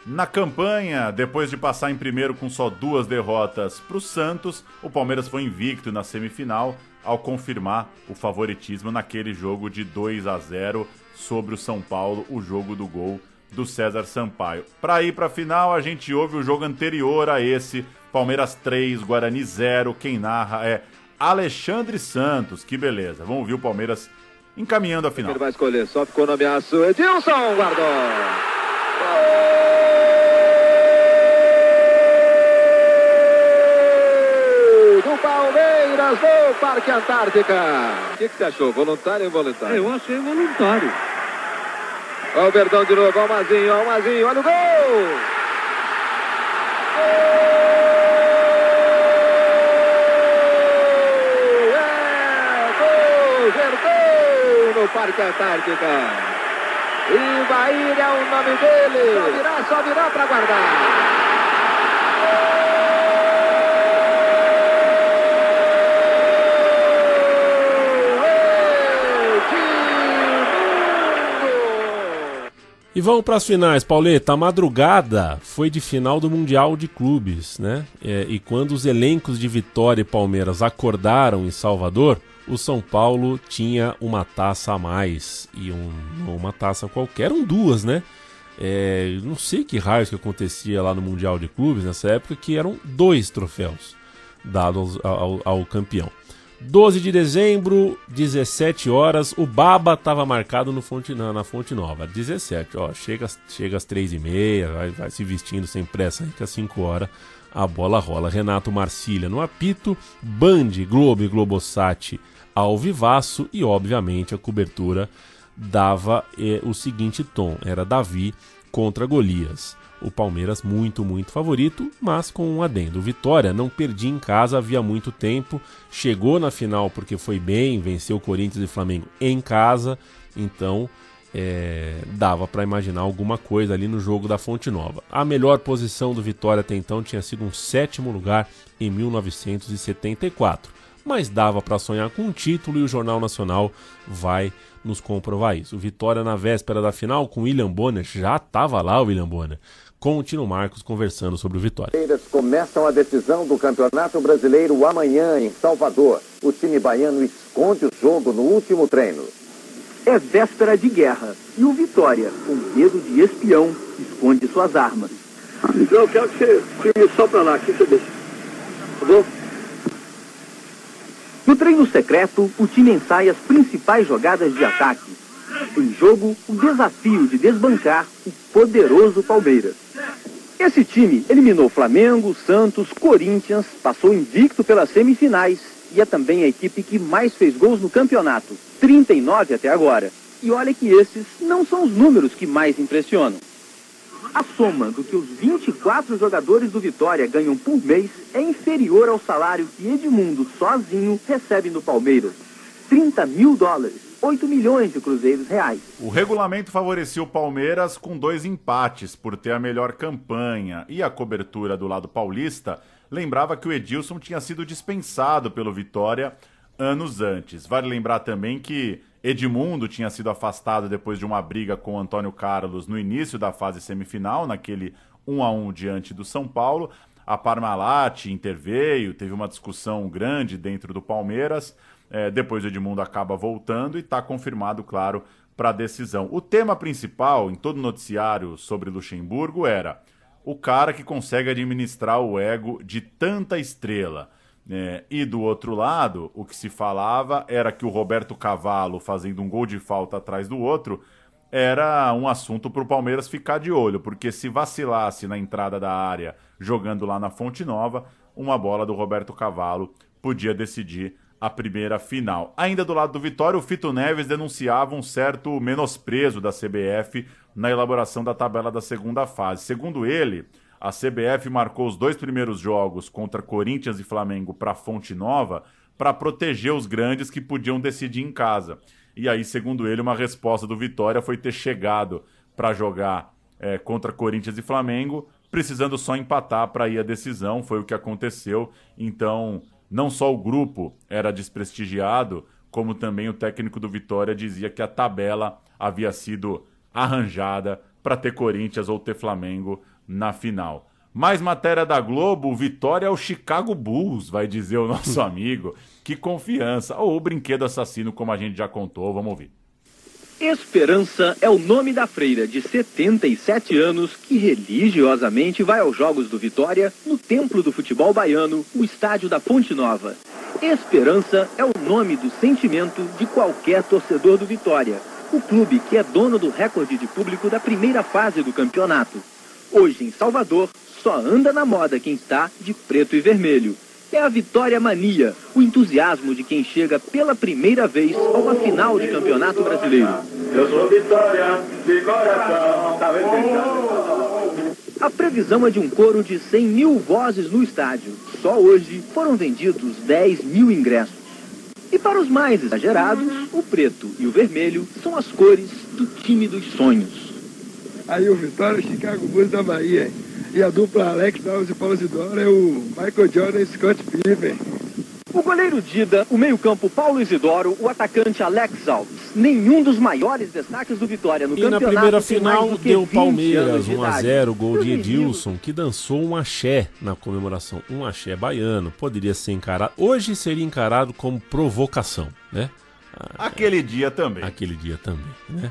Na campanha, depois de passar em primeiro com só duas derrotas para o Santos, o Palmeiras foi invicto na semifinal ao confirmar o favoritismo naquele jogo de 2 a 0 sobre o São Paulo, o jogo do gol do César Sampaio. Para ir para a final, a gente ouve o jogo anterior a esse, Palmeiras 3, Guarani 0. Quem narra é Alexandre Santos. Que beleza. Vamos ouvir o Palmeiras encaminhando a final. Ele vai escolher, só ficou no ameaço. Edilson guardou. do Palmeiras no Parque Antártica. O que, que você achou? Voluntário ou involuntário? Eu achei voluntário. Olha o Verdão de novo, olha o Mazinho, olha o Mazinho, olha o gol! Gol! Verdão no Parque Antártica. Ivair é o nome dele. Só virá, só virá para guardar. E vamos para as finais, Pauleta. A madrugada foi de final do Mundial de Clubes, né? É, e quando os elencos de Vitória e Palmeiras acordaram em Salvador, o São Paulo tinha uma taça a mais. E um, uma taça qualquer, eram duas, né? É, não sei que raios que acontecia lá no Mundial de Clubes nessa época, que eram dois troféus dados ao, ao, ao campeão. 12 de dezembro, 17 horas. O Baba estava marcado no Fonte, na, na Fonte Nova. 17, ó. Chega, chega às 3 e meia, vai, vai se vestindo sem pressa aí que às 5 horas a bola rola. Renato Marcília no apito, Band, Globo e Globosat ao vivaço e, obviamente, a cobertura dava eh, o seguinte tom: era Davi contra Golias o Palmeiras muito, muito favorito, mas com um adendo. Vitória não perdia em casa havia muito tempo, chegou na final porque foi bem, venceu Corinthians e Flamengo em casa, então é, dava para imaginar alguma coisa ali no jogo da Fonte Nova. A melhor posição do Vitória até então tinha sido um sétimo lugar em 1974. Mas dava para sonhar com um título e o Jornal Nacional vai nos comprovar isso. Vitória na véspera da final com William Bonner, já estava lá o William Bonner, com o Tino Marcos conversando sobre o Vitória. Começam a decisão do Campeonato Brasileiro amanhã em Salvador. O time baiano esconde o jogo no último treino. É véspera de guerra e o Vitória, com medo de espião, esconde suas armas. Então eu quero que você firme só pra lá, aqui você deixa. Tá bom? No treino secreto, o time ensaia as principais jogadas de ataque. Em jogo, o desafio de desbancar o poderoso Palmeiras. Esse time eliminou Flamengo, Santos, Corinthians, passou invicto pelas semifinais e é também a equipe que mais fez gols no campeonato, 39 até agora. E olha que esses não são os números que mais impressionam. A soma do que os 24 jogadores do Vitória ganham por mês é inferior ao salário que Edmundo sozinho recebe no Palmeiras. 30 mil dólares, 8 milhões de cruzeiros reais. O regulamento favorecia o Palmeiras com dois empates por ter a melhor campanha e a cobertura do lado paulista lembrava que o Edilson tinha sido dispensado pelo Vitória anos antes. Vale lembrar também que Edmundo tinha sido afastado depois de uma briga com Antônio Carlos no início da fase semifinal, naquele 1 a 1 diante do São Paulo. A Parmalat interveio, teve uma discussão grande dentro do Palmeiras. É, depois o Edmundo acaba voltando e está confirmado, claro, para a decisão. O tema principal em todo noticiário sobre Luxemburgo era o cara que consegue administrar o ego de tanta estrela. É, e do outro lado, o que se falava era que o Roberto Cavalo fazendo um gol de falta atrás do outro era um assunto para o Palmeiras ficar de olho, porque se vacilasse na entrada da área jogando lá na Fonte Nova, uma bola do Roberto Cavalo podia decidir a primeira final. Ainda do lado do Vitória, o Fito Neves denunciava um certo menosprezo da CBF na elaboração da tabela da segunda fase. Segundo ele, a CBF marcou os dois primeiros jogos contra Corinthians e Flamengo para Fonte Nova para proteger os grandes que podiam decidir em casa. E aí, segundo ele, uma resposta do Vitória foi ter chegado para jogar é, contra Corinthians e Flamengo, precisando só empatar para ir à decisão. Foi o que aconteceu. Então, não só o grupo era desprestigiado, como também o técnico do Vitória dizia que a tabela havia sido arranjada para ter Corinthians ou ter Flamengo na final. Mais matéria da Globo, Vitória ao Chicago Bulls, vai dizer o nosso <laughs> amigo. Que confiança. Ou o brinquedo assassino, como a gente já contou, vamos ouvir. Esperança é o nome da freira de 77 anos que religiosamente vai aos Jogos do Vitória no Templo do Futebol Baiano, o estádio da Fonte Nova. Esperança é o nome do sentimento de qualquer torcedor do Vitória, o clube que é dono do recorde de público da primeira fase do campeonato. Hoje em Salvador, só anda na moda quem está de preto e vermelho. É a Vitória Mania, o entusiasmo de quem chega pela primeira vez a uma final de campeonato brasileiro. Eu sou Vitória, de coração. Tá A previsão é de um coro de 100 mil vozes no estádio. Só hoje foram vendidos 10 mil ingressos. E para os mais exagerados, o preto e o vermelho são as cores do time dos sonhos. Aí o Vitória Chicago Bulls da Bahia. E a dupla Alex Alves e Paulo Isidoro é o Michael Jordan e Scott Pippen. O goleiro Dida, o meio-campo Paulo Isidoro, o atacante Alex Alves. Nenhum dos maiores destaques do Vitória no E na campeonato. primeira tem final mais do que deu 20 Palmeiras anos de 1 a idade. 0 gol de Edilson, que dançou um axé na comemoração. Um axé baiano. Poderia ser encarado. Hoje seria encarado como provocação, né? Aquele dia também. Aquele dia também, né?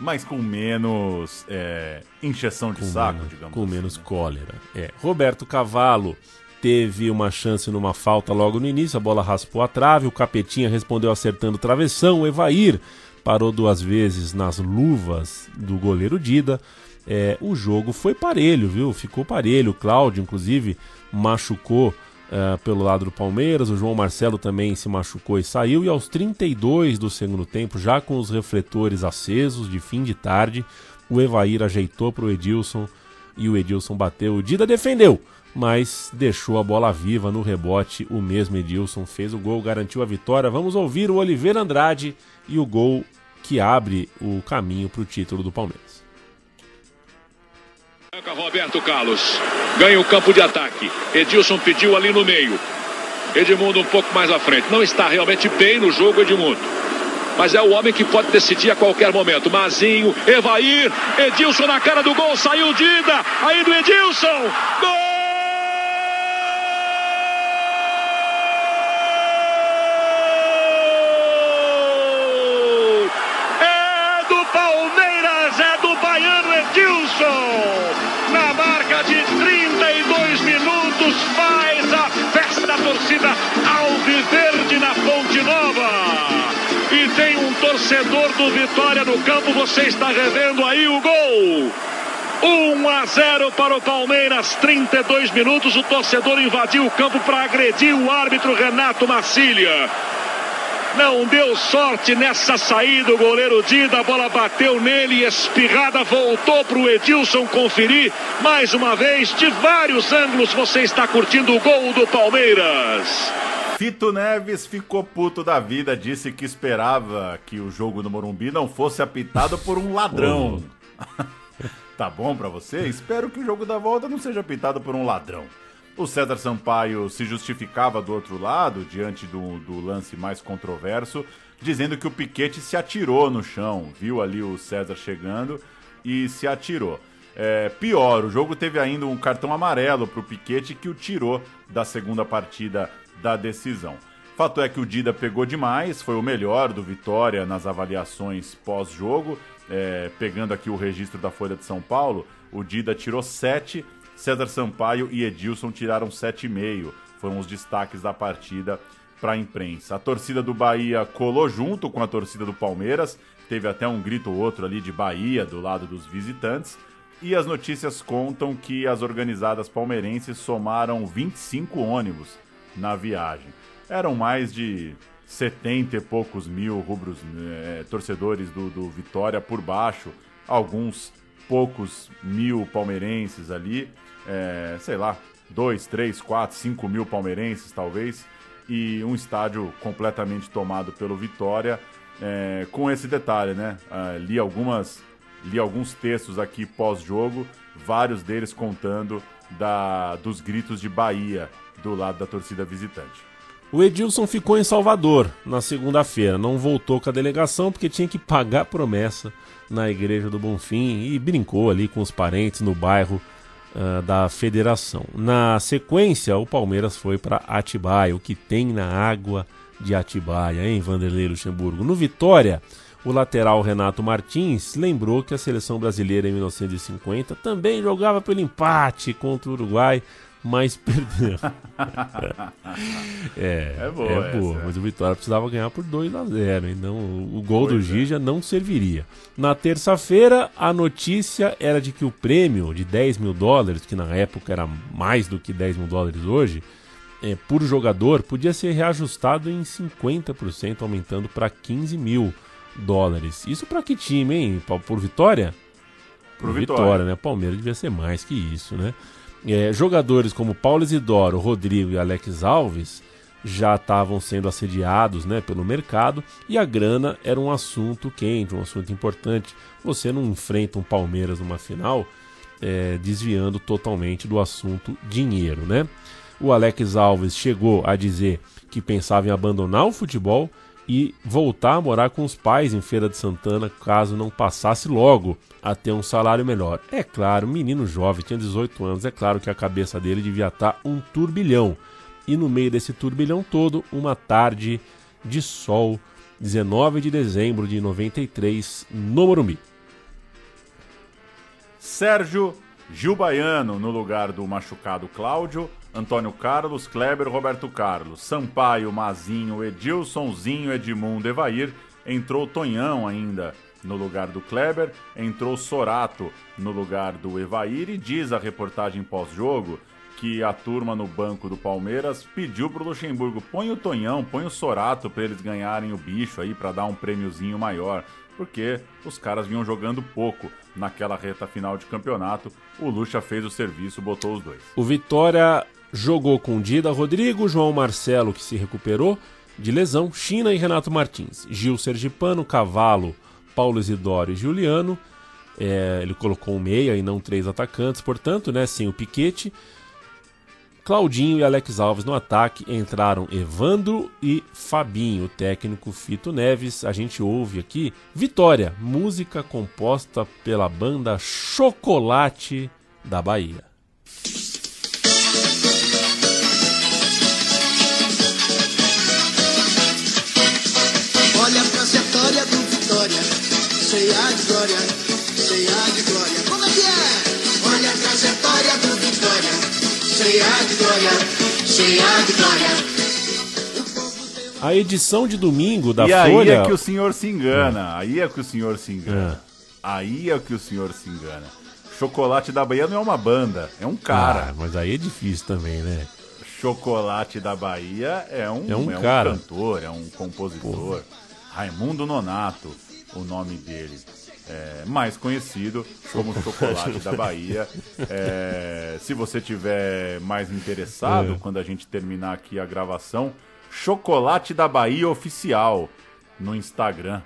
Mas com menos é, injeção de Com saco, menos, digamos com assim. menos cólera. É. Roberto Cavalo teve uma chance numa falta logo no início, a bola raspou a trave, o Capetinha respondeu acertando o travessão, o Evair parou duas vezes nas luvas do goleiro Dida. É, o jogo foi parelho, viu? Ficou parelho. O Cláudio, inclusive, machucou é, pelo lado do Palmeiras. O João Marcelo também se machucou e saiu. E aos 32 do segundo tempo, já com os refletores acesos de fim de tarde, o Evair ajeitou para o Edilson e o Edilson bateu. O Dida defendeu, mas deixou a bola viva no rebote. O mesmo Edilson fez o gol, garantiu a vitória. Vamos ouvir o Oliveira Andrade e o gol que abre o caminho para o título do Palmeiras. Roberto Carlos ganha o campo de ataque. Edilson pediu ali no meio. Edmundo um pouco mais à frente. Não está realmente bem no jogo, Edmundo. Mas é o homem que pode decidir a qualquer momento. Mazinho, Evair, Edilson na cara do gol, saiu Dida, aí do Edilson. Gol! Torcedor do Vitória no campo, você está revendo aí o gol. 1 a 0 para o Palmeiras, 32 minutos. O torcedor invadiu o campo para agredir o árbitro Renato Marcília. Não deu sorte nessa saída. O goleiro Dida, a bola bateu nele, espirrada, voltou para o Edilson conferir. Mais uma vez, de vários ângulos, você está curtindo o gol do Palmeiras. Fito Neves ficou puto da vida, disse que esperava que o jogo no Morumbi não fosse apitado por um ladrão. <laughs> tá bom pra você? Espero que o jogo da volta não seja apitado por um ladrão. O César Sampaio se justificava do outro lado, diante do, do lance mais controverso, dizendo que o Piquete se atirou no chão. Viu ali o César chegando e se atirou. É, pior, o jogo teve ainda um cartão amarelo para o Piquete que o tirou da segunda partida da decisão. Fato é que o Dida pegou demais, foi o melhor do Vitória nas avaliações pós-jogo. É, pegando aqui o registro da Folha de São Paulo, o Dida tirou 7, César Sampaio e Edilson tiraram 7,5. Foram os destaques da partida para a imprensa. A torcida do Bahia colou junto com a torcida do Palmeiras, teve até um grito ou outro ali de Bahia do lado dos visitantes. E as notícias contam que as organizadas palmeirenses somaram 25 ônibus na viagem. Eram mais de 70 e poucos mil rubros eh, torcedores do, do Vitória por baixo, alguns poucos mil palmeirenses ali, eh, sei lá, 2, 3, 4, 5 mil palmeirenses talvez, e um estádio completamente tomado pelo Vitória, eh, com esse detalhe, né? Ah, li algumas li alguns textos aqui pós-jogo, vários deles contando da, dos gritos de Bahia do lado da torcida visitante. O Edilson ficou em Salvador na segunda-feira, não voltou com a delegação porque tinha que pagar promessa na igreja do Bonfim e brincou ali com os parentes no bairro uh, da federação. Na sequência, o Palmeiras foi para Atibaia, o que tem na água de Atibaia, hein, Vanderlei Luxemburgo? No Vitória, o lateral Renato Martins lembrou que a seleção brasileira em 1950 também jogava pelo empate contra o Uruguai, mas perdeu. <laughs> é, É boa é essa, boa é. mas o Vitória precisava ganhar por 2 a 0 então o gol do Pois é. Gija não serviria. Na terça-feira, a notícia era de que o prêmio de 10 mil dólares, que na época era mais do que 10 mil dólares hoje, é, por jogador, podia ser reajustado em 50%, aumentando para 15 mil dólares. Isso para que time, hein? Por Vitória? Por Vitória. né? Palmeiras devia ser mais que isso, né? É, jogadores como Paulo Isidoro, Rodrigo e Alex Alves já estavam sendo assediados né, pelo mercado e a grana era um assunto quente, um assunto importante. Você não enfrenta um Palmeiras numa final é, desviando totalmente do assunto dinheiro, né? O Alex Alves chegou a dizer que pensava em abandonar o futebol e voltar a morar com os pais em Feira de Santana caso não passasse logo a ter um salário melhor. É claro, menino jovem, tinha 18 anos, é claro que a cabeça dele devia estar um turbilhão. E no meio desse turbilhão todo, uma tarde de sol, 19 de dezembro de 93, no Morumbi. Sérgio Gil Baiano no lugar do machucado Cláudio, Antônio Carlos, Kleber, Roberto Carlos, Sampaio, Mazinho, Edilsonzinho, Edmundo, Evair, entrou Tonhão ainda no lugar do Kleber, entrou Sorato no lugar do Evair e diz a reportagem pós-jogo que a turma no banco do Palmeiras pediu pro Luxemburgo, põe o Tonhão, põe o Sorato para eles ganharem o bicho aí para dar um prêmiozinho maior, porque os caras vinham jogando pouco naquela reta final de campeonato. O Lucha fez o serviço, botou os dois. O Vitória jogou com Dida Rodrigo, João Marcelo, que se recuperou de lesão, China e Renato Martins. Gil Sergipano, Cavalo, Paulo Isidoro e Juliano. É, ele colocou um meia e não três atacantes, portanto, né, sem o Piquete. Claudinho e Alex Alves no ataque. Entraram Evandro e Fabinho. O técnico Fito Neves. A gente ouve aqui Vitória, música composta pela banda Chocolate da Bahia. Cheia de glória, cheia de glória. Como é que é? Olha a trajetória do Vitória, cheia de glória, cheia de glória. A edição de domingo da e aí Folha. é que o senhor se engana. Aí é que o senhor se engana. Aí é que o senhor se engana. Chocolate da Bahia não é uma banda, é um cara. Ah, mas aí é difícil também, né? Chocolate da Bahia é um, É um cara. cantor, é um compositor. Raimundo Nonato, o nome dele. É, mais conhecido como Chocolate da Bahia. <laughs> É, se você tiver mais interessado, É. quando a gente terminar aqui a gravação, Chocolate da Bahia Oficial no Instagram.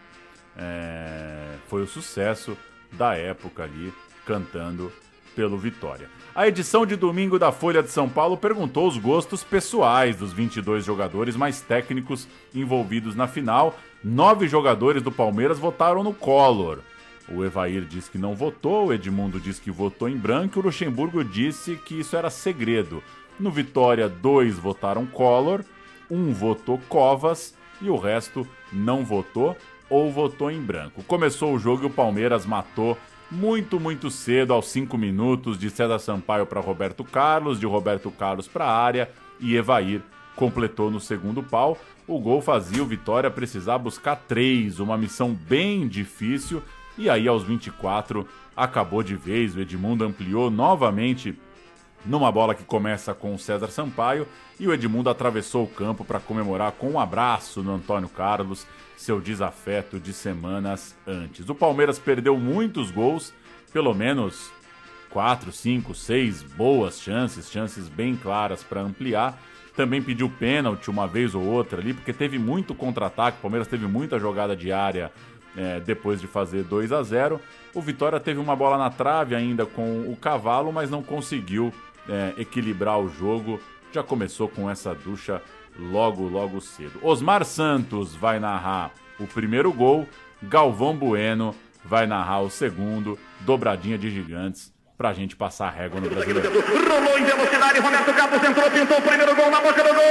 É, foi o sucesso da época ali, cantando pelo Vitória. A edição de domingo da Folha de São Paulo perguntou os gostos pessoais dos 22 jogadores mais técnicos envolvidos na final. Nove jogadores do Palmeiras votaram no Collor. O Evair disse que não votou, o Edmundo disse que votou em branco e o Luxemburgo disse que isso era segredo. No Vitória, dois votaram Collor, um votou Covas e o resto não votou ou votou em branco. Começou o jogo e o Palmeiras matou muito, muito cedo, aos 5 minutos, de César Sampaio para Roberto Carlos, de Roberto Carlos para a área e Evair completou no segundo pau. O gol fazia o Vitória precisar buscar três, uma missão bem difícil. E aí, aos 24, acabou de vez. O Edmundo ampliou novamente numa bola que começa com o César Sampaio e o Edmundo atravessou o campo para comemorar com um abraço no Antônio Carlos, seu desafeto de semanas antes. O Palmeiras perdeu muitos gols, pelo menos quatro, cinco, seis boas chances, chances bem claras para ampliar. Também pediu pênalti uma vez ou outra ali, porque teve muito contra-ataque. O Palmeiras teve muita jogada de área é, depois de fazer 2 a 0 O Vitória teve uma bola na trave ainda com o cavalo, mas não conseguiu é, equilibrar o jogo. Já começou com essa ducha logo, logo cedo. Osmar Santos vai narrar o primeiro gol, Galvão Bueno vai narrar o segundo, dobradinha de gigantes, pra gente passar a régua no brasileiro. Rolou em velocidade, Roberto Carlos entrou, pintou o primeiro gol na boca do gol!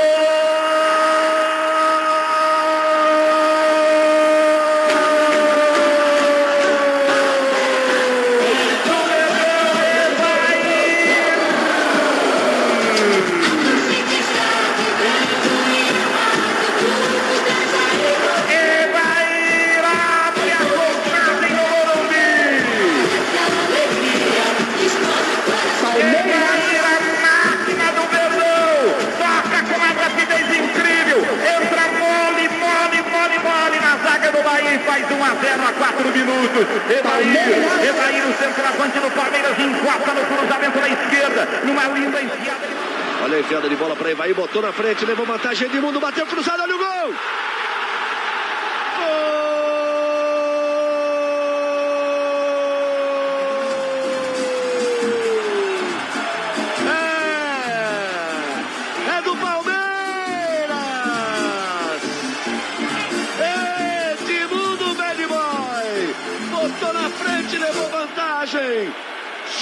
Faz 1 a 0 a 4 minutos. Evair, Evair, o centroavante do Palmeiras, encosta no cruzamento da esquerda, numa linda enfiada. Olha a enfiada de bola para Evaí, botou na frente, levou vantagem, Edmundo bateu cruzado, olha o gol! É,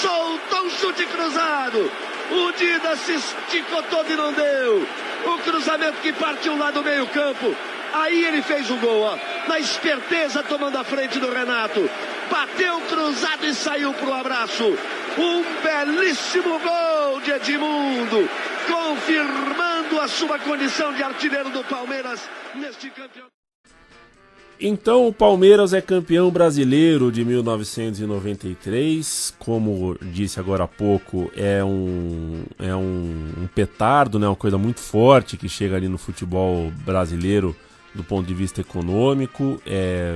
Soltou um chute cruzado! O Dida se esticou todo e não deu! O cruzamento que partiu lá do meio campo. Aí ele fez o gol, ó. Na esperteza, tomando a frente do Renato. Bateu cruzado e saiu pro abraço. Um belíssimo gol de Edmundo, confirmando a sua condição de artilheiro do Palmeiras neste campeonato. Então o Palmeiras é campeão brasileiro de 1993, como disse agora há pouco, é um, é um, um petardo, né, uma coisa muito forte que chega ali no futebol brasileiro do ponto de vista econômico. É,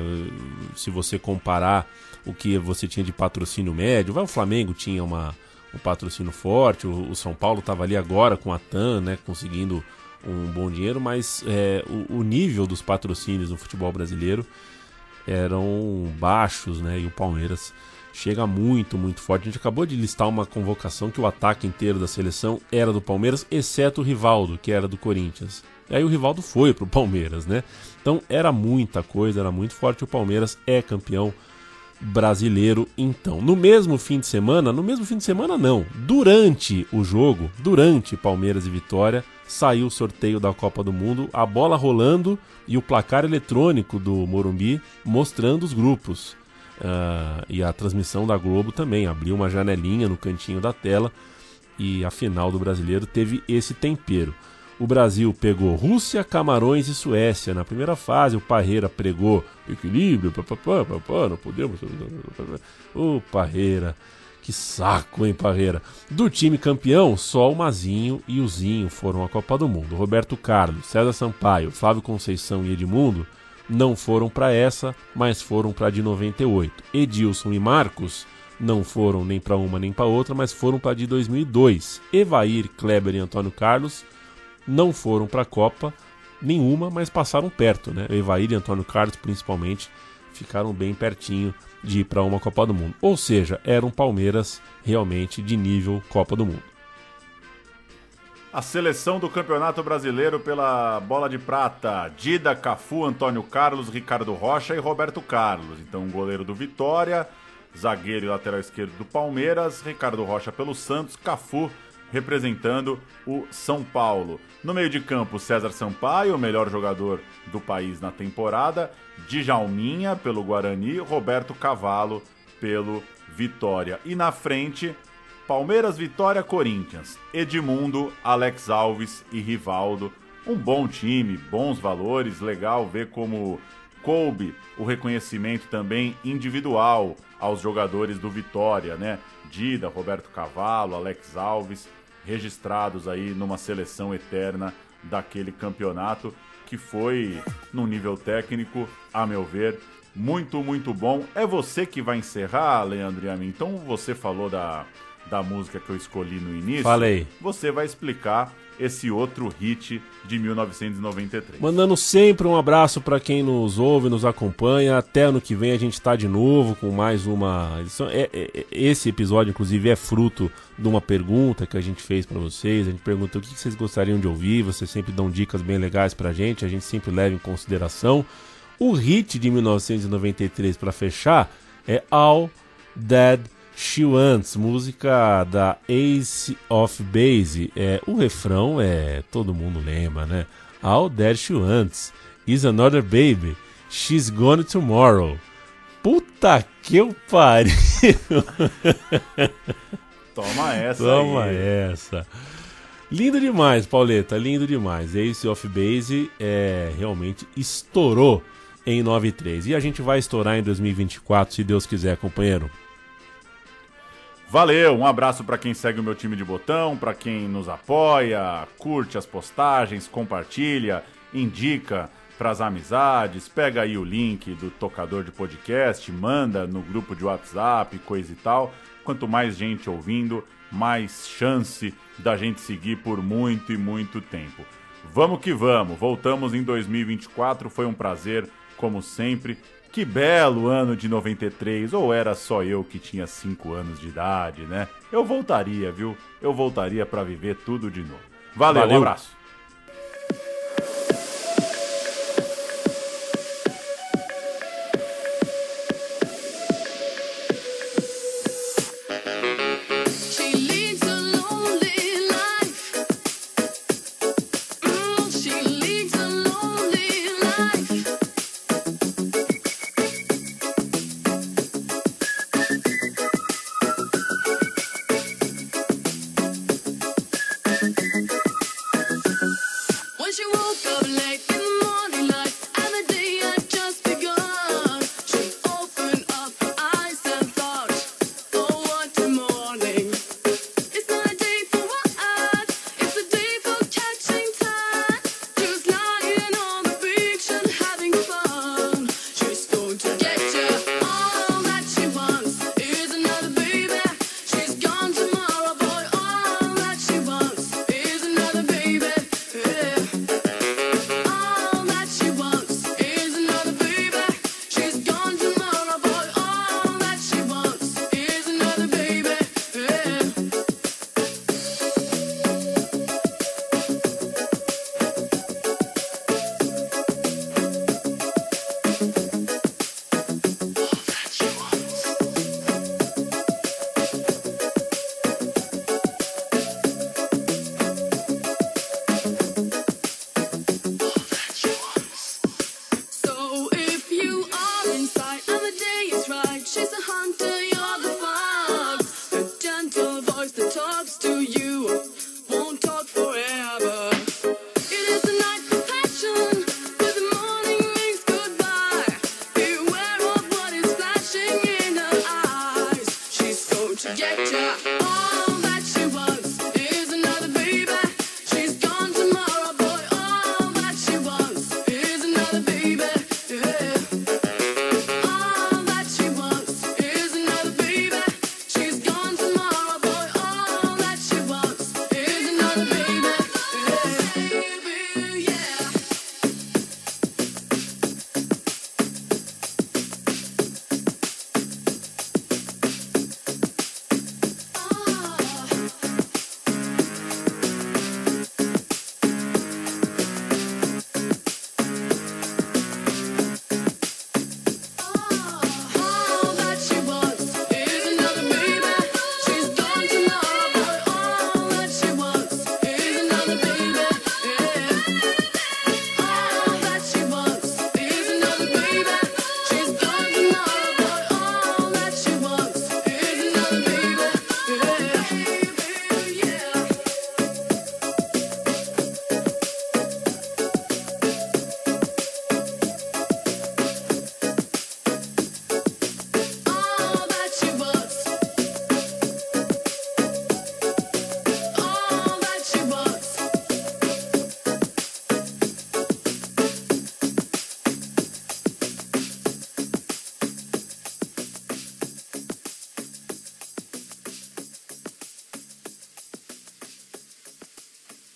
se você comparar o que você tinha de patrocínio médio, o Flamengo tinha uma, um patrocínio forte, o, o São Paulo estava ali agora com a TAM, né, conseguindo um bom dinheiro, mas é, o, o, nível dos patrocínios no futebol brasileiro eram baixos, né? E o Palmeiras chega muito, muito forte. A gente acabou de listar uma convocação que o ataque inteiro da seleção era do Palmeiras, exceto o Rivaldo, que era do Corinthians. E aí o Rivaldo foi pro Palmeiras, né? Então era muita coisa, era muito forte. O Palmeiras é campeão brasileiro, então. No mesmo fim de semana, no mesmo fim de semana não, durante o jogo, durante Palmeiras e Vitória, saiu o sorteio da Copa do Mundo, a bola rolando e o placar eletrônico do Morumbi mostrando os grupos. Uh, e a transmissão da Globo também abriu uma janelinha no cantinho da tela e a final do brasileiro teve esse tempero. O Brasil pegou Rússia, Camarões e Suécia. Na primeira fase, o Parreira pregou equilíbrio, papapá, papá, não podemos. Ô, Parreira, que saco, hein, Parreira? Do time campeão, só o Mazinho e o Zinho foram à Copa do Mundo. Roberto Carlos, César Sampaio, Flávio Conceição e Edmundo não foram para essa, mas foram para de 98. Edilson e Marcos não foram nem para uma nem para outra, mas foram para de 2002. Evair, Kleber e Antônio Carlos não foram para a Copa nenhuma, mas passaram perto, né? Evair e Antônio Carlos, principalmente, ficaram bem pertinho de ir para uma Copa do Mundo. Ou seja, eram Palmeiras realmente de nível Copa do Mundo. A seleção do Campeonato Brasileiro pela bola de prata: Dida, Cafu, Antônio Carlos, Ricardo Rocha e Roberto Carlos. Então, goleiro do Vitória, zagueiro e lateral esquerdo do Palmeiras, Ricardo Rocha pelo Santos, Cafu representando o São Paulo. No meio de campo, César Sampaio, o melhor jogador do país na temporada, Djalminha pelo Guarani, Roberto Cavalo pelo Vitória. E na frente, Palmeiras, Vitória, Corinthians, Edmundo, Alex Alves e Rivaldo. Um bom time, bons valores, legal ver como coube o reconhecimento também individual aos jogadores do Vitória, né? Dida, Roberto Cavalo, Alex Alves registrados aí numa seleção eterna daquele campeonato que foi, no nível técnico, a meu ver, muito, muito bom. É você que vai encerrar, Leandro. Então você falou da, da música que eu escolhi no início. Falei. Você vai explicar esse outro hit de 1993. Mandando sempre um abraço para quem nos ouve, nos acompanha. Até ano que vem a gente está de novo com mais uma edição. É, é, é, esse episódio, inclusive, é fruto de uma pergunta que a gente fez para vocês. A gente perguntou o que vocês gostariam de ouvir. Vocês sempre dão dicas bem legais para a gente. A gente sempre leva em consideração. O hit de 1993 para fechar é All Dead She Wants, música da Ace of Base. É, o refrão é. todo mundo lembra, né? All That She Wants is Another Baby. She's Gone Tomorrow. Puta que eu pariu! <laughs> Toma essa Toma aí. essa. Lindo demais, Pauleta, lindo demais. Ace of Base é, realmente estourou em 93. E a gente vai estourar em 2024, se Deus quiser, companheiro. Valeu, um abraço para quem segue o meu time de botão, para quem nos apoia, curte as postagens, compartilha, indica para as amizades, pega aí o link do tocador de podcast, manda no grupo de WhatsApp, coisa e tal. Quanto mais gente ouvindo, mais chance da gente seguir por muito e muito tempo. Vamos que vamos, voltamos em 2024, foi um prazer, como sempre. Que belo ano de 93, ou era só eu que tinha 5 anos de idade, né? Eu voltaria, viu? Eu voltaria para viver tudo de novo. Valeu, Valeu. um abraço.